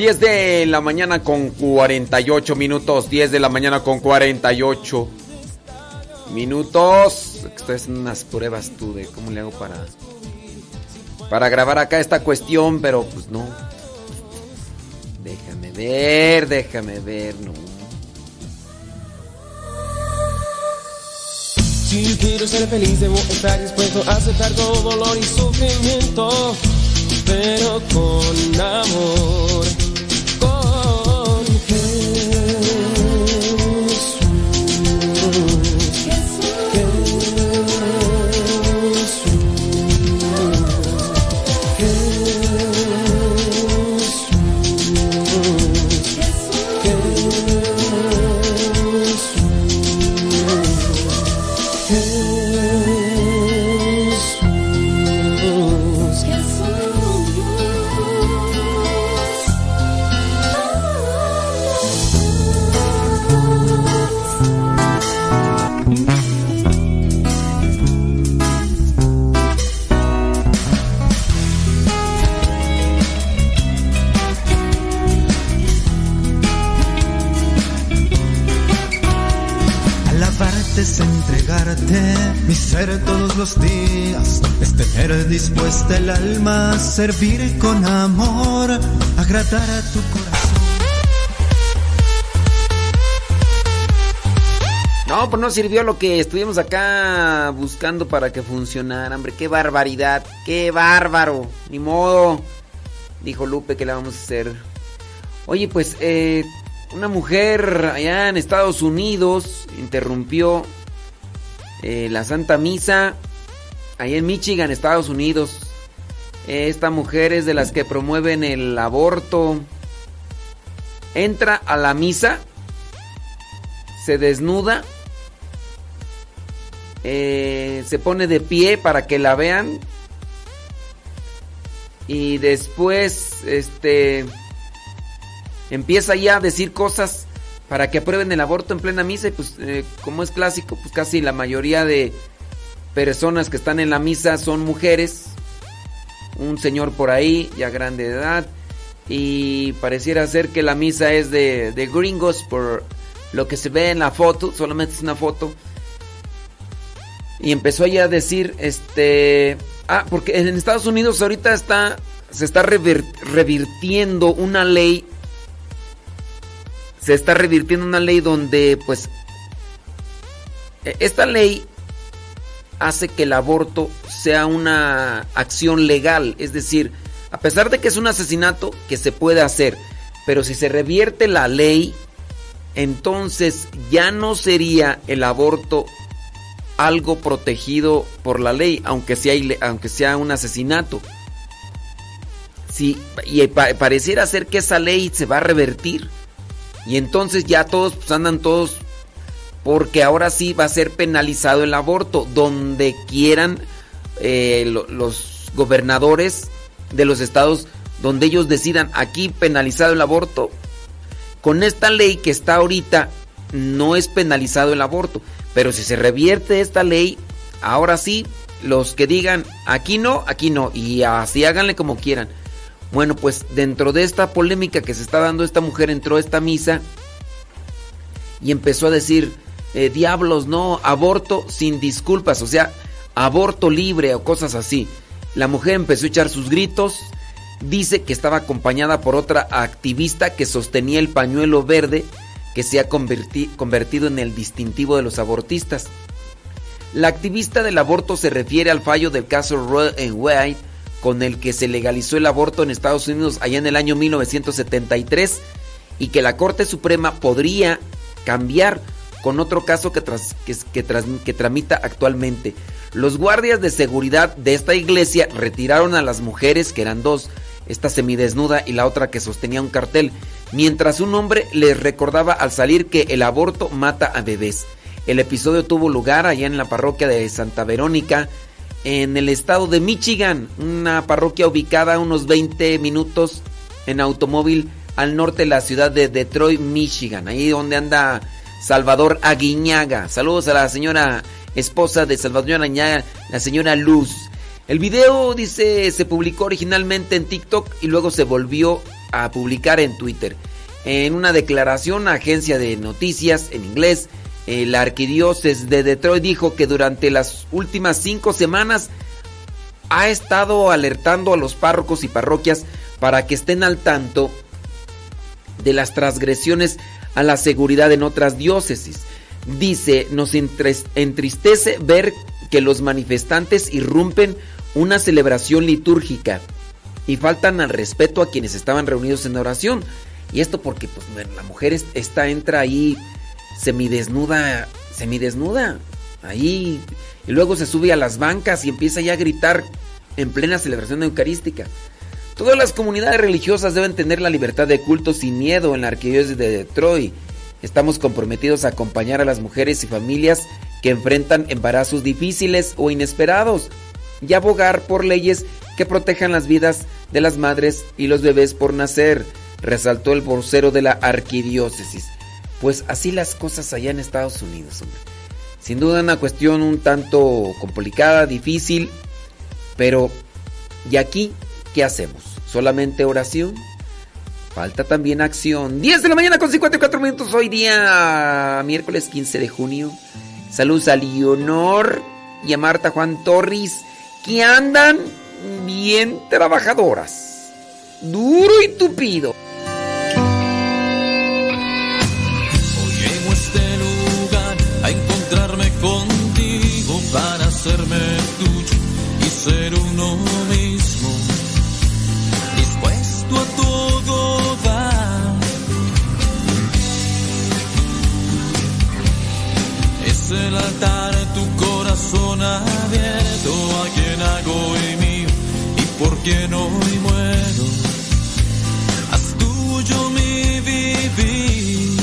10 de la mañana con 48 minutos. 10 de la mañana con 48 minutos. Estoy haciendo unas pruebas tú de cómo le hago para para grabar acá esta cuestión, pero pues no. Déjame ver, déjame ver, no. Si quiero ser feliz, debo estar dispuesto a aceptar todo dolor y sufrimiento, pero con amor. Dispuesta el alma, servir con amor, agradar a tu corazón. No, pues no sirvió lo que estuvimos acá buscando para que funcionara, hombre. Qué barbaridad, qué bárbaro. Ni modo. Dijo Lupe que la vamos a hacer. Oye, pues eh, una mujer allá en Estados Unidos interrumpió eh, la Santa Misa allá en Michigan, Estados Unidos. Esta mujer es de las que promueven el aborto. Entra a la misa, se desnuda, eh, se pone de pie para que la vean y después este empieza ya a decir cosas para que aprueben el aborto en plena misa y pues eh, como es clásico pues casi la mayoría de personas que están en la misa son mujeres un señor por ahí ya grande de edad y pareciera ser que la misa es de, de gringos por lo que se ve en la foto solamente es una foto. Y empezó ya a decir este ah porque en Estados Unidos ahorita está se está revirtiendo una ley se está revirtiendo una ley donde pues e- esta ley hace que el aborto sea una acción legal, es decir, a pesar de que es un asesinato que se puede hacer, pero si se revierte la ley, entonces ya no sería el aborto algo protegido por la ley, aunque sea, aunque sea un asesinato. Sí, y pa- pareciera ser que esa ley se va a revertir. Y entonces ya todos pues, andan todos porque ahora sí va a ser penalizado el aborto donde quieran eh, lo- los gobernadores de los estados donde ellos decidan aquí penalizado el aborto. Con esta ley que está ahorita no es penalizado el aborto, pero si se revierte esta ley, ahora sí los que digan aquí no, aquí no, y así háganle como quieran. Bueno, pues dentro de esta polémica que se está dando, esta mujer entró a esta misa y empezó a decir, eh, diablos, no, aborto sin disculpas, o sea, aborto libre o cosas así. La mujer empezó a echar sus gritos, dice que estaba acompañada por otra activista que sostenía el pañuelo verde que se ha converti- convertido en el distintivo de los abortistas. La activista del aborto se refiere al fallo del caso Roe en Wade, con el que se legalizó el aborto en Estados Unidos allá en el año 1973 y que la Corte Suprema podría cambiar con otro caso que, tras- que, tras- que tramita actualmente. Los guardias de seguridad de esta iglesia retiraron a las mujeres, que eran dos, esta semidesnuda y la otra que sostenía un cartel, mientras un hombre les recordaba al salir que el aborto mata a bebés. El episodio tuvo lugar allá en la parroquia de Santa Verónica, en el estado de Michigan, una parroquia ubicada a unos 20 minutos en automóvil al norte de la ciudad de Detroit, Michigan, ahí donde anda Salvador Aguiñaga. Saludos a la señora esposa de Salvador Aguiñaga, la señora Luz. El video, dice, se publicó originalmente en TikTok y luego se volvió a publicar en Twitter. En una declaración a agencia de noticias en inglés, eh, la arquidiócesis de Detroit dijo que durante las últimas cinco semanas ha estado alertando a los párrocos y parroquias para que estén al tanto de las transgresiones a la seguridad en otras diócesis. Dice, nos entristece ver que los manifestantes irrumpen una celebración litúrgica y faltan al respeto a quienes estaban reunidos en oración. Y esto porque pues, la mujer es- esta entra ahí semidesnuda, semidesnuda, ahí, y luego se sube a las bancas y empieza ya a gritar en plena celebración eucarística. Todas las comunidades religiosas deben tener la libertad de culto sin miedo en la arquidiócesis de Detroit. Estamos comprometidos a acompañar a las mujeres y familias que enfrentan embarazos difíciles o inesperados y abogar por leyes que protejan las vidas de las madres y los bebés por nacer, resaltó el vocero de la arquidiócesis. Pues así las cosas allá en Estados Unidos. Sin duda una cuestión un tanto complicada, difícil, pero ¿y aquí qué hacemos? ¿Solamente oración? Falta también acción. 10 de la mañana con 54 minutos hoy día, miércoles 15 de junio. Saludos a Leonor y a Marta Juan Torres, que andan bien trabajadoras. Duro y tupido. Llego a este lugar a encontrarme contigo para hacerme tuyo y ser uno mismo. El altar, tu corazón abierto a quien hago y mío y por quien hoy muero. Haz tuyo mi vivir.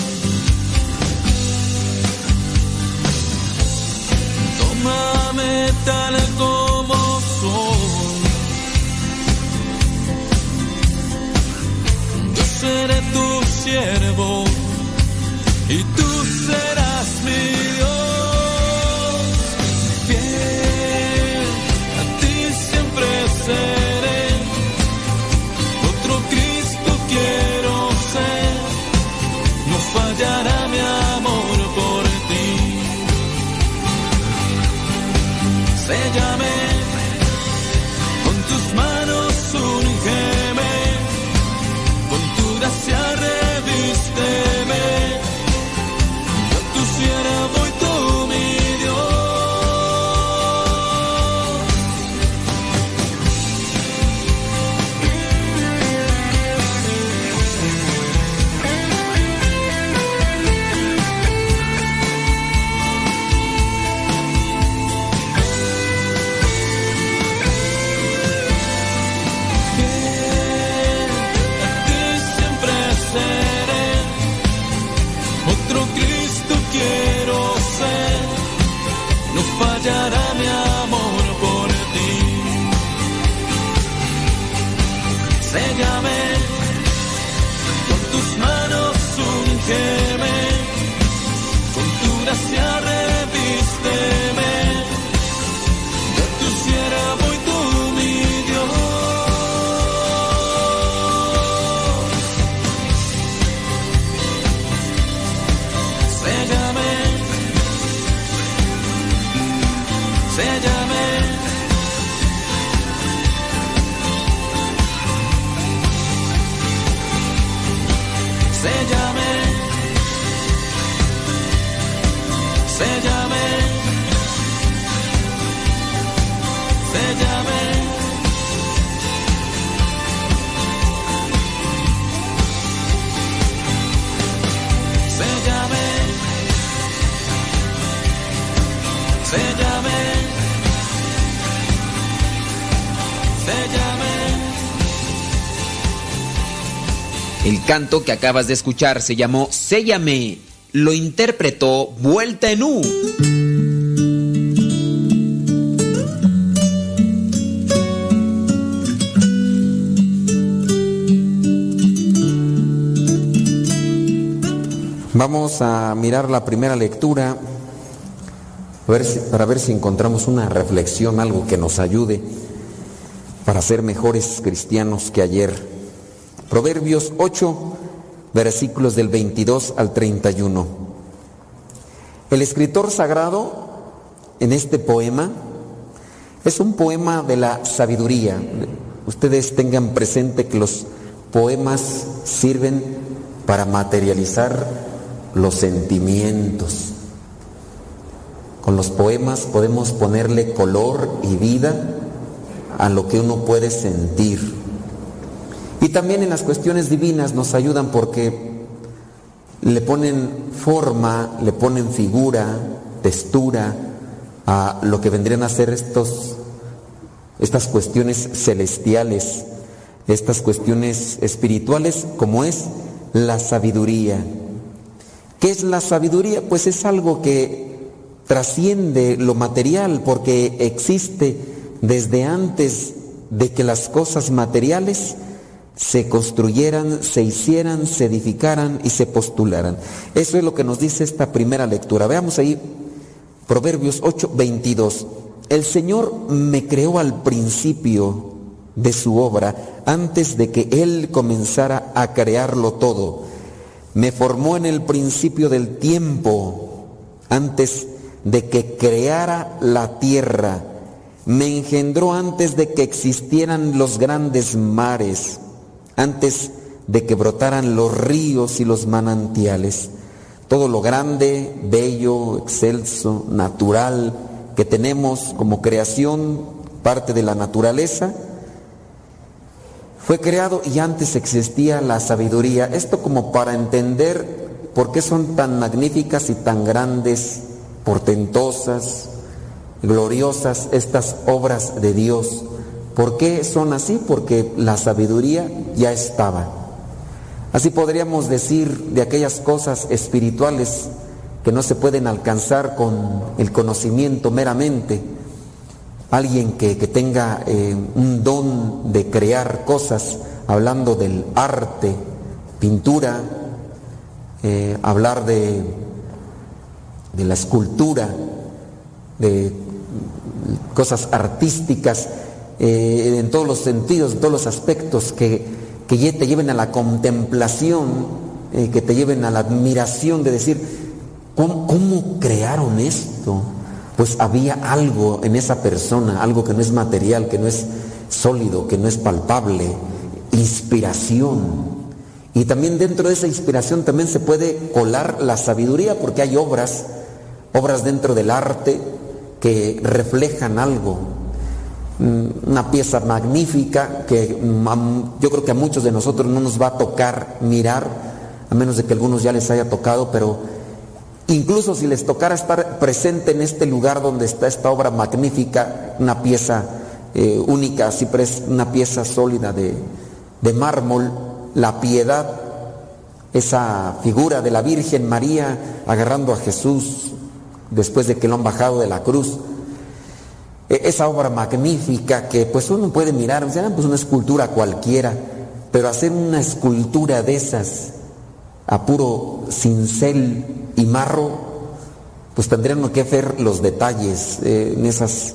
Tómame tal como soy. Yo seré tu siervo y tú serás canto que acabas de escuchar se llamó Séllame. Lo interpretó Vuelta en U. Vamos a mirar la primera lectura para ver si encontramos una reflexión, algo que nos ayude para ser mejores cristianos que ayer. Proverbios 8, versículos del 22 al 31. El escritor sagrado en este poema es un poema de la sabiduría. Ustedes tengan presente que los poemas sirven para materializar los sentimientos. Con los poemas podemos ponerle color y vida a lo que uno puede sentir. Y también en las cuestiones divinas nos ayudan porque le ponen forma, le ponen figura, textura a lo que vendrían a ser estos, estas cuestiones celestiales, estas cuestiones espirituales, como es la sabiduría. ¿Qué es la sabiduría? Pues es algo que trasciende lo material porque existe desde antes de que las cosas materiales se construyeran, se hicieran, se edificaran y se postularan. Eso es lo que nos dice esta primera lectura. Veamos ahí Proverbios 8, 22. El Señor me creó al principio de su obra, antes de que Él comenzara a crearlo todo. Me formó en el principio del tiempo, antes de que creara la tierra. Me engendró antes de que existieran los grandes mares, antes de que brotaran los ríos y los manantiales. Todo lo grande, bello, excelso, natural que tenemos como creación, parte de la naturaleza, fue creado y antes existía la sabiduría. Esto como para entender por qué son tan magníficas y tan grandes, portentosas, gloriosas estas obras de Dios. ¿Por qué son así? Porque la sabiduría ya estaba. Así podríamos decir de aquellas cosas espirituales que no se pueden alcanzar con el conocimiento meramente. Alguien que, que tenga eh, un don de crear cosas, hablando del arte, pintura, eh, hablar de, de la escultura, de cosas artísticas, eh, en todos los sentidos, en todos los aspectos que, que te lleven a la contemplación, eh, que te lleven a la admiración de decir, ¿cómo, crearon esto? Pues había algo en esa persona, algo que no es material, que no es sólido, que no es palpable, inspiración. Y también dentro de esa inspiración también se puede colar la sabiduría, porque hay obras, obras dentro del arte que reflejan algo, una pieza magnífica que mm, yo creo que a muchos de nosotros no nos va a tocar mirar, a menos de que algunos ya les haya tocado, pero incluso si les tocara estar presente en este lugar donde está esta obra magnífica, una pieza eh, única, pres- una pieza sólida de, de mármol, la piedad, esa figura de la Virgen María agarrando a Jesús después de que lo han bajado de la cruz, esa obra magnífica que pues uno puede mirar, o sea, pues una escultura cualquiera, pero hacer una escultura de esas a puro cincel y marro, pues tendrían que ver los detalles eh, en esas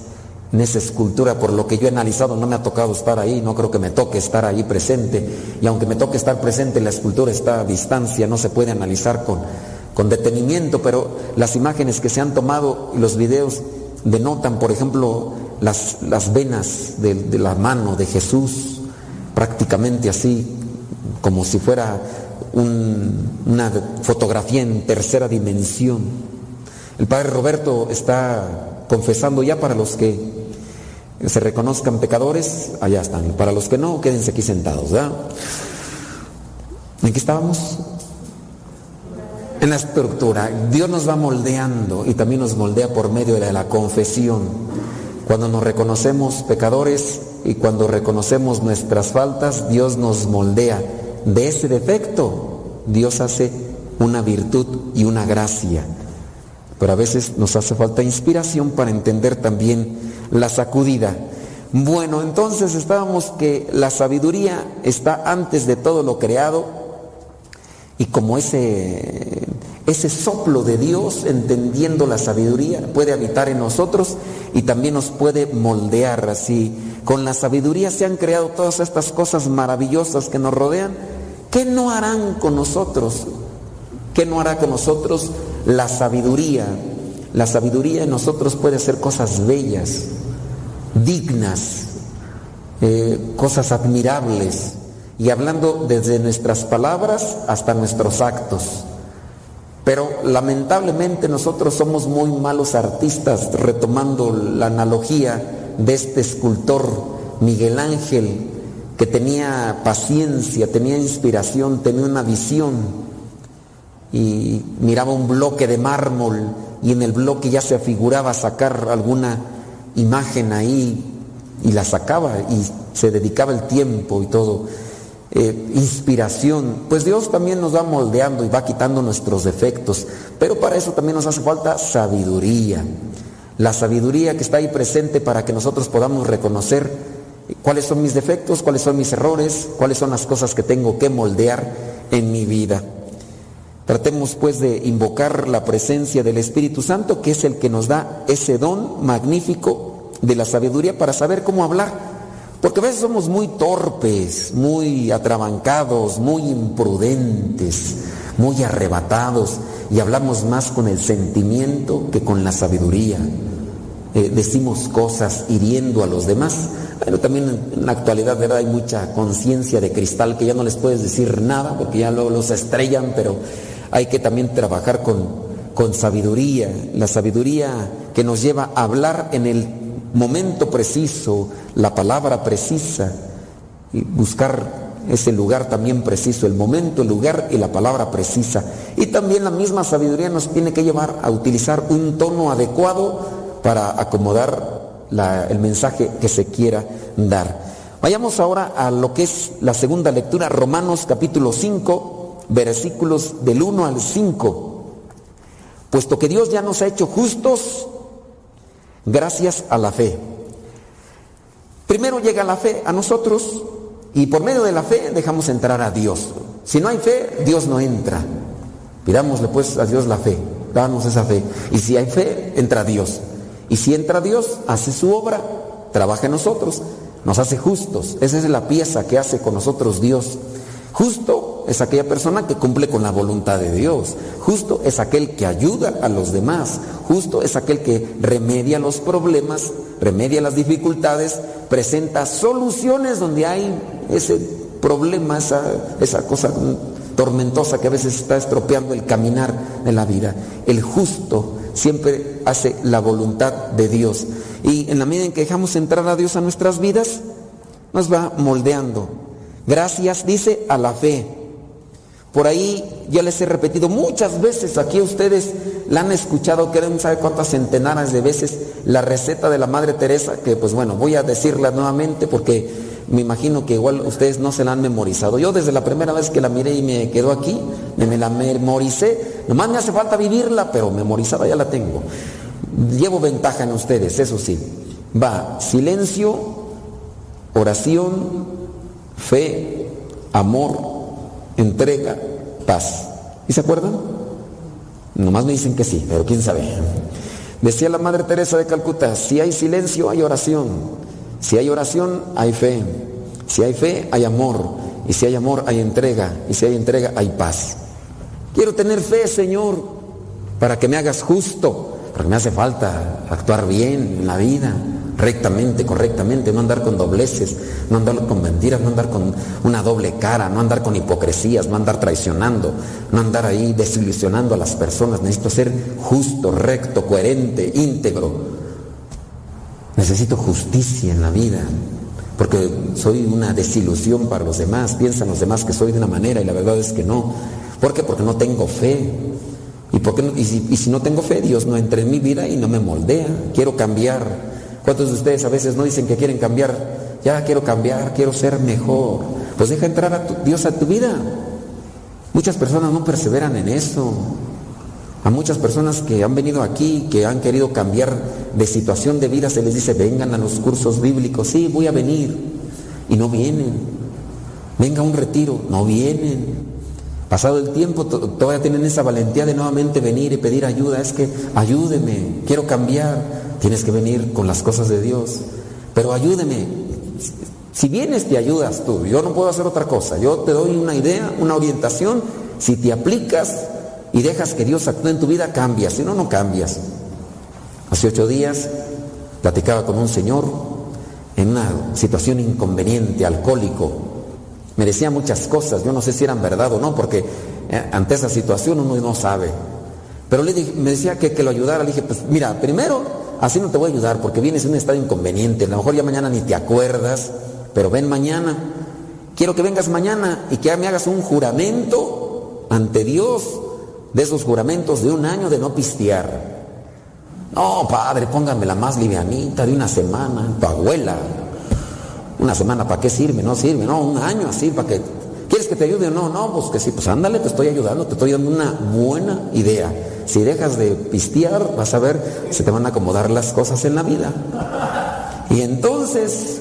en esa escultura, por lo que yo he analizado, no me ha tocado estar ahí, no creo que me toque estar ahí presente, y aunque me toque estar presente, la escultura está a distancia, no se puede analizar con, con detenimiento, pero las imágenes que se han tomado y los videos denotan, por ejemplo, las, las venas de, de la mano de Jesús, prácticamente así, como si fuera un- una fotografía en tercera dimensión. El padre Roberto está confesando ya para los que se reconozcan pecadores, allá están. Para los que no, quédense aquí sentados, ¿verdad? ¿En qué estábamos? En la estructura. Dios nos va moldeando y también nos moldea por medio de la confesión. Cuando nos reconocemos pecadores y cuando reconocemos nuestras faltas, Dios nos moldea. De ese defecto, Dios hace una virtud y una gracia. Pero a veces nos hace falta inspiración para entender también la sacudida. Bueno, entonces estábamos que la sabiduría está antes de todo lo creado y como ese, ese soplo de Dios, entendiendo la sabiduría, puede habitar en nosotros y también nos puede moldear así. Con la sabiduría se han creado todas estas cosas maravillosas que nos rodean. ¿Qué no harán con nosotros? ¿Qué no hará con nosotros la sabiduría? La sabiduría en nosotros puede hacer cosas bellas, dignas, eh, cosas admirables. Y hablando desde nuestras palabras hasta nuestros actos. Pero lamentablemente nosotros somos muy malos artistas, retomando la analogía de este escultor Miguel Ángel, que tenía paciencia, tenía inspiración, tenía una visión y miraba un bloque de mármol y en el bloque ya se afiguraba sacar alguna imagen ahí y la sacaba y se dedicaba el tiempo y todo. Eh, inspiración, pues Dios también nos va moldeando y va quitando nuestros defectos, pero para eso también nos hace falta sabiduría. La sabiduría que está ahí presente para que nosotros podamos reconocer cuáles son mis defectos, cuáles son mis errores, cuáles son las cosas que tengo que moldear en mi vida. Tratemos pues de invocar la presencia del Espíritu Santo, que es el que nos da ese don magnífico de la sabiduría para saber cómo hablar. Porque a veces somos muy torpes, muy atrabancados, muy imprudentes, muy arrebatados y hablamos más con el sentimiento que con la sabiduría. Eh, decimos cosas hiriendo a los demás. Pero también en la actualidad ¿verdad? hay mucha conciencia de cristal que ya no les puedes decir nada porque ya luego los estrellan, pero hay que también trabajar con, con sabiduría, la sabiduría que nos lleva a hablar en el momento preciso, la palabra precisa, y buscar ese lugar también preciso, el momento, el lugar y la palabra precisa. Y también la misma sabiduría nos tiene que llevar a utilizar un tono adecuado para acomodar el mensaje que se quiera dar. Vayamos ahora a lo que es la segunda lectura, Romanos capítulo 5, versículos del 1 al 5. Puesto que Dios ya nos ha hecho justos gracias a la fe. Primero llega la fe a nosotros y por medio de la fe dejamos entrar a Dios. Si no hay fe, Dios no entra. Pidámosle pues a Dios la fe, danos esa fe. Y si hay fe, entra Dios. Y si entra Dios, hace su obra, trabaja en nosotros, nos hace justos. Esa es la pieza que hace con nosotros Dios. Justo es aquella persona que cumple con la voluntad de Dios. Justo es aquel que ayuda a los demás. Justo es aquel que remedia los problemas, remedia las dificultades, presenta soluciones donde hay ese problema, esa, cosa tormentosa que a veces está estropeando el caminar de la vida. El justo siempre hace la voluntad de Dios. Y en la medida en que dejamos entrar a Dios a nuestras vidas, nos va moldeando. Gracias, dice, a la fe. Por ahí ya les he repetido muchas veces, aquí ustedes la han escuchado, que no sabe cuántas centenares de veces, la receta de la Madre Teresa, que pues bueno, voy a decirla nuevamente porque me imagino que igual ustedes no se la han memorizado. Yo desde la primera vez que la miré y me quedó aquí, me, me la memoricé, nomás me hace falta vivirla, pero memorizada ya la tengo. Llevo ventaja en ustedes, eso sí. Va, silencio, oración, fe, amor, entrega, paz. ¿Y se acuerdan? Nomás me dicen que sí, pero quién sabe. Decía la Madre Teresa de Calcuta, si hay silencio hay oración, si hay oración hay fe, si hay fe hay amor, y si hay amor hay entrega, y si hay entrega hay paz. Quiero tener fe, Señor, para que me hagas justo, porque me hace falta actuar bien en la vida, rectamente, correctamente, no andar con dobleces, no andar con mentiras, no andar con una doble cara, no andar con hipocresías, no andar traicionando, no andar ahí desilusionando a las personas. Necesito ser justo, recto, coherente, íntegro. Necesito justicia en la vida, porque soy una desilusión para los demás. Piensan los demás que soy de una manera y la verdad es que no. ¿Por qué? Porque no tengo fe. ¿Y, por qué no? si, y si no tengo fe, Dios no entra en mi vida y no me moldea. Quiero cambiar. ¿Cuántos de ustedes a veces no dicen que quieren cambiar? Ya quiero cambiar, quiero ser mejor. Pues deja entrar a Dios a tu vida. Muchas personas no perseveran en eso. A muchas personas que han venido aquí, que han querido cambiar de situación de vida, se les dice, vengan a los cursos bíblicos. Sí, voy a venir. Y no vienen. Venga a un retiro. No vienen. Pasado el tiempo, todavía tienen esa valentía de nuevamente venir y pedir ayuda. Es que ayúdeme, quiero cambiar. Tienes que venir con las cosas de Dios. Pero ayúdeme. Si vienes, te ayudas tú. Yo no puedo hacer otra cosa. Yo te doy una idea, una orientación. Si te aplicas y dejas que Dios actúe en tu vida, cambias. Si no, no cambias. Hace ocho días platicaba con un señor en una situación inconveniente, alcohólico. Me decía muchas cosas, yo no sé si eran verdad o no, porque eh, ante esa situación uno no sabe. Pero le dije, me decía que, que lo ayudara. Le dije, pues mira, primero, así no te voy a ayudar porque vienes en un estado inconveniente. A lo mejor ya mañana ni te acuerdas, pero ven mañana. Quiero que vengas mañana y que me hagas un juramento ante Dios de esos juramentos de un año de no pistear. No, padre, póngame la más livianita de una semana, tu abuela. Una semana, ¿para qué sirve? No sirve, no, un año así, ¿para qué? ¿Quieres que te ayude o no? No, pues que sí, pues ándale, te estoy ayudando, te estoy dando una buena idea. Si dejas de pistear, vas a ver, se te van a acomodar las cosas en la vida. Y entonces,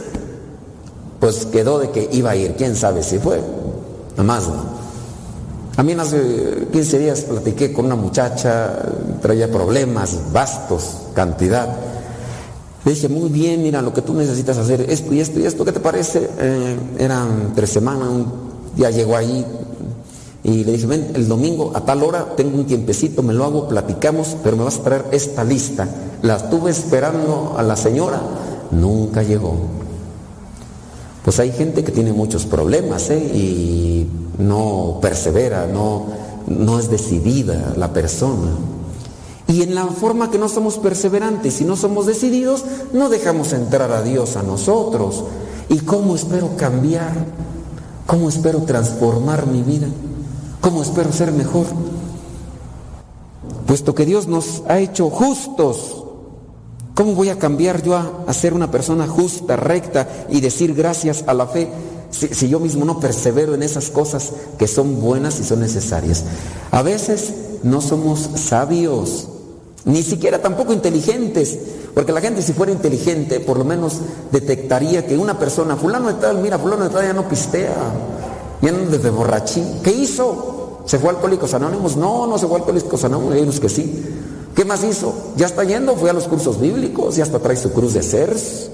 pues quedó de que iba a ir, quién sabe si fue. Nada más, ¿no? A mí hace 15 días platiqué con una muchacha, traía problemas, vastos, cantidad. Le dije, muy bien, mira, lo que tú necesitas hacer, esto y esto y esto, ¿qué te parece? Eh, eran tres semanas, ya llegó ahí y le dije, ven, el domingo a tal hora tengo un tiempecito, me lo hago, platicamos, pero me vas a traer esta lista. La estuve esperando a la señora, nunca llegó. Pues hay gente que tiene muchos problemas ¿eh? y no persevera, no, no es decidida la persona. Y en la forma que no somos perseverantes y no somos decididos, no dejamos entrar a Dios a nosotros. ¿Y cómo espero cambiar? ¿Cómo espero transformar mi vida? ¿Cómo espero ser mejor? Puesto que Dios nos ha hecho justos, ¿cómo voy a cambiar yo a, ser una persona justa, recta y decir gracias a la fe si, si, yo mismo no persevero en esas cosas que son buenas y son necesarias. A veces no somos sabios, ni siquiera tampoco inteligentes, porque la gente si fuera inteligente por lo menos detectaría que una persona, fulano de tal, mira, fulano de tal ya no pistea, ya no desde borrachín. ¿Qué hizo? ¿Se fue a Alcohólicos Anónimos? No, no se fue a Alcohólicos Anónimos, hay unos que sí. ¿Qué más hizo? Ya está yendo, fue a los cursos bíblicos, ya hasta trae su cruz de CERS.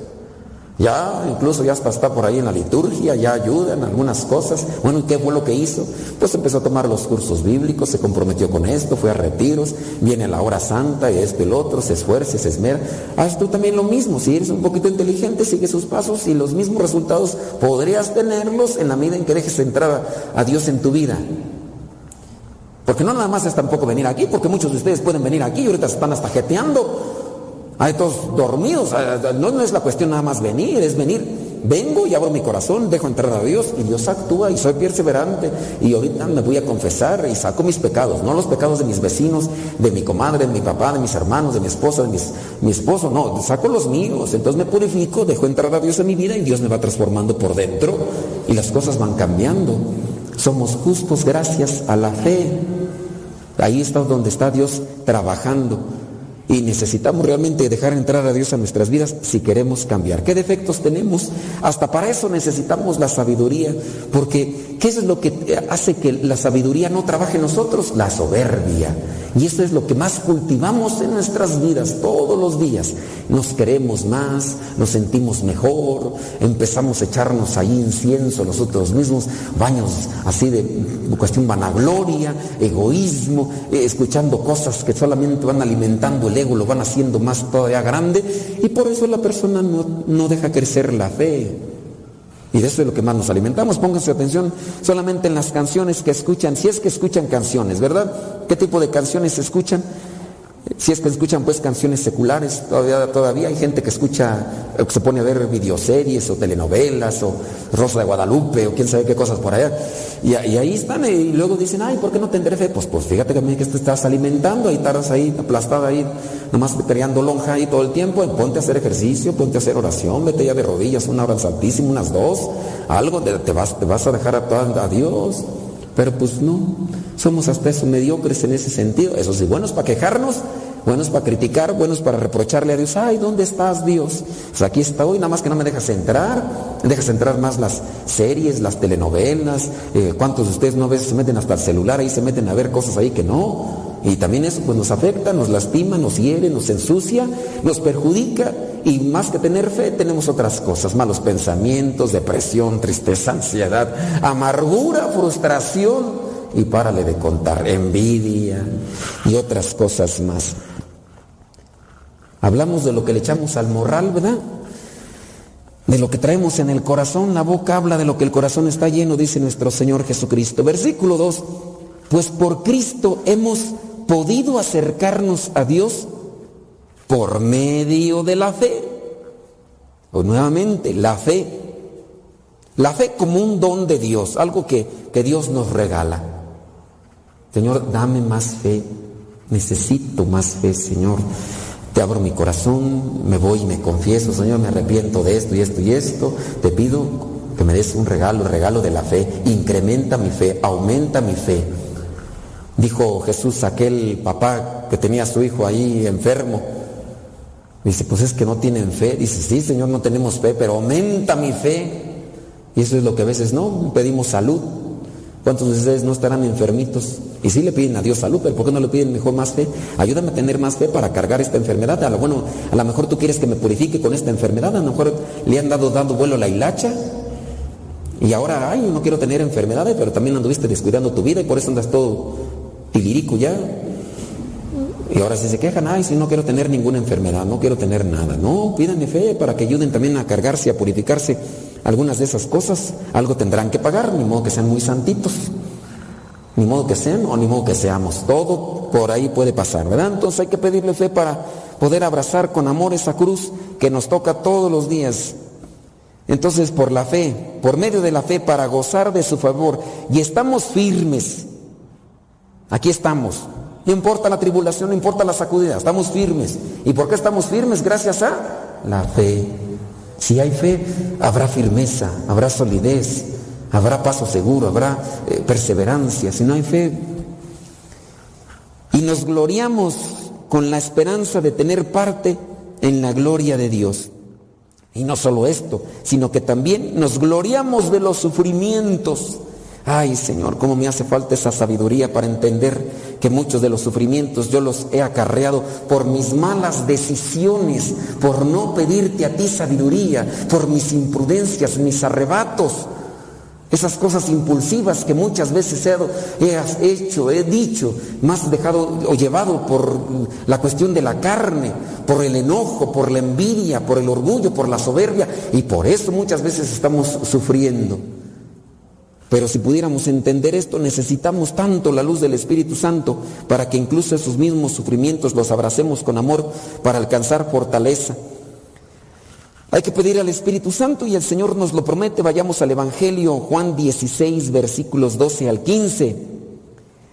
Ya, incluso ya hasta está por ahí en la liturgia, ya ayuda en algunas cosas. Bueno, ¿y qué fue lo que hizo? Pues empezó a tomar los cursos bíblicos, se comprometió con esto, fue a retiros, viene la hora santa y esto y el otro, se esfuerza, se esmera. Haz tú también lo mismo, si eres un poquito inteligente, sigue sus pasos y los mismos resultados podrías tenerlos en la medida en que dejes entrar a Dios en tu vida. Porque no nada más es tampoco venir aquí, porque muchos de ustedes pueden venir aquí y ahorita están hasta jeteando. Hay todos dormidos. No, no, es la cuestión nada más venir, es venir. Vengo y abro mi corazón, dejo entrar a Dios y Dios actúa y soy perseverante. Y ahorita me voy a confesar y saco mis pecados, no los pecados de mis vecinos, de mi comadre, de mi papá, de mis hermanos, de mi esposa, de mis, mi esposo, no, saco los míos. Entonces me purifico, dejo entrar a Dios en mi vida y Dios me va transformando por dentro y las cosas van cambiando. Somos justos gracias a la fe. Ahí está donde está Dios trabajando. Y necesitamos realmente dejar entrar a Dios a nuestras vidas si queremos cambiar. ¿Qué defectos tenemos? Hasta para eso necesitamos la sabiduría, porque ¿qué es lo que hace que la sabiduría no trabaje en nosotros? La soberbia. Y eso es lo que más cultivamos en nuestras vidas todos los días. Nos queremos más, nos sentimos mejor, empezamos a echarnos ahí incienso nosotros mismos, baños así de cuestión vanagloria, egoísmo, eh, escuchando cosas que solamente van alimentando el lo van haciendo más todavía grande y por eso la persona no, no deja crecer la fe. Y de eso es lo que más nos alimentamos. Pónganse atención solamente en las canciones que escuchan, si es que escuchan canciones, ¿verdad? ¿Qué tipo de canciones escuchan? Si es que escuchan pues canciones seculares, todavía, todavía hay gente que escucha, eh, que se pone a ver videoseries o telenovelas o Rosa de Guadalupe o quién sabe qué cosas por allá. Y, ahí están y luego dicen, ay, ¿por qué no tendré fe? Pues, pues fíjate que, que te estás alimentando y estarás ahí aplastada ahí, nomás creando lonja ahí todo el tiempo. Ponte a hacer ejercicio, ponte a hacer oración, vete ya de rodillas una hora al Santísimo, unas dos, algo, te vas, te vas a dejar a, a Dios. Pero pues no, somos hasta eso mediocres en ese sentido. Eso sí, buenos para quejarnos, buenos para criticar, buenos para reprocharle a Dios. Ay, ¿dónde estás Dios? Pues aquí está hoy, nada más que no me dejas entrar. Dejas entrar más las series, las telenovelas. Eh, ¿Cuántos de ustedes no a veces se meten hasta el celular ahí, se meten a ver cosas ahí que no? Y también eso pues nos afecta, nos lastima, nos hiere, nos ensucia, nos perjudica. Y más que tener fe, tenemos otras cosas, malos pensamientos, depresión, tristeza, ansiedad, amargura, frustración y párale de contar, envidia y otras cosas más. Hablamos de lo que le echamos al morral, ¿verdad? De lo que traemos en el corazón, la boca habla de lo que el corazón está lleno, dice nuestro Señor Jesucristo. Versículo 2, pues por Cristo hemos podido acercarnos a Dios por medio de la fe. O nuevamente, la fe. La fe como un don de Dios, algo que, que Dios nos regala. Señor, dame más fe. Necesito más fe, Señor. Te abro mi corazón, me voy y me confieso, Señor, me arrepiento de esto y esto y esto. Te pido que me des un regalo, el regalo de la fe. Incrementa mi fe, aumenta mi fe. Dijo Jesús aquel papá que tenía a su hijo ahí enfermo. Dice, pues es que no tienen fe. Dice, sí, Señor, no tenemos fe, pero aumenta mi fe. Y eso es lo que a veces no, pedimos salud. ¿Cuántos de ustedes no estarán enfermitos? Y sí le piden a Dios salud, pero ¿por qué no le piden mejor más fe? Ayúdame a tener más fe para cargar esta enfermedad. A lo bueno, a lo mejor tú quieres que me purifique con esta enfermedad, a lo mejor le han dado dando vuelo a la hilacha. Y ahora, ay, no quiero tener enfermedades, pero también anduviste descuidando tu vida y por eso andas todo tiririco ya. Y ahora si se quejan, ay, si no quiero tener ninguna enfermedad, no quiero tener nada. No, pídanme fe para que ayuden también a cargarse, a purificarse algunas de esas cosas. Algo tendrán que pagar, ni modo que sean muy santitos. Ni modo que sean o ni modo que seamos. Todo por ahí puede pasar, ¿verdad? Entonces hay que pedirle fe para poder abrazar con amor esa cruz que nos toca todos los días. Entonces por la fe, por medio de la fe, para gozar de su favor. Y estamos firmes. Aquí estamos. No importa la tribulación, no importa la sacudida, estamos firmes. ¿Y por qué estamos firmes? Gracias a la fe. Si hay fe, habrá firmeza, habrá solidez, habrá paso seguro, habrá eh, perseverancia. Si no hay fe, y nos gloriamos con la esperanza de tener parte en la gloria de Dios. Y no solo esto, sino que también nos gloriamos de los sufrimientos. Ay Señor, cómo me hace falta esa sabiduría para entender que muchos de los sufrimientos yo los he acarreado por mis malas decisiones, por no pedirte a ti sabiduría, por mis imprudencias, mis arrebatos. Esas cosas impulsivas que muchas veces he hecho, he dicho, más dejado o llevado por la cuestión de la carne, por el enojo, por la envidia, por el orgullo, por la soberbia, y por eso muchas veces estamos sufriendo. Pero si pudiéramos entender esto, necesitamos tanto la luz del Espíritu Santo para que incluso esos mismos sufrimientos los abracemos con amor para alcanzar fortaleza. Hay que pedir al Espíritu Santo y el Señor nos lo promete. Vayamos al Evangelio Juan 16, versículos 12 al 15.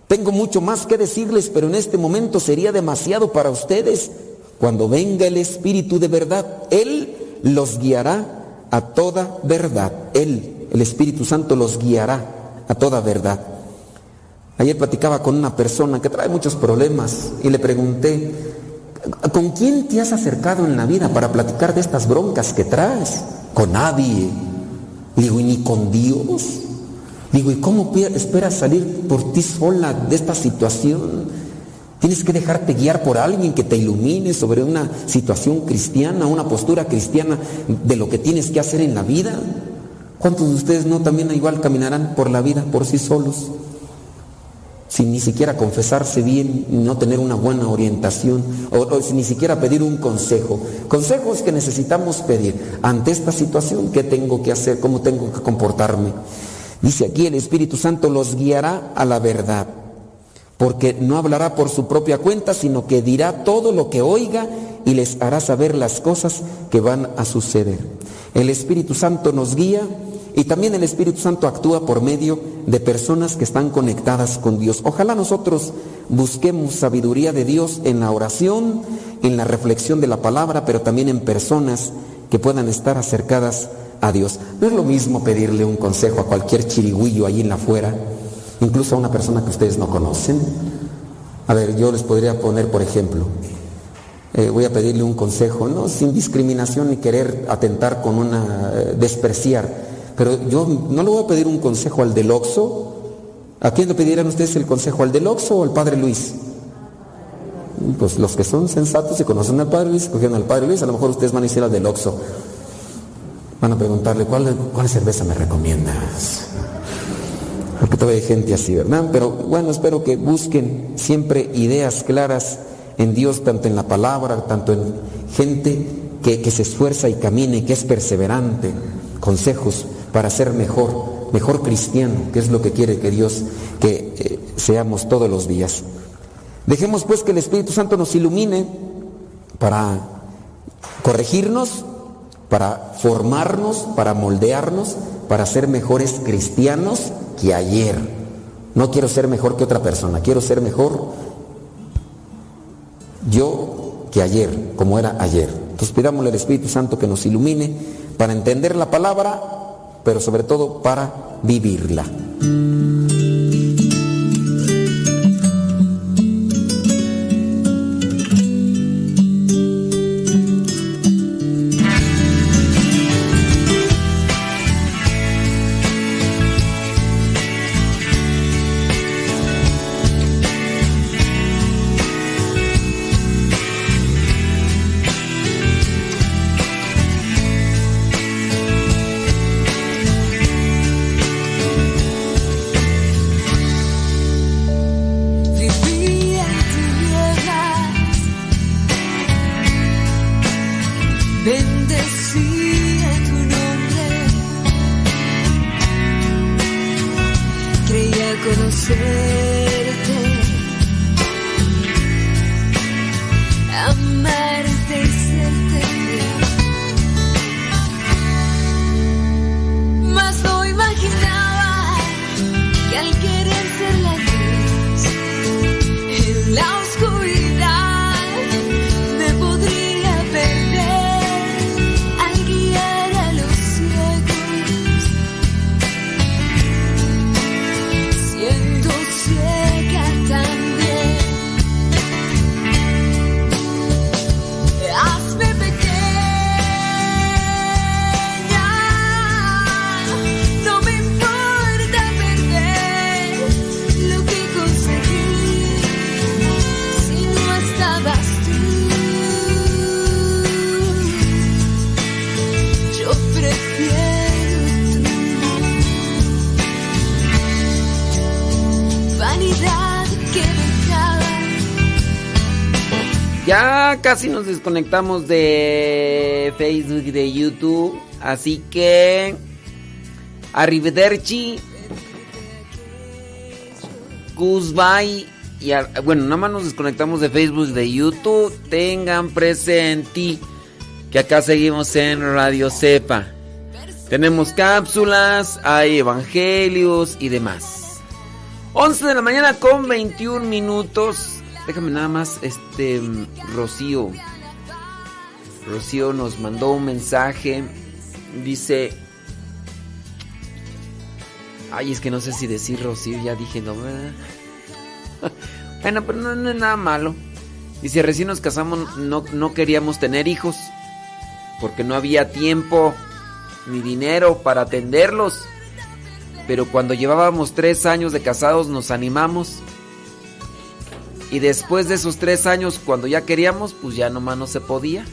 Tengo mucho más que decirles, pero en este momento sería demasiado para ustedes. Cuando venga el Espíritu de verdad, Él los guiará a toda verdad. Él, el Espíritu Santo, los guiará a toda verdad. Ayer platicaba con una persona que trae muchos problemas y le pregunté, ¿Con quién te has acercado en la vida para platicar de estas broncas que traes? Con nadie. Digo, ¿y ni con Dios? Digo, ¿y cómo esperas salir por ti sola de esta situación? Tienes que dejarte guiar por alguien que te ilumine sobre una situación cristiana, una postura cristiana de lo que tienes que hacer en la vida. ¿Cuántos de ustedes no también igual caminarán por la vida por sí solos? Sin ni siquiera confesarse bien, no tener una buena orientación, o, sin ni siquiera pedir un consejo. Consejos que necesitamos pedir ante esta situación, ¿qué tengo que hacer? ¿Cómo tengo que comportarme? Dice aquí el Espíritu Santo los guiará a la verdad, porque no hablará por su propia cuenta, sino que dirá todo lo que oiga y les hará saber las cosas que van a suceder. El Espíritu Santo nos guía y también el Espíritu Santo actúa por medio de personas que están conectadas con Dios. Ojalá nosotros busquemos sabiduría de Dios en la oración, en la reflexión de la palabra, pero también en personas que puedan estar acercadas a Dios. No es lo mismo pedirle un consejo a cualquier chirigüillo allí en la afuera, incluso a una persona que ustedes no conocen. A ver, yo les podría poner, por ejemplo, eh, voy a pedirle un consejo, no sin discriminación ni querer atentar con una, eh, despreciar, pero yo no le voy a pedir un consejo al del Oxo. ¿A quién le pedirían ustedes el consejo? ¿Al del Oxo o al Padre Luis? Pues los que son sensatos y conocen al Padre Luis, cogieron al Padre Luis, a lo mejor ustedes van a decir al del Oxo. Van a preguntarle, ¿cuál, cuál cerveza me recomiendas? Porque todavía hay gente así, ¿verdad? Pero bueno, espero que busquen siempre ideas claras en Dios, tanto en la palabra, tanto en gente que, que se esfuerza y camina y que es perseverante. Consejos para ser mejor, mejor cristiano, que es lo que quiere que Dios que eh, seamos todos los días. Dejemos pues que el Espíritu Santo nos ilumine para corregirnos, para formarnos, para moldearnos, para ser mejores cristianos que ayer. No quiero ser mejor que otra persona, quiero ser mejor yo que ayer, como era ayer. Entonces pidámosle al Espíritu Santo que nos ilumine para entender la palabra, pero sobre todo para vivirla. Casi nos desconectamos de Facebook y de YouTube. Así que. Arrivederci. Goodbye. Y bueno, nada más nos desconectamos de Facebook y de YouTube. Tengan presente que acá seguimos en Radio Cepa. Tenemos cápsulas, hay evangelios y demás. 11 de la mañana con 21 minutos. Déjame nada más, este, Rocío. Rocío nos mandó un mensaje. Dice... Ay, es que no sé si decir Rocío, ya dije no, bueno, pero no, no es nada malo. Dice, recién nos casamos, no, no queríamos tener hijos. Porque no había tiempo ni dinero para atenderlos. Pero cuando llevábamos tres años de casados nos animamos. Y después de esos tres años, cuando ya queríamos, pues ya nomás no se podía.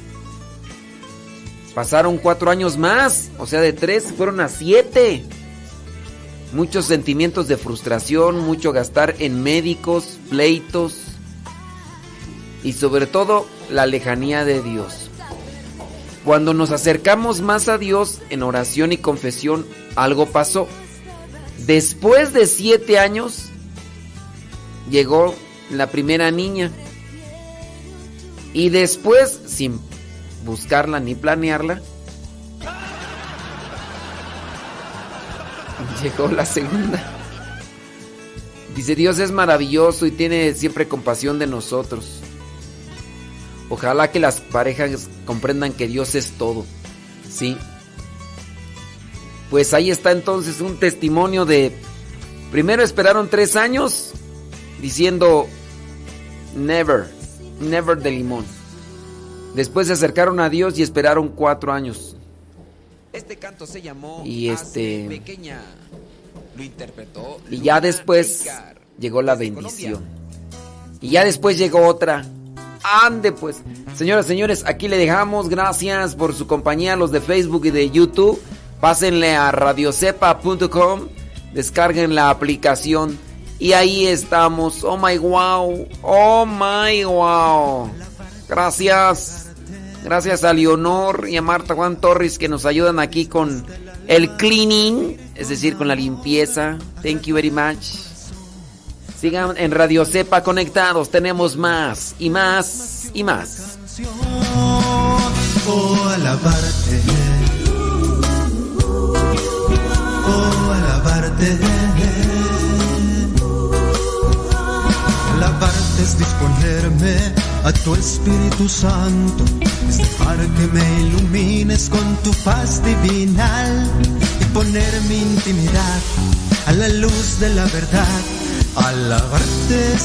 Pasaron cuatro años más, o sea, de tres fueron a siete. Muchos sentimientos de frustración, mucho gastar en médicos, pleitos y sobre todo la lejanía de Dios. Cuando nos acercamos más a Dios en oración y confesión, algo pasó. Después de siete años, llegó la primera niña. Y después, sin buscarla ni planearla, llegó la segunda. Dice, Dios es maravilloso y tiene siempre compasión de nosotros. Ojalá que las parejas comprendan que Dios es todo. ¿Sí? Pues ahí está entonces un testimonio de... Primero esperaron tres años diciendo never, never de limón. Después se acercaron a Dios y esperaron cuatro años. Este canto se llamó Y este- pequeña. Lo interpretó. Y ya después llegó la bendición. Y ya después llegó otra. Ande pues. Señoras, señores, aquí le dejamos. Gracias por su compañía, los de Facebook y de YouTube. Pásenle a radiocepa.com. Descarguen la aplicación. Y ahí estamos. Oh my wow. Oh my wow. Gracias. Gracias a Leonor y a Marta Juan Torres que nos ayudan aquí con el cleaning, es decir, con la limpieza. Thank you very much. Sigan en Radio Cepa conectados, tenemos más y más y más. Oh, alabarte. Oh, alabarte. Es disponerme a tu Espíritu Santo. Es dejar que me ilumines con tu paz divinal y poner mi intimidad a la luz de la verdad. Alabarte